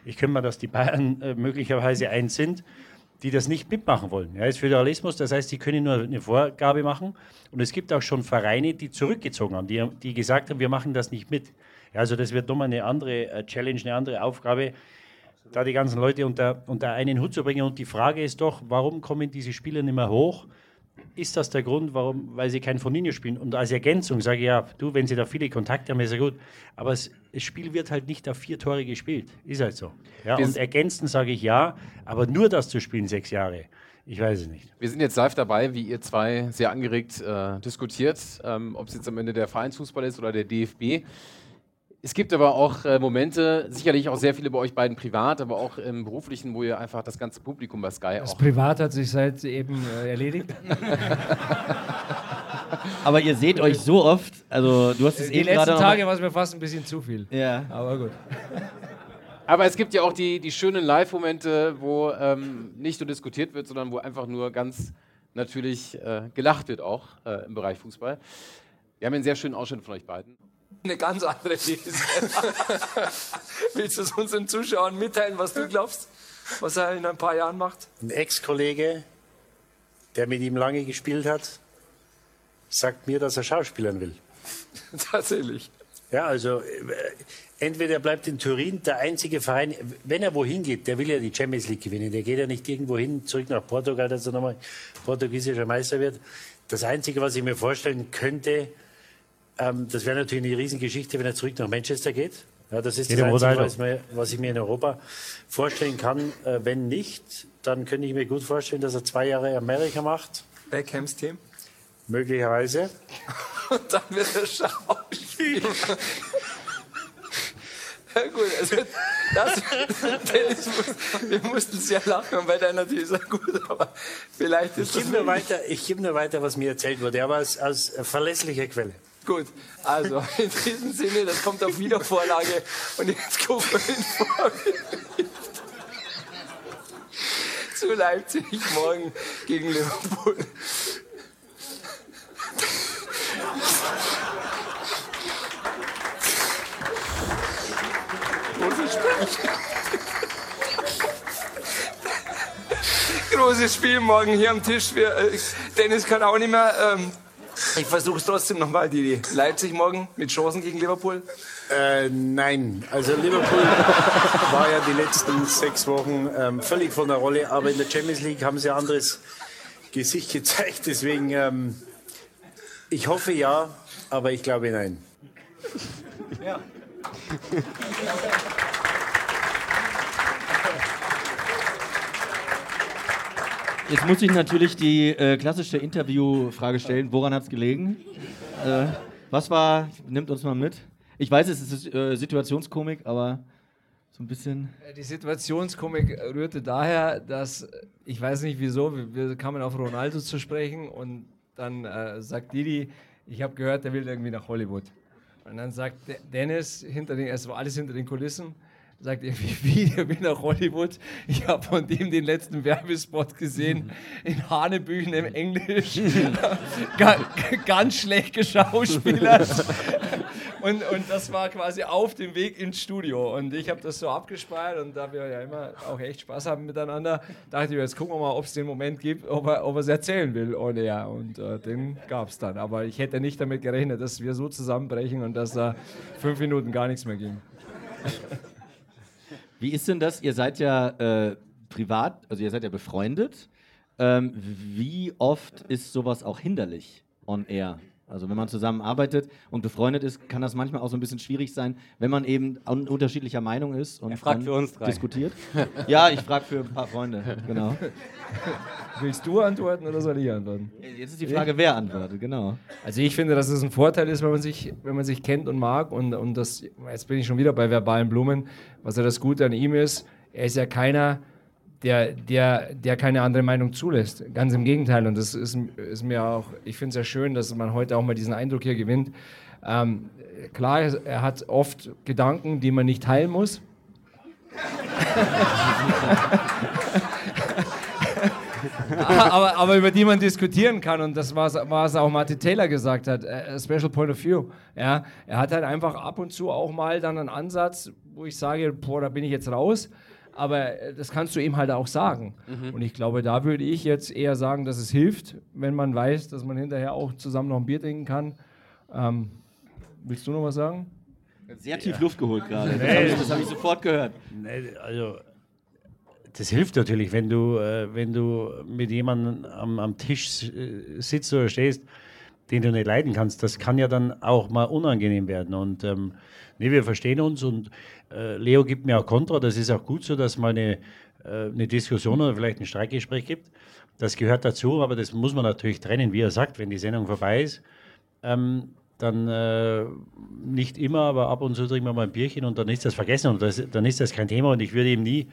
Speaker 5: Ich könnte mal, dass die Bayern äh, möglicherweise eins sind, die das nicht mitmachen wollen. Ja, ist Föderalismus, das heißt, sie können nur eine Vorgabe machen. Und es gibt auch schon Vereine, die zurückgezogen haben, die, die gesagt haben, wir machen das nicht mit. Ja, also das wird nochmal eine andere äh, Challenge, eine andere Aufgabe, da die ganzen Leute unter, unter einen Hut zu bringen. Und die Frage ist doch, warum kommen diese Spieler nicht mehr hoch? Ist das der Grund, warum, weil sie kein Foninho spielen? Und als Ergänzung sage ich ja, du, wenn sie da viele Kontakte haben, ist ja gut. Aber es, das Spiel wird halt nicht auf vier Tore gespielt. Ist halt so. Ja,
Speaker 1: Wir
Speaker 5: und ergänzend sage ich ja, aber nur das zu spielen, sechs Jahre, ich weiß es nicht.
Speaker 1: Wir sind jetzt live dabei, wie ihr zwei sehr angeregt äh, diskutiert, ähm, ob es jetzt am Ende der Vereinsfußball ist oder der DFB. Es gibt aber auch äh, Momente, sicherlich auch sehr viele bei euch beiden privat, aber auch im beruflichen, wo ihr einfach das ganze Publikum bei Sky
Speaker 6: Das
Speaker 1: auch.
Speaker 6: Privat hat sich seit eben äh, erledigt.
Speaker 2: Aber ihr seht euch so oft, also du hast es
Speaker 6: Die
Speaker 2: eben gerade
Speaker 6: letzten
Speaker 2: noch-
Speaker 6: Tage war es mir fast ein bisschen zu viel.
Speaker 2: Ja.
Speaker 6: Aber gut.
Speaker 1: Aber es gibt ja auch die, die schönen Live-Momente, wo ähm, nicht nur diskutiert wird, sondern wo einfach nur ganz natürlich äh, gelacht wird, auch äh, im Bereich Fußball. Wir haben einen sehr schönen Ausschnitt von euch beiden.
Speaker 6: Eine ganz andere These. Willst du es unseren Zuschauern mitteilen, was du glaubst, was er in ein paar Jahren macht?
Speaker 5: Ein Ex-Kollege, der mit ihm lange gespielt hat, sagt mir, dass er Schauspielern will.
Speaker 6: Tatsächlich.
Speaker 5: Ja, also äh, entweder er bleibt in Turin, der einzige Verein, wenn er wohin geht, der will ja die Champions League gewinnen. Der geht ja nicht irgendwo hin, zurück nach Portugal, dass er nochmal portugiesischer Meister wird. Das Einzige, was ich mir vorstellen könnte, ähm, das wäre natürlich eine Riesengeschichte, wenn er zurück nach Manchester geht. Ja, das ist das
Speaker 12: Jeder
Speaker 5: Einzige, was, mir, was ich mir in Europa vorstellen kann. Äh, wenn nicht, dann könnte ich mir gut vorstellen, dass er zwei Jahre Amerika macht.
Speaker 6: Beckhams Team.
Speaker 5: Möglicherweise.
Speaker 6: Und dann wird er Schauspieler. Ja gut, also das, Dennis, wir mussten sehr lachen bei deiner These, gut, aber vielleicht
Speaker 5: Ich
Speaker 6: ist das
Speaker 5: gebe nur, weiter, ich gebe nur weiter, was mir erzählt wurde, aber aus, aus verlässlicher Quelle.
Speaker 6: Gut, also in diesem Sinne, das kommt auf Wiedervorlage und jetzt gucken wir in zu Leipzig morgen gegen Liverpool. Großes Spiel. Großes Spiel morgen hier am Tisch. Wir, äh, Dennis kann auch nicht mehr. Ähm, ich versuche es trotzdem nochmal, Didi. Leipzig morgen mit Chancen gegen Liverpool.
Speaker 5: Äh, nein, also Liverpool war ja die letzten sechs Wochen ähm, völlig von der Rolle, aber in der Champions League haben sie ein anderes Gesicht gezeigt. Deswegen, ähm, ich hoffe ja, aber ich glaube nein.
Speaker 3: Ja.
Speaker 2: Jetzt muss ich natürlich die äh, klassische Interviewfrage stellen. Woran hat es gelegen? Äh, was war, nimmt uns mal mit. Ich weiß, es ist äh, Situationskomik, aber so ein bisschen.
Speaker 6: Die Situationskomik rührte daher, dass, ich weiß nicht wieso, wir, wir kamen auf Ronaldo zu sprechen und dann äh, sagt Didi, ich habe gehört, der will irgendwie nach Hollywood. Und dann sagt De- Dennis, hinter den, es war alles hinter den Kulissen, sagt irgendwie, wie, der will nach Hollywood. Ich habe von dem den letzten Werbespot gesehen, in Hanebüchen im Englisch, Ga, ganz schlecht geschauspielert. Und, und das war quasi auf dem Weg ins Studio. Und ich habe das so abgespeichert und da wir ja immer auch echt Spaß haben miteinander, dachte ich, jetzt gucken wir mal, ob es den Moment gibt, ob er ob er es erzählen will. Und ja, und äh, den gab es dann. Aber ich hätte nicht damit gerechnet, dass wir so zusammenbrechen und dass da fünf Minuten gar nichts mehr ging.
Speaker 2: Wie ist denn das? Ihr seid ja äh, privat, also ihr seid ja befreundet. Ähm, wie oft ist sowas auch hinderlich on air? Also wenn man zusammenarbeitet und befreundet ist, kann das manchmal auch so ein bisschen schwierig sein, wenn man eben un unterschiedlicher Meinung ist und
Speaker 3: Er fragt
Speaker 2: dann
Speaker 3: für uns drei.
Speaker 2: diskutiert. Ja, ich frage für ein paar Freunde, genau.
Speaker 6: Willst du antworten oder soll ich antworten?
Speaker 2: Jetzt ist die Frage, wer antwortet, genau.
Speaker 6: Also ich finde, dass es ein Vorteil ist, wenn man sich, wenn man sich kennt und mag. Und, und das, jetzt bin ich schon wieder bei verbalen Blumen. Was ja das Gute an ihm ist, er ist ja keiner, der, der, der keine andere Meinung zulässt. Ganz im Gegenteil. Und das ist, ist mir auch, ich finde es ja schön, dass man heute auch mal diesen Eindruck hier gewinnt. Ähm, klar, er hat oft Gedanken, die man nicht teilen muss. aber, aber über die man diskutieren kann und das was, was auch Martin Taylor gesagt hat, äh, a special point of view. Ja, er hat halt einfach ab und zu auch mal dann einen Ansatz, wo ich sage, boah, da bin ich jetzt raus. Aber äh, das kannst du ihm halt auch sagen.
Speaker 1: Mhm.
Speaker 6: Und ich glaube, da würde ich jetzt eher sagen, dass es hilft, wenn man weiß, dass man hinterher auch zusammen noch ein Bier trinken kann. Ähm, willst du noch was sagen?
Speaker 2: Sehr tief Luft geholt gerade. Das
Speaker 5: Nee.
Speaker 2: habe ich, das hab ich sofort gehört.
Speaker 5: Nee, also, das hilft natürlich, wenn du, äh, wenn du mit jemandem am, am Tisch äh, sitzt oder stehst, den du nicht leiden kannst. Das kann ja dann auch mal unangenehm werden. Und ähm, nee, wir verstehen uns und äh, Leo gibt mir auch Kontra. Das ist auch gut so, dass mal eine, äh, eine Diskussion oder vielleicht ein Streitgespräch gibt. Das gehört dazu, aber das muss man natürlich trennen, wie er sagt, wenn die Sendung vorbei ist. Ähm, dann äh, nicht immer, aber ab und zu trinken wir mal ein Bierchen und dann ist das vergessen und das, dann ist das kein Thema und ich würde ihm nie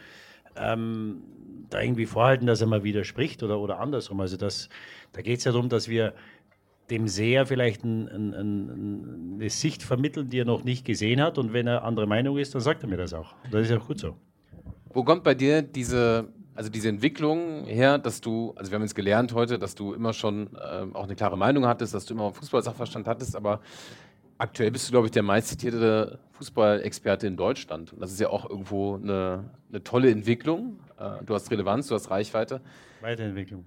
Speaker 5: ähm, da irgendwie vorhalten, dass er mal widerspricht oder, oder andersrum. Also das, da geht es ja darum, dass wir dem Seher vielleicht ein, ein, ein, eine Sicht vermitteln, die er noch nicht gesehen hat und wenn er anderer Meinung ist, dann sagt er mir das auch. Das ist auch gut so.
Speaker 1: Wo kommt bei dir diese, also diese Entwicklung her, dass du, also wir haben jetzt gelernt heute, dass du immer schon ähm, auch eine klare Meinung hattest, dass du immer Fußballsachverstand hattest, aber Aktuell bist du, glaube ich, der meistzitierte Fußballexperte in Deutschland. Und das ist ja auch irgendwo eine, eine tolle Entwicklung. Äh, du hast Relevanz, du hast Reichweite.
Speaker 5: Weiterentwicklung.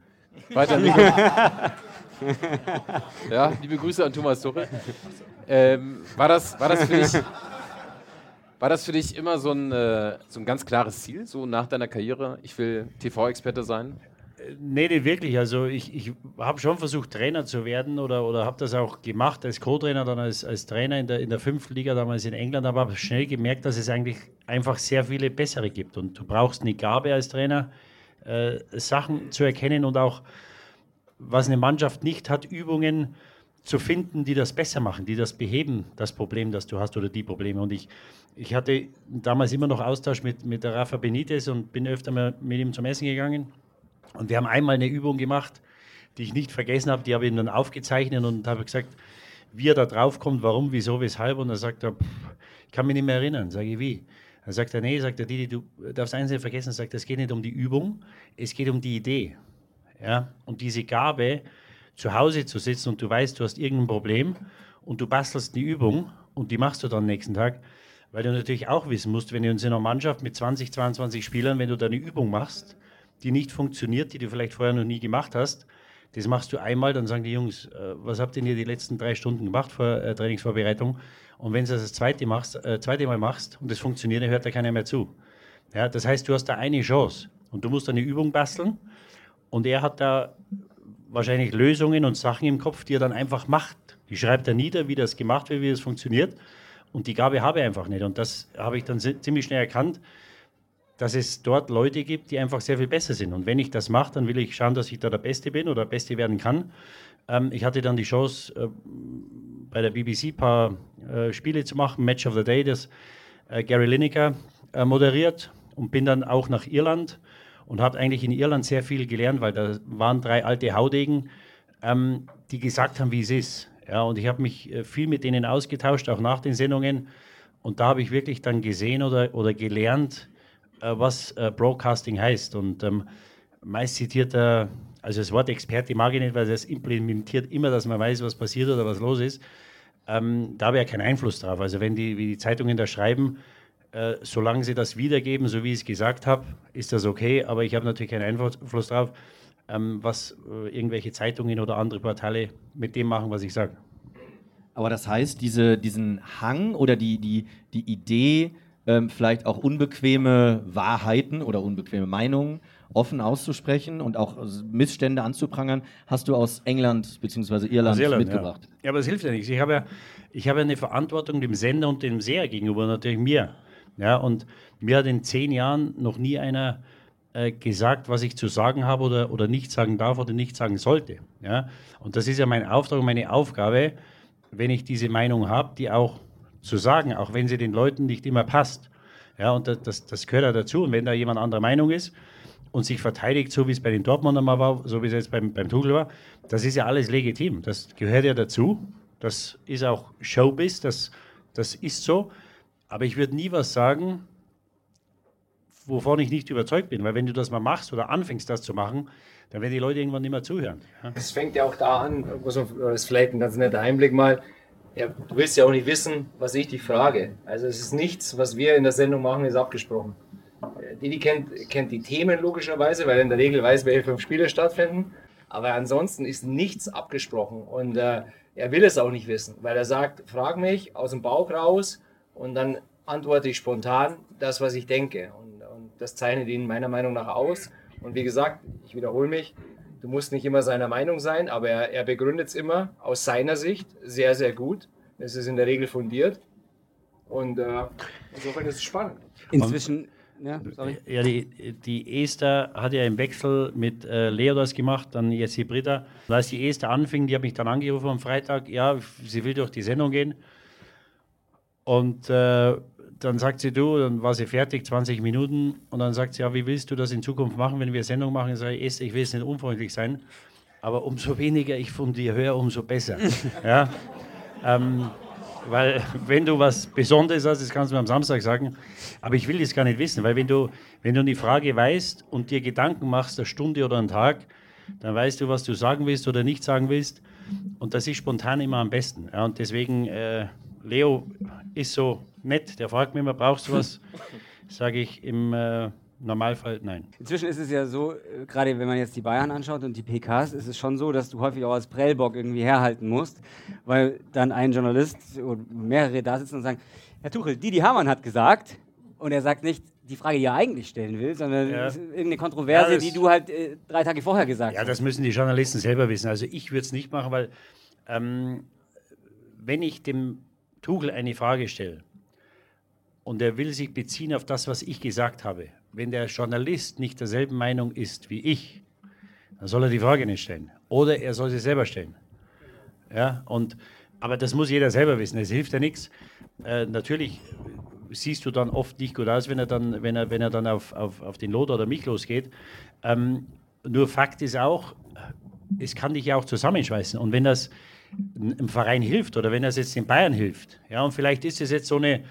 Speaker 1: Weiterentwicklung. ja, liebe Grüße an Thomas Tuchel. Ähm, war, das, war, das für dich, war das für dich immer so ein, äh, so ein ganz klares Ziel, so nach deiner Karriere? Ich will TV-Experte sein?
Speaker 5: Nee, nicht wirklich. Also ich, ich habe schon versucht, Trainer zu werden oder, oder habe das auch gemacht als Co-Trainer, dann als, als Trainer in der, in der fünften Liga damals in England, aber habe schnell gemerkt, dass es eigentlich einfach sehr viele bessere gibt. Und du brauchst eine Gabe als Trainer, äh, Sachen zu erkennen und auch, was eine Mannschaft nicht hat, Übungen zu finden, die das besser machen, die das beheben, das Problem, das du hast oder die Probleme. Und ich, ich hatte damals immer noch Austausch mit, mit der Rafa Benitez und bin öfter mal mit ihm zum Essen gegangen. Und wir haben einmal eine Übung gemacht, die ich nicht vergessen habe, die habe ich ihm dann aufgezeichnet und habe gesagt, wie er da drauf kommt, warum, wieso, weshalb. Und sagt er, pff, ich kann mich nicht mehr erinnern. Sage ich, wie? Dann sagt er, nee, sagt er, Didi, du darfst eins nicht vergessen, sagt, es geht nicht um die Übung, es geht um die Idee. Ja? Und diese Gabe, zu Hause zu sitzen und du weißt, du hast irgendein Problem und du bastelst eine Übung und die machst du dann nächsten Tag, weil du natürlich auch wissen musst, wenn du in einer Mannschaft mit 20, 22 Spielern, wenn du da eine Übung machst, die nicht funktioniert, die du vielleicht vorher noch nie gemacht hast. Das machst du einmal, dann sagen die Jungs, äh, was habt ihr denn die letzten drei Stunden gemacht vor äh, Trainingsvorbereitung? Und wenn du das, das zweite, machst, äh, zweite Mal machst und das funktioniert, dann hört da keiner mehr zu. Ja, das heißt, du hast da eine Chance und du musst eine Übung basteln und er hat da wahrscheinlich Lösungen und Sachen im Kopf, die er dann einfach macht. Die schreibt er nieder, wie das gemacht wird, wie das funktioniert. Und die Gabe habe ich einfach nicht. Und das habe ich dann ziemlich schnell erkannt dass es dort Leute gibt, die einfach sehr viel besser sind. Und wenn ich das mache, dann will ich schauen, dass ich da der Beste bin oder der Beste werden kann. Ähm, ich hatte dann die Chance, äh, bei der BBC ein paar äh, Spiele zu machen, Match of the Day, das äh, Gary Lineker äh, moderiert und bin dann auch nach Irland und habe eigentlich in Irland sehr viel gelernt, weil da waren drei alte Haudegen, ähm, die gesagt haben, wie es ist. Ja, und ich habe mich äh, viel mit denen ausgetauscht, auch nach den Sendungen. Und da habe ich wirklich dann gesehen oder, oder gelernt, was äh, Broadcasting heißt. Und ähm, meist zitiert er, also das Wort Experte mag ich nicht, weil es implementiert immer, dass man weiß, was passiert oder was los ist. Ähm, da habe ich ja keinen Einfluss drauf. Also wenn die, wie die Zeitungen da schreiben, äh, solange sie das wiedergeben, so wie ich es gesagt habe, ist das okay. Aber ich habe natürlich keinen Einfluss drauf, ähm, was äh, irgendwelche Zeitungen oder andere Portale mit dem machen, was ich sage.
Speaker 2: Aber das heißt, diese, diesen Hang oder die, die, die Idee, ähm, vielleicht auch unbequeme Wahrheiten oder unbequeme Meinungen offen auszusprechen und auch Missstände anzuprangern, hast du aus England bzw. Irland, Irland, mitgebracht.
Speaker 5: Ja. ja. aber es hilft ja nichts. Ich habe ja, ich habe ja eine Verantwortung dem Sender und dem Seher gegenüber, natürlich mir. Ja, und mir hat in zehn Jahren noch nie einer äh, gesagt, was ich zu sagen habe oder, oder nicht sagen darf oder nicht sagen sollte. Ja? Und das ist ja mein Auftrag und meine Aufgabe, wenn ich diese Meinung habe, die auch zu sagen, auch wenn sie den Leuten nicht immer passt. Ja, und das, das gehört ja dazu. Und wenn da jemand anderer Meinung ist und sich verteidigt, so wie es bei den Dortmundern mal war, so wie es jetzt beim, beim Tuchel war, das ist ja alles legitim. Das gehört ja dazu. Das ist auch Showbiz, das, das ist so. Aber ich würde nie was sagen, wovon ich nicht überzeugt bin. Weil wenn du das mal machst oder anfängst, das zu machen, dann werden die Leute irgendwann nicht mehr zuhören.
Speaker 6: Es fängt ja auch da an, das ist vielleicht ein ganz netter Einblick mal, ja, du willst ja auch nicht wissen, was ich dich frage. Also es ist nichts, was wir in der Sendung machen, ist abgesprochen. Äh, Didi kennt, kennt die Themen logischerweise, weil er in der Regel weiß, welche fünf Spiele stattfinden. Aber ansonsten ist nichts abgesprochen. Und äh, er will es auch nicht wissen, weil er sagt, frag mich aus dem Bauch raus und dann antworte ich spontan das, was ich denke. Und, und das zeichnet ihn meiner Meinung nach aus. Und wie gesagt, ich wiederhole mich, Du musst nicht immer seiner Meinung sein, aber er, er begründet es immer aus seiner Sicht sehr, sehr gut. Es ist in der Regel fundiert. Und äh, insofern ist es spannend.
Speaker 3: Inzwischen.
Speaker 5: Ja, sorry. ja die, die Esther hat ja im Wechsel mit äh, Leo das gemacht, dann jetzt die Britta. Und als die Esther anfing, die hat mich dann angerufen am Freitag, ja, sie will durch die Sendung gehen. Und äh, dann sagt sie, du, dann war sie fertig, 20 Minuten. Und dann sagt sie, ja, wie willst du das in Zukunft machen, wenn wir Sendung machen? Ich sage, ich will jetzt nicht unfreundlich sein, aber umso weniger ich von dir höre, umso besser. ja? Ähm, weil wenn du was Besonderes hast, das kannst du mir am Samstag sagen, aber ich will das gar nicht wissen, weil wenn du, wenn du eine Frage weißt und dir Gedanken machst, eine Stunde oder einen Tag, dann weißt du, was du sagen willst oder nicht sagen willst und das ist spontan immer am besten. Ja, und deswegen äh, Leo ist so nett, der fragt mich immer, brauchst du was? Sage ich im äh, Normalfall nein.
Speaker 3: Inzwischen ist es ja so, äh, gerade wenn man jetzt die Bayern anschaut und die PKs, ist es schon so, dass du häufig auch als Prellbock irgendwie herhalten musst, weil dann ein Journalist oder mehrere da sitzen und sagen, Herr Tuchel, Didi Hamann hat gesagt, und er sagt nicht die Frage, die er eigentlich stellen will, sondern
Speaker 5: Ja.
Speaker 3: irgendeine Kontroverse,
Speaker 5: Ja, das-
Speaker 3: die du halt äh, drei Tage vorher gesagt
Speaker 5: Ja,
Speaker 3: hast.
Speaker 5: das müssen die Journalisten selber wissen. Also ich würde es nicht machen, weil ähm, wenn ich dem Tuchel eine Frage stelle und er will sich beziehen auf das, was ich gesagt habe, wenn der Journalist nicht derselben Meinung ist wie ich, dann soll er die Frage nicht stellen. Oder er soll sie selber stellen. Ja, und, aber das muss jeder selber wissen. Es hilft ja nichts. Äh, natürlich siehst du dann oft nicht gut aus, wenn er dann, wenn er, wenn er dann auf, auf, auf den Lothar oder mich losgeht. Ähm, nur Fakt ist auch, es kann dich ja auch zusammenschweißen. Und wenn das im Verein hilft oder wenn das jetzt den Bayern hilft, ja, und vielleicht ist es jetzt so eine,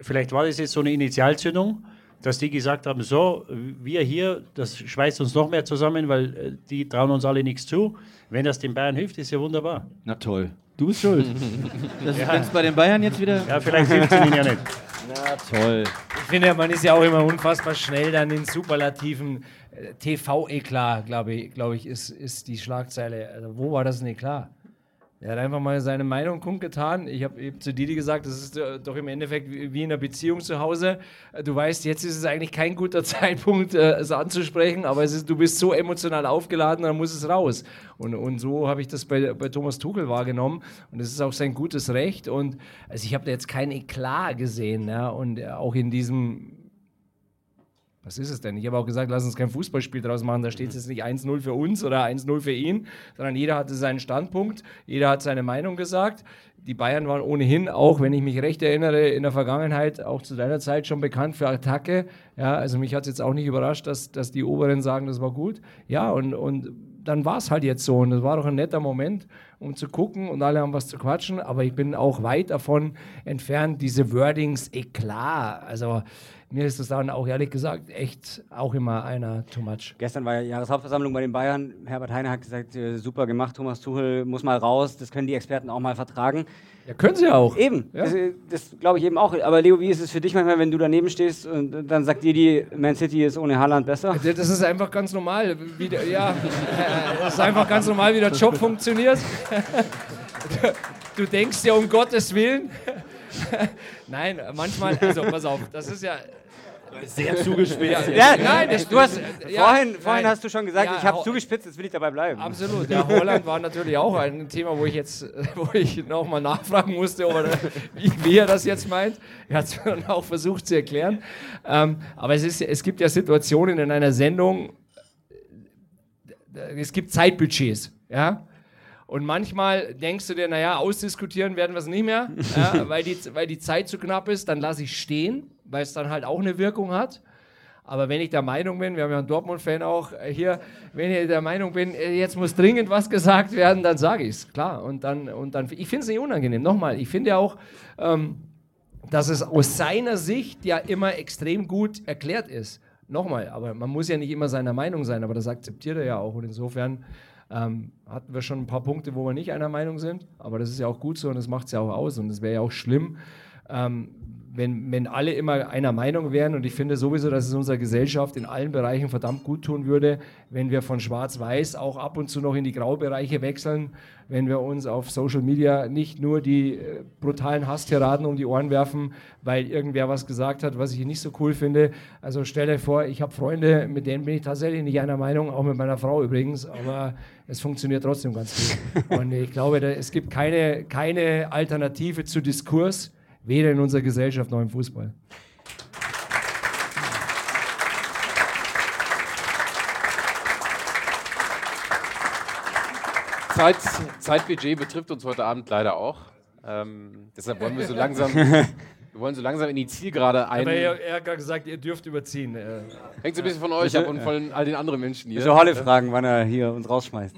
Speaker 5: vielleicht war das jetzt so eine Initialzündung, dass die gesagt haben, so, wir hier, das schweißt uns noch mehr zusammen, weil äh, die trauen uns alle nichts zu. Wenn das den Bayern hilft, ist ja wunderbar.
Speaker 2: Na toll. Du bist schuld. Das
Speaker 5: Ja.
Speaker 2: Wenn es bei den Bayern jetzt wieder.
Speaker 5: Ja, vielleicht hilft es ihnen ja nicht.
Speaker 2: Na toll.
Speaker 6: Ich finde, man ist ja auch immer unfassbar schnell dann in superlativen äh, TV-Eklat, glaube ich, glaube ich ist, ist die Schlagzeile. Also, wo war das ein Eklat? Er hat einfach mal seine Meinung kundgetan. Ich habe eben zu Didi gesagt, das ist äh, doch im Endeffekt wie in einer Beziehung zu Hause. Äh, Du weißt, jetzt ist es eigentlich kein guter Zeitpunkt, äh, es anzusprechen, aber es ist, du bist so emotional aufgeladen, dann muss es raus. Und, und so habe ich das bei, bei Thomas Tuchel wahrgenommen. Und das ist auch sein gutes Recht. Und also ich habe da jetzt kein Eklat gesehen. Ja? Und auch in diesem was ist es denn? Ich habe auch gesagt, lass uns kein Fußballspiel draus machen. Da steht es jetzt nicht 1-0 für uns oder 1-0 für ihn, sondern jeder hatte seinen Standpunkt, jeder hat seine Meinung gesagt. Die Bayern waren ohnehin, auch wenn ich mich recht erinnere, in der Vergangenheit, auch zu deiner Zeit schon bekannt für Attacke. Ja, also mich hat es jetzt auch nicht überrascht, dass, dass die Oberen sagen, das war gut. Ja, und, und dann war es halt jetzt so. Und das war doch ein netter Moment, um zu gucken und alle haben was zu quatschen. Aber ich bin auch weit davon entfernt, diese Wordings eklar. Also mir ist das dann auch ehrlich gesagt echt auch immer einer too much.
Speaker 3: Gestern war ja Jahreshauptversammlung bei den Bayern. Herbert Heine hat gesagt, äh, super gemacht, Thomas Tuchel muss mal raus. Das können die Experten auch mal vertragen.
Speaker 6: Ja, können sie auch.
Speaker 3: Eben,
Speaker 6: Ja.
Speaker 3: das, das glaube ich eben auch. Aber Leo, wie ist es für dich manchmal, wenn du daneben stehst und dann sagt dir die, Man City ist ohne Haaland besser?
Speaker 6: Das ist einfach ganz normal. Wie der, ja, das ist einfach ganz normal, wie der Job funktioniert. Du denkst ja um Gottes Willen. Nein, manchmal, also pass auf, das ist ja.
Speaker 2: Sehr zugespitzt.
Speaker 3: Ja,
Speaker 6: nein, das,
Speaker 3: du hast,
Speaker 6: ja,
Speaker 3: vorhin, vorhin
Speaker 6: nein.
Speaker 3: hast du schon gesagt,
Speaker 6: Ja,
Speaker 3: ich habe zugespitzt, jetzt will ich dabei bleiben.
Speaker 6: Absolut. Ja, Holland war natürlich auch ein Thema, wo ich jetzt, wo ich nochmal nachfragen musste, ob er, wie, wie er das jetzt meint. Er hat es dann auch versucht zu erklären. Ähm, aber es, ist, es gibt ja Situationen in einer Sendung, es gibt Zeitbudgets, ja. Und manchmal denkst du dir, naja, ausdiskutieren werden wir es nicht mehr, ja, weil, die, weil die Zeit zu knapp ist, dann lasse ich stehen, weil es dann halt auch eine Wirkung hat. Aber wenn ich der Meinung bin, wir haben ja einen Dortmund-Fan auch äh, hier, wenn ich der Meinung bin, äh, jetzt muss dringend was gesagt werden, dann sage ich es, klar. Und dann, und dann, ich finde es nicht unangenehm. Nochmal, ich finde ja auch, ähm, dass es aus seiner Sicht ja immer extrem gut erklärt ist. Nochmal, aber man muss ja nicht immer seiner Meinung sein, aber das akzeptiert er ja auch. Und insofern ähm, hatten wir schon ein paar Punkte, wo wir nicht einer Meinung sind, aber das ist ja auch gut so und das macht es ja auch aus. Und es wäre ja auch schlimm, ähm, wenn, wenn alle immer einer Meinung wären. Und ich finde sowieso, dass es unserer Gesellschaft in allen Bereichen verdammt gut tun würde, wenn wir von Schwarz-Weiß auch ab und zu noch in die Graubereiche wechseln, wenn wir uns auf Social Media nicht nur die äh, brutalen Hasstiraden um die Ohren werfen, weil irgendwer was gesagt hat, was ich nicht so cool finde. Also stell dir vor, ich habe Freunde, mit denen bin ich tatsächlich nicht einer Meinung, auch mit meiner Frau übrigens, aber es funktioniert trotzdem ganz gut. Und ich glaube, da, es gibt keine, keine Alternative zu Diskurs, weder in unserer Gesellschaft noch im Fußball.
Speaker 1: Zeit, Zeitbudget betrifft uns heute Abend leider auch. Ähm, deshalb wollen wir so langsam, wir wollen so langsam in die Zielgerade ein.
Speaker 6: Aber er, er hat gerade gesagt, ihr dürft überziehen. Äh,
Speaker 1: Hängt so ein bisschen von euch ab und von all den anderen Menschen hier.
Speaker 3: Ich Holle fragen, wann er hier uns rausschmeißt.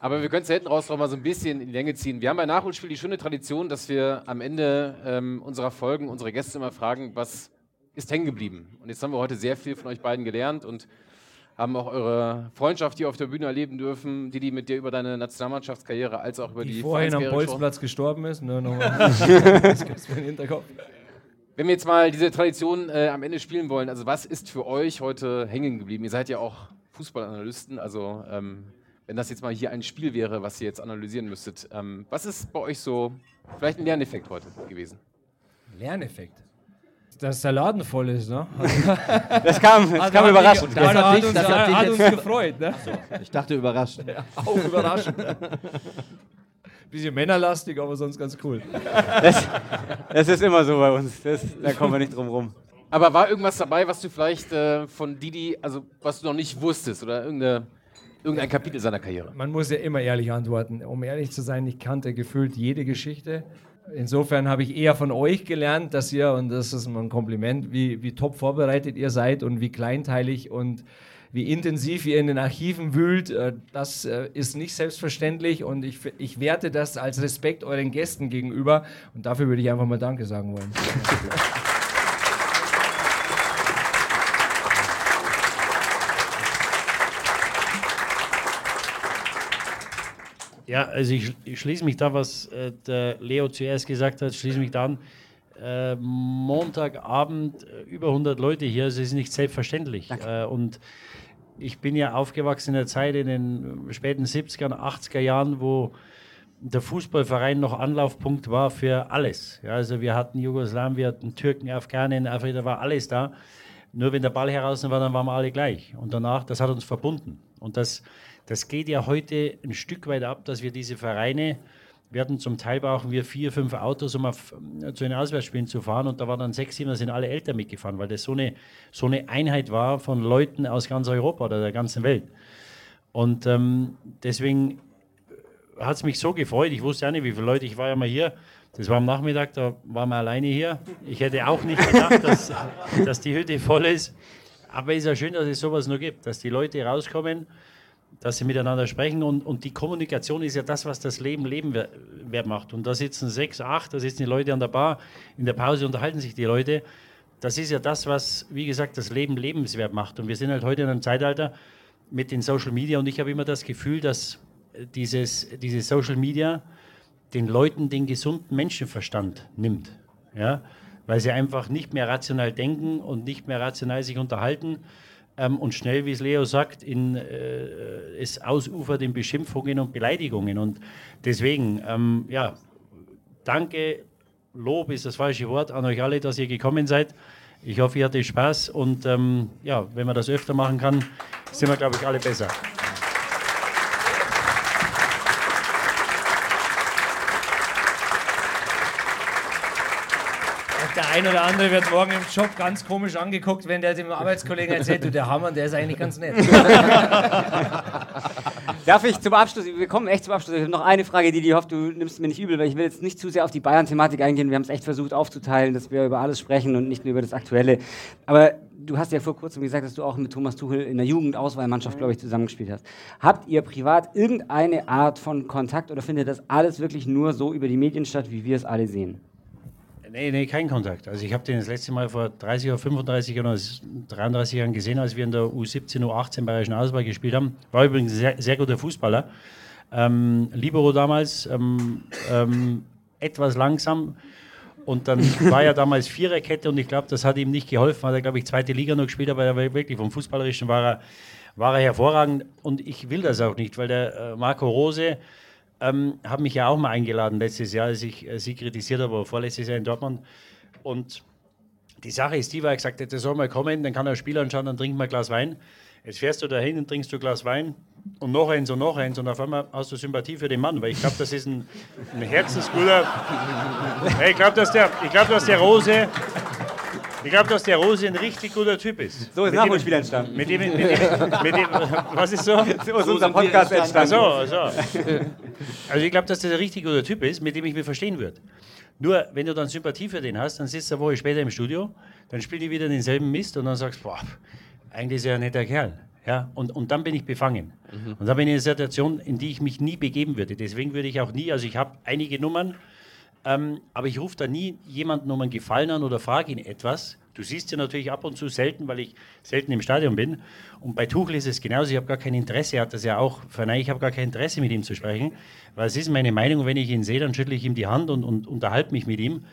Speaker 1: Aber wir können es hinten raus noch mal so ein bisschen in die Länge ziehen. Wir haben bei Nachholspiel die schöne Tradition, dass wir am Ende ähm, unserer Folgen unsere Gäste immer fragen, was ist hängen geblieben. Und jetzt haben wir heute sehr viel von euch beiden gelernt und haben auch eure Freundschaft hier auf der Bühne erleben dürfen, die die mit dir über deine Nationalmannschaftskarriere als auch über die,
Speaker 6: Die vorhin am Bolzplatz gestorben ist. Nur nochmal. das gibt's für den Hinterkopf.
Speaker 1: Wenn wir jetzt mal diese Tradition äh, am Ende spielen wollen, also was ist für euch heute hängen geblieben? Ihr seid ja auch Fußballanalysten, also ähm, wenn das jetzt mal hier ein Spiel wäre, was ihr jetzt analysieren müsstet, ähm, was ist bei euch so vielleicht ein Lerneffekt heute gewesen?
Speaker 6: Lerneffekt. Dass der Laden voll ist, ne?
Speaker 3: Das kam, das
Speaker 6: Also
Speaker 3: kam
Speaker 6: hat
Speaker 3: überraschend.
Speaker 6: Das hat,
Speaker 2: dich-
Speaker 6: uns,
Speaker 2: das hat
Speaker 6: hat uns gefreut, ne?
Speaker 2: Ich dachte überrascht.
Speaker 6: Auch überraschend. Bisschen männerlastig, aber sonst ganz cool.
Speaker 3: Das, das ist immer so bei uns. Das, da kommen wir nicht drum rum.
Speaker 1: Aber war irgendwas dabei, was du vielleicht äh, von Didi, also was du noch nicht wusstest oder irgendeine, irgendein Kapitel seiner Karriere?
Speaker 6: Man muss ja immer ehrlich antworten. Um ehrlich zu sein, ich kannte gefühlt jede Geschichte. Insofern habe ich eher von euch gelernt, dass ihr, und das ist mal ein Kompliment, wie, wie top vorbereitet ihr seid und wie kleinteilig und wie intensiv ihr in den Archiven wühlt. Äh, Das äh, ist nicht selbstverständlich und ich, ich werte das als Respekt euren Gästen gegenüber und dafür würde ich einfach mal Danke sagen wollen.
Speaker 5: Ja, also ich, ich schließe mich da, was äh, der Leo zuerst gesagt hat, schließe mich da an. Äh, Montagabend äh, über 100 Leute hier, also es ist nicht selbstverständlich. Äh, und ich bin ja aufgewachsen in der Zeit in den späten 70er, 80er Jahren, wo der Fußballverein noch Anlaufpunkt war für alles. Ja, also wir hatten Jugoslawien, wir hatten Türken, Afghanen, Afrika, war alles da. Nur wenn der Ball heraus war, dann waren wir alle gleich. Und danach, das hat uns verbunden. Und das, das geht ja heute ein Stück weit ab, dass wir diese Vereine, wir hatten zum Teil brauchen wir vier, fünf Autos, um auf, zu den Auswärtsspielen zu fahren. Und da waren dann sechs, sieben, da sind alle Eltern mitgefahren, weil das so eine, so eine Einheit war von Leuten aus ganz Europa oder der ganzen Welt. Und ähm, deswegen hat es mich so gefreut. Ich wusste ja nicht, wie viele Leute. Ich war ja mal hier. Das war am Nachmittag, da waren wir alleine hier. Ich hätte auch nicht gedacht, dass, dass die Hütte voll ist. Aber es ist ja schön, dass es sowas nur gibt, dass die Leute rauskommen, dass sie miteinander sprechen. Und, und die Kommunikation ist ja das, was das Leben lebenswert macht. Und da sitzen sechs, acht, da sitzen die Leute an der Bar. In der Pause unterhalten sich die Leute. Das ist ja das, was, wie gesagt, das Leben lebenswert macht. Und wir sind halt heute in einem Zeitalter mit den Social Media. Und ich habe immer das Gefühl, dass dieses, dieses Social Media den Leuten den gesunden Menschenverstand nimmt. Ja? Weil sie einfach nicht mehr rational denken und nicht mehr rational sich unterhalten ähm, und schnell, wie es Leo sagt, in, äh, es ausufert in Beschimpfungen und Beleidigungen. Und deswegen, ähm, ja, danke, Lob ist das falsche Wort an euch alle, dass ihr gekommen seid. Ich hoffe, ihr hattet Spaß und ähm, ja, wenn man das öfter machen kann, sind wir, glaube ich, alle besser.
Speaker 6: Der ein oder andere wird morgen im Job ganz komisch angeguckt, wenn der dem Arbeitskollegen erzählt, du, der Hammer, der ist eigentlich ganz nett.
Speaker 3: Darf ich zum Abschluss, wir kommen echt zum Abschluss. Ich habe noch eine Frage, die, ich hoffe, du nimmst mir nicht übel, weil ich will jetzt nicht zu sehr auf die Bayern-Thematik eingehen. Wir haben es echt versucht aufzuteilen, dass wir über alles sprechen und nicht nur über das Aktuelle. Aber du hast ja vor kurzem gesagt, dass du auch mit Thomas Tuchel in der Jugendauswahlmannschaft, glaube ich, zusammengespielt hast. Habt ihr privat irgendeine Art von Kontakt oder findet das alles wirklich nur so über die Medien statt, wie wir es alle sehen?
Speaker 5: Nee, nee, kein Kontakt. Also ich habe den das letzte Mal vor 30 oder 35 oder 33 Jahren gesehen, als wir in der U17, U18 Bayerischen Auswahl gespielt haben. War übrigens ein sehr, sehr guter Fußballer. Ähm, Libero damals, ähm, ähm, etwas langsam. Und dann war er damals Viererkette und ich glaube, das hat ihm nicht geholfen. Hat er, glaube ich, zweite Liga noch gespielt, aber er war wirklich vom Fußballerischen war er, war er hervorragend. Und ich will das auch nicht, weil der äh, Marco Rose, ähm, habe mich ja auch mal eingeladen letztes Jahr, als ich äh, sie kritisiert habe, vorletztes Jahr in Dortmund. Und die Sache ist die, weil er gesagt hat, der soll mal kommen, dann kann er ein Spiel anschauen, dann trinkt mal ein Glas Wein. Jetzt fährst du dahin und trinkst du ein Glas Wein und noch eins und noch eins und auf einmal hast du Sympathie für den Mann, weil ich glaube, das ist ein, ein herzensguter. Ich glaube, dass der, ich glaube, dass der Rose, ich glaube, dass der Rose ein richtig guter Typ ist.
Speaker 3: So ist
Speaker 5: Mit
Speaker 3: Nachholspiel entstanden.
Speaker 5: Mit dem, mit dem, mit dem, was ist so?
Speaker 3: So ist unser Podcast entstanden.
Speaker 5: Ach so, so. Also ich glaube, dass das ein richtig guter Typ ist, mit dem ich mich verstehen würde. Nur, wenn du dann Sympathie für den hast, dann sitzt du eine Woche später im Studio, dann spielt die wieder denselben Mist und dann sagst du, boah, eigentlich ist er ein netter Kerl. Ja, und, und dann bin ich befangen. Und dann bin ich in einer Situation, in die ich mich nie begeben würde. Deswegen würde ich auch nie, also ich habe einige Nummern, ähm, aber ich rufe da nie jemanden um einen Gefallen an oder frage ihn etwas, Du siehst sie natürlich ab und zu selten, weil ich selten im Stadion bin. Und bei Tuchel ist es genauso. Ich habe gar kein Interesse, er hat das ja auch verneint, ich habe gar kein Interesse, mit ihm zu sprechen. Weil es ist meine Meinung, wenn ich ihn sehe, dann schüttle ich ihm die Hand und, und unterhalte mich mit ihm.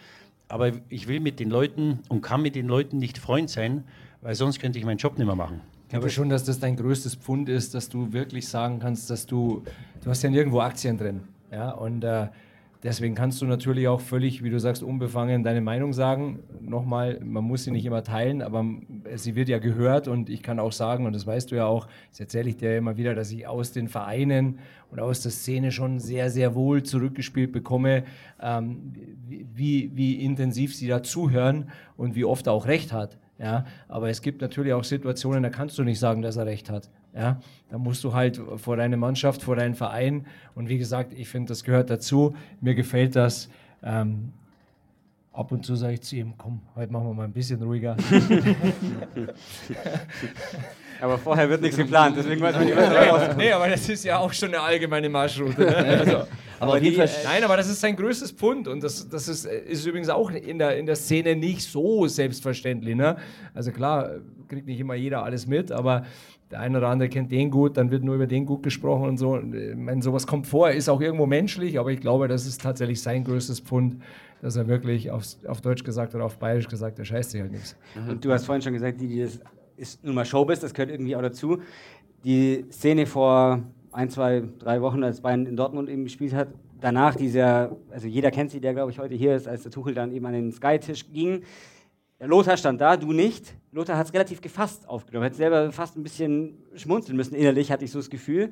Speaker 5: Aber ich will mit den Leuten und kann mit den Leuten nicht Freund sein, weil sonst könnte ich meinen Job nicht mehr machen.
Speaker 6: Ich glaube schon, dass das dein größtes Pfund ist, dass du wirklich sagen kannst, dass du, du hast ja nirgendwo Aktien drin. Ja, und äh, deswegen kannst du natürlich auch völlig, wie du sagst, unbefangen deine Meinung sagen. Nochmal, man muss sie nicht immer teilen, aber sie wird ja gehört und ich kann auch sagen, und das weißt du ja auch, das erzähle ich dir ja immer wieder, dass ich aus den Vereinen und aus der Szene schon sehr, sehr wohl zurückgespielt bekomme, ähm, wie, wie intensiv sie da zuhören und wie oft er auch recht hat. Ja, aber es gibt natürlich auch Situationen, da kannst du nicht sagen, dass er recht hat. Ja, da musst du halt vor deine Mannschaft, vor deinen Verein. Und wie gesagt, ich finde, das gehört dazu. Mir gefällt das. Ähm, ab und zu sage ich zu ihm, komm, heute machen wir mal ein bisschen ruhiger.
Speaker 3: aber vorher wird nichts geplant, deswegen weiß man nicht,
Speaker 6: was da Nee, aber das ist ja auch schon eine allgemeine Marschroute. Ne? Also, aber, aber die, nein, aber das ist sein größtes Pfund und das, das ist, ist übrigens auch in der, in der Szene nicht so selbstverständlich. Ne? Also klar, kriegt nicht immer jeder alles mit, aber der eine oder andere kennt den gut, dann wird nur über den gut gesprochen und so. Ich meine, sowas kommt vor, ist auch irgendwo menschlich, aber ich glaube, das ist tatsächlich sein größtes Pfund, dass er wirklich auf, auf Deutsch gesagt oder auf Bayerisch gesagt, der scheißt sich halt nichts.
Speaker 3: Und du hast vorhin schon gesagt, die, die das ist nun mal Showbiz, das gehört irgendwie auch dazu. Die Szene vor ein, zwei, drei Wochen, als Bayern in Dortmund eben gespielt hat, danach dieser, also jeder kennt sie, der glaube ich heute hier ist, als der Tuchel dann eben an den Sky-Tisch ging. Lothar stand da, du nicht. Lothar hat es relativ gefasst aufgenommen, hat selber fast ein bisschen schmunzeln müssen innerlich, hatte ich so das Gefühl.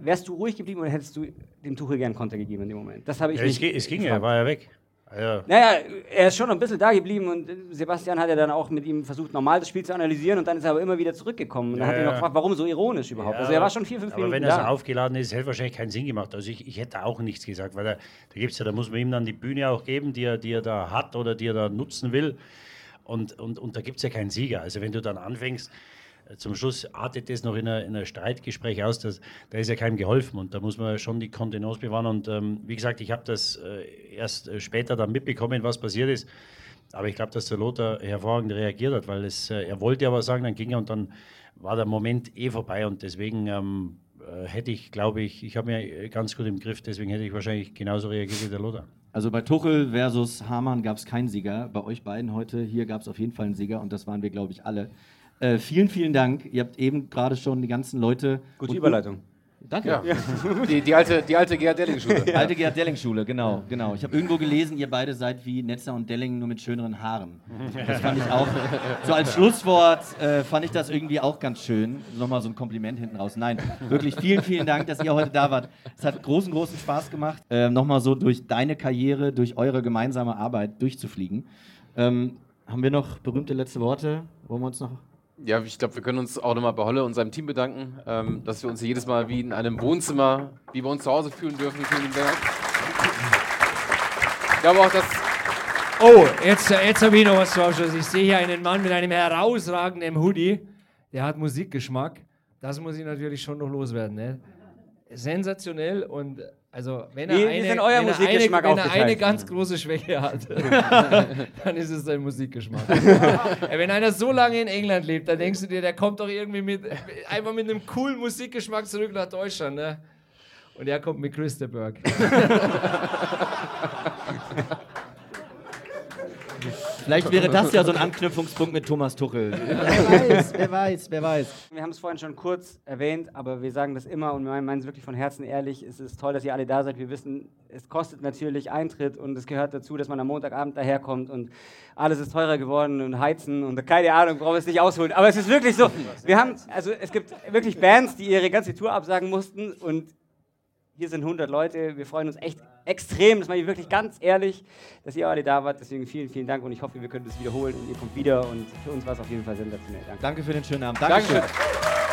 Speaker 3: Wärst du ruhig geblieben oder hättest du dem Tuchel gern Konter gegeben in dem Moment?
Speaker 5: Das habe ich ja, nicht. Es ging ja, er war ja weg.
Speaker 3: Ja. Naja, er ist schon ein bisschen da geblieben und Sebastian hat ja dann auch mit ihm versucht, normal das Spiel zu analysieren und dann ist er aber immer wieder zurückgekommen. Und dann ja, hat er noch gefragt, warum so ironisch überhaupt? Ja, also er war schon vier, fünf
Speaker 5: aber
Speaker 3: Minuten
Speaker 5: wenn er so aufgeladen ist, hätte wahrscheinlich keinen Sinn gemacht. Also ich, ich hätte auch nichts gesagt, weil da, da gibt's ja, da muss man ihm dann die Bühne auch geben, die er, die er da hat oder die er da nutzen will. Und, und, und da gibt es ja keinen Sieger. Also wenn du dann anfängst, äh, zum Schluss artet das noch in ein Streitgespräch aus, das, da ist ja keinem geholfen und da muss man schon die Kontenance bewahren. Und ähm, wie gesagt, ich habe das äh, erst äh, später dann mitbekommen, was passiert ist. Aber ich glaube, dass der Lothar hervorragend reagiert hat, weil es, äh, er wollte aber sagen, dann ging er und dann war der Moment eh vorbei und deswegen ähm, äh, hätte ich, glaube ich, ich habe mir ganz gut im Griff, deswegen hätte ich wahrscheinlich genauso reagiert wie der Lothar.
Speaker 2: Also bei Tuchel versus Hamann gab es keinen Sieger. Bei euch beiden heute hier gab es auf jeden Fall einen Sieger und das waren wir, glaube ich, alle. Äh, vielen, vielen Dank. Ihr habt eben gerade schon die ganzen Leute.
Speaker 3: Gute Überleitung.
Speaker 2: Danke. Ja.
Speaker 1: Die, die, alte, die alte Gerhard Delling-Schule.
Speaker 2: Ja. Alte Gerhard Delling-Schule, genau, genau. Ich habe irgendwo gelesen, ihr beide seid wie Netzer und Delling, nur mit schöneren Haaren. Das fand ich auch. So als Schlusswort äh, fand ich das irgendwie auch ganz schön. Nochmal so ein Kompliment hinten raus. Nein, wirklich vielen, vielen Dank, dass ihr heute da wart. Es hat großen, großen Spaß gemacht, äh, nochmal so durch deine Karriere, durch eure gemeinsame Arbeit durchzufliegen. Ähm, haben wir noch berühmte letzte Worte? Wollen wir uns noch
Speaker 1: ja, ich glaube, wir können uns auch nochmal bei Holle und seinem Team bedanken, ähm, dass wir uns hier jedes Mal wie in einem Wohnzimmer, wie wir uns zu Hause fühlen dürfen. Vielen Dank. Ich glaube auch, dass.
Speaker 6: Oh, jetzt, jetzt habe ich noch was zu Abschluss. Ich sehe hier einen Mann mit einem herausragenden Hoodie. Der hat Musikgeschmack. Das muss ich natürlich schon noch loswerden. Ne? Sensationell und also, wenn er, eine, wenn er, eine, wenn er eine, ganz große Schwäche hat, dann ist es sein Musikgeschmack. wenn einer so lange in England lebt, dann denkst du dir, der kommt doch irgendwie mit, einfach mit einem coolen Musikgeschmack zurück nach Deutschland. Ne? Und er kommt mit Christeberg.
Speaker 2: Vielleicht wäre das ja so ein Anknüpfungspunkt mit Thomas Tuchel. wer weiß, wer weiß, wer weiß.
Speaker 3: Wir haben es vorhin schon kurz erwähnt, aber wir sagen das immer und wir meinen es wirklich von Herzen ehrlich. Es ist toll, dass ihr alle da seid. Wir wissen, es kostet natürlich Eintritt und es gehört dazu, dass man am Montagabend daherkommt und alles ist teurer geworden und heizen und keine Ahnung, brauchen wir es nicht ausholen. Aber es ist wirklich so. Wir haben, also es gibt wirklich Bands, die ihre ganze Tour absagen mussten und hier sind 100 Leute. Wir freuen uns echt extrem, das meine ich wirklich ganz ehrlich, dass ihr alle da wart. Deswegen vielen, vielen Dank und ich hoffe, wir können das wiederholen und ihr kommt wieder. Und für uns war es auf jeden Fall sensationell.
Speaker 2: Danke. Danke für den schönen Abend.
Speaker 1: Dankeschön. Dankeschön.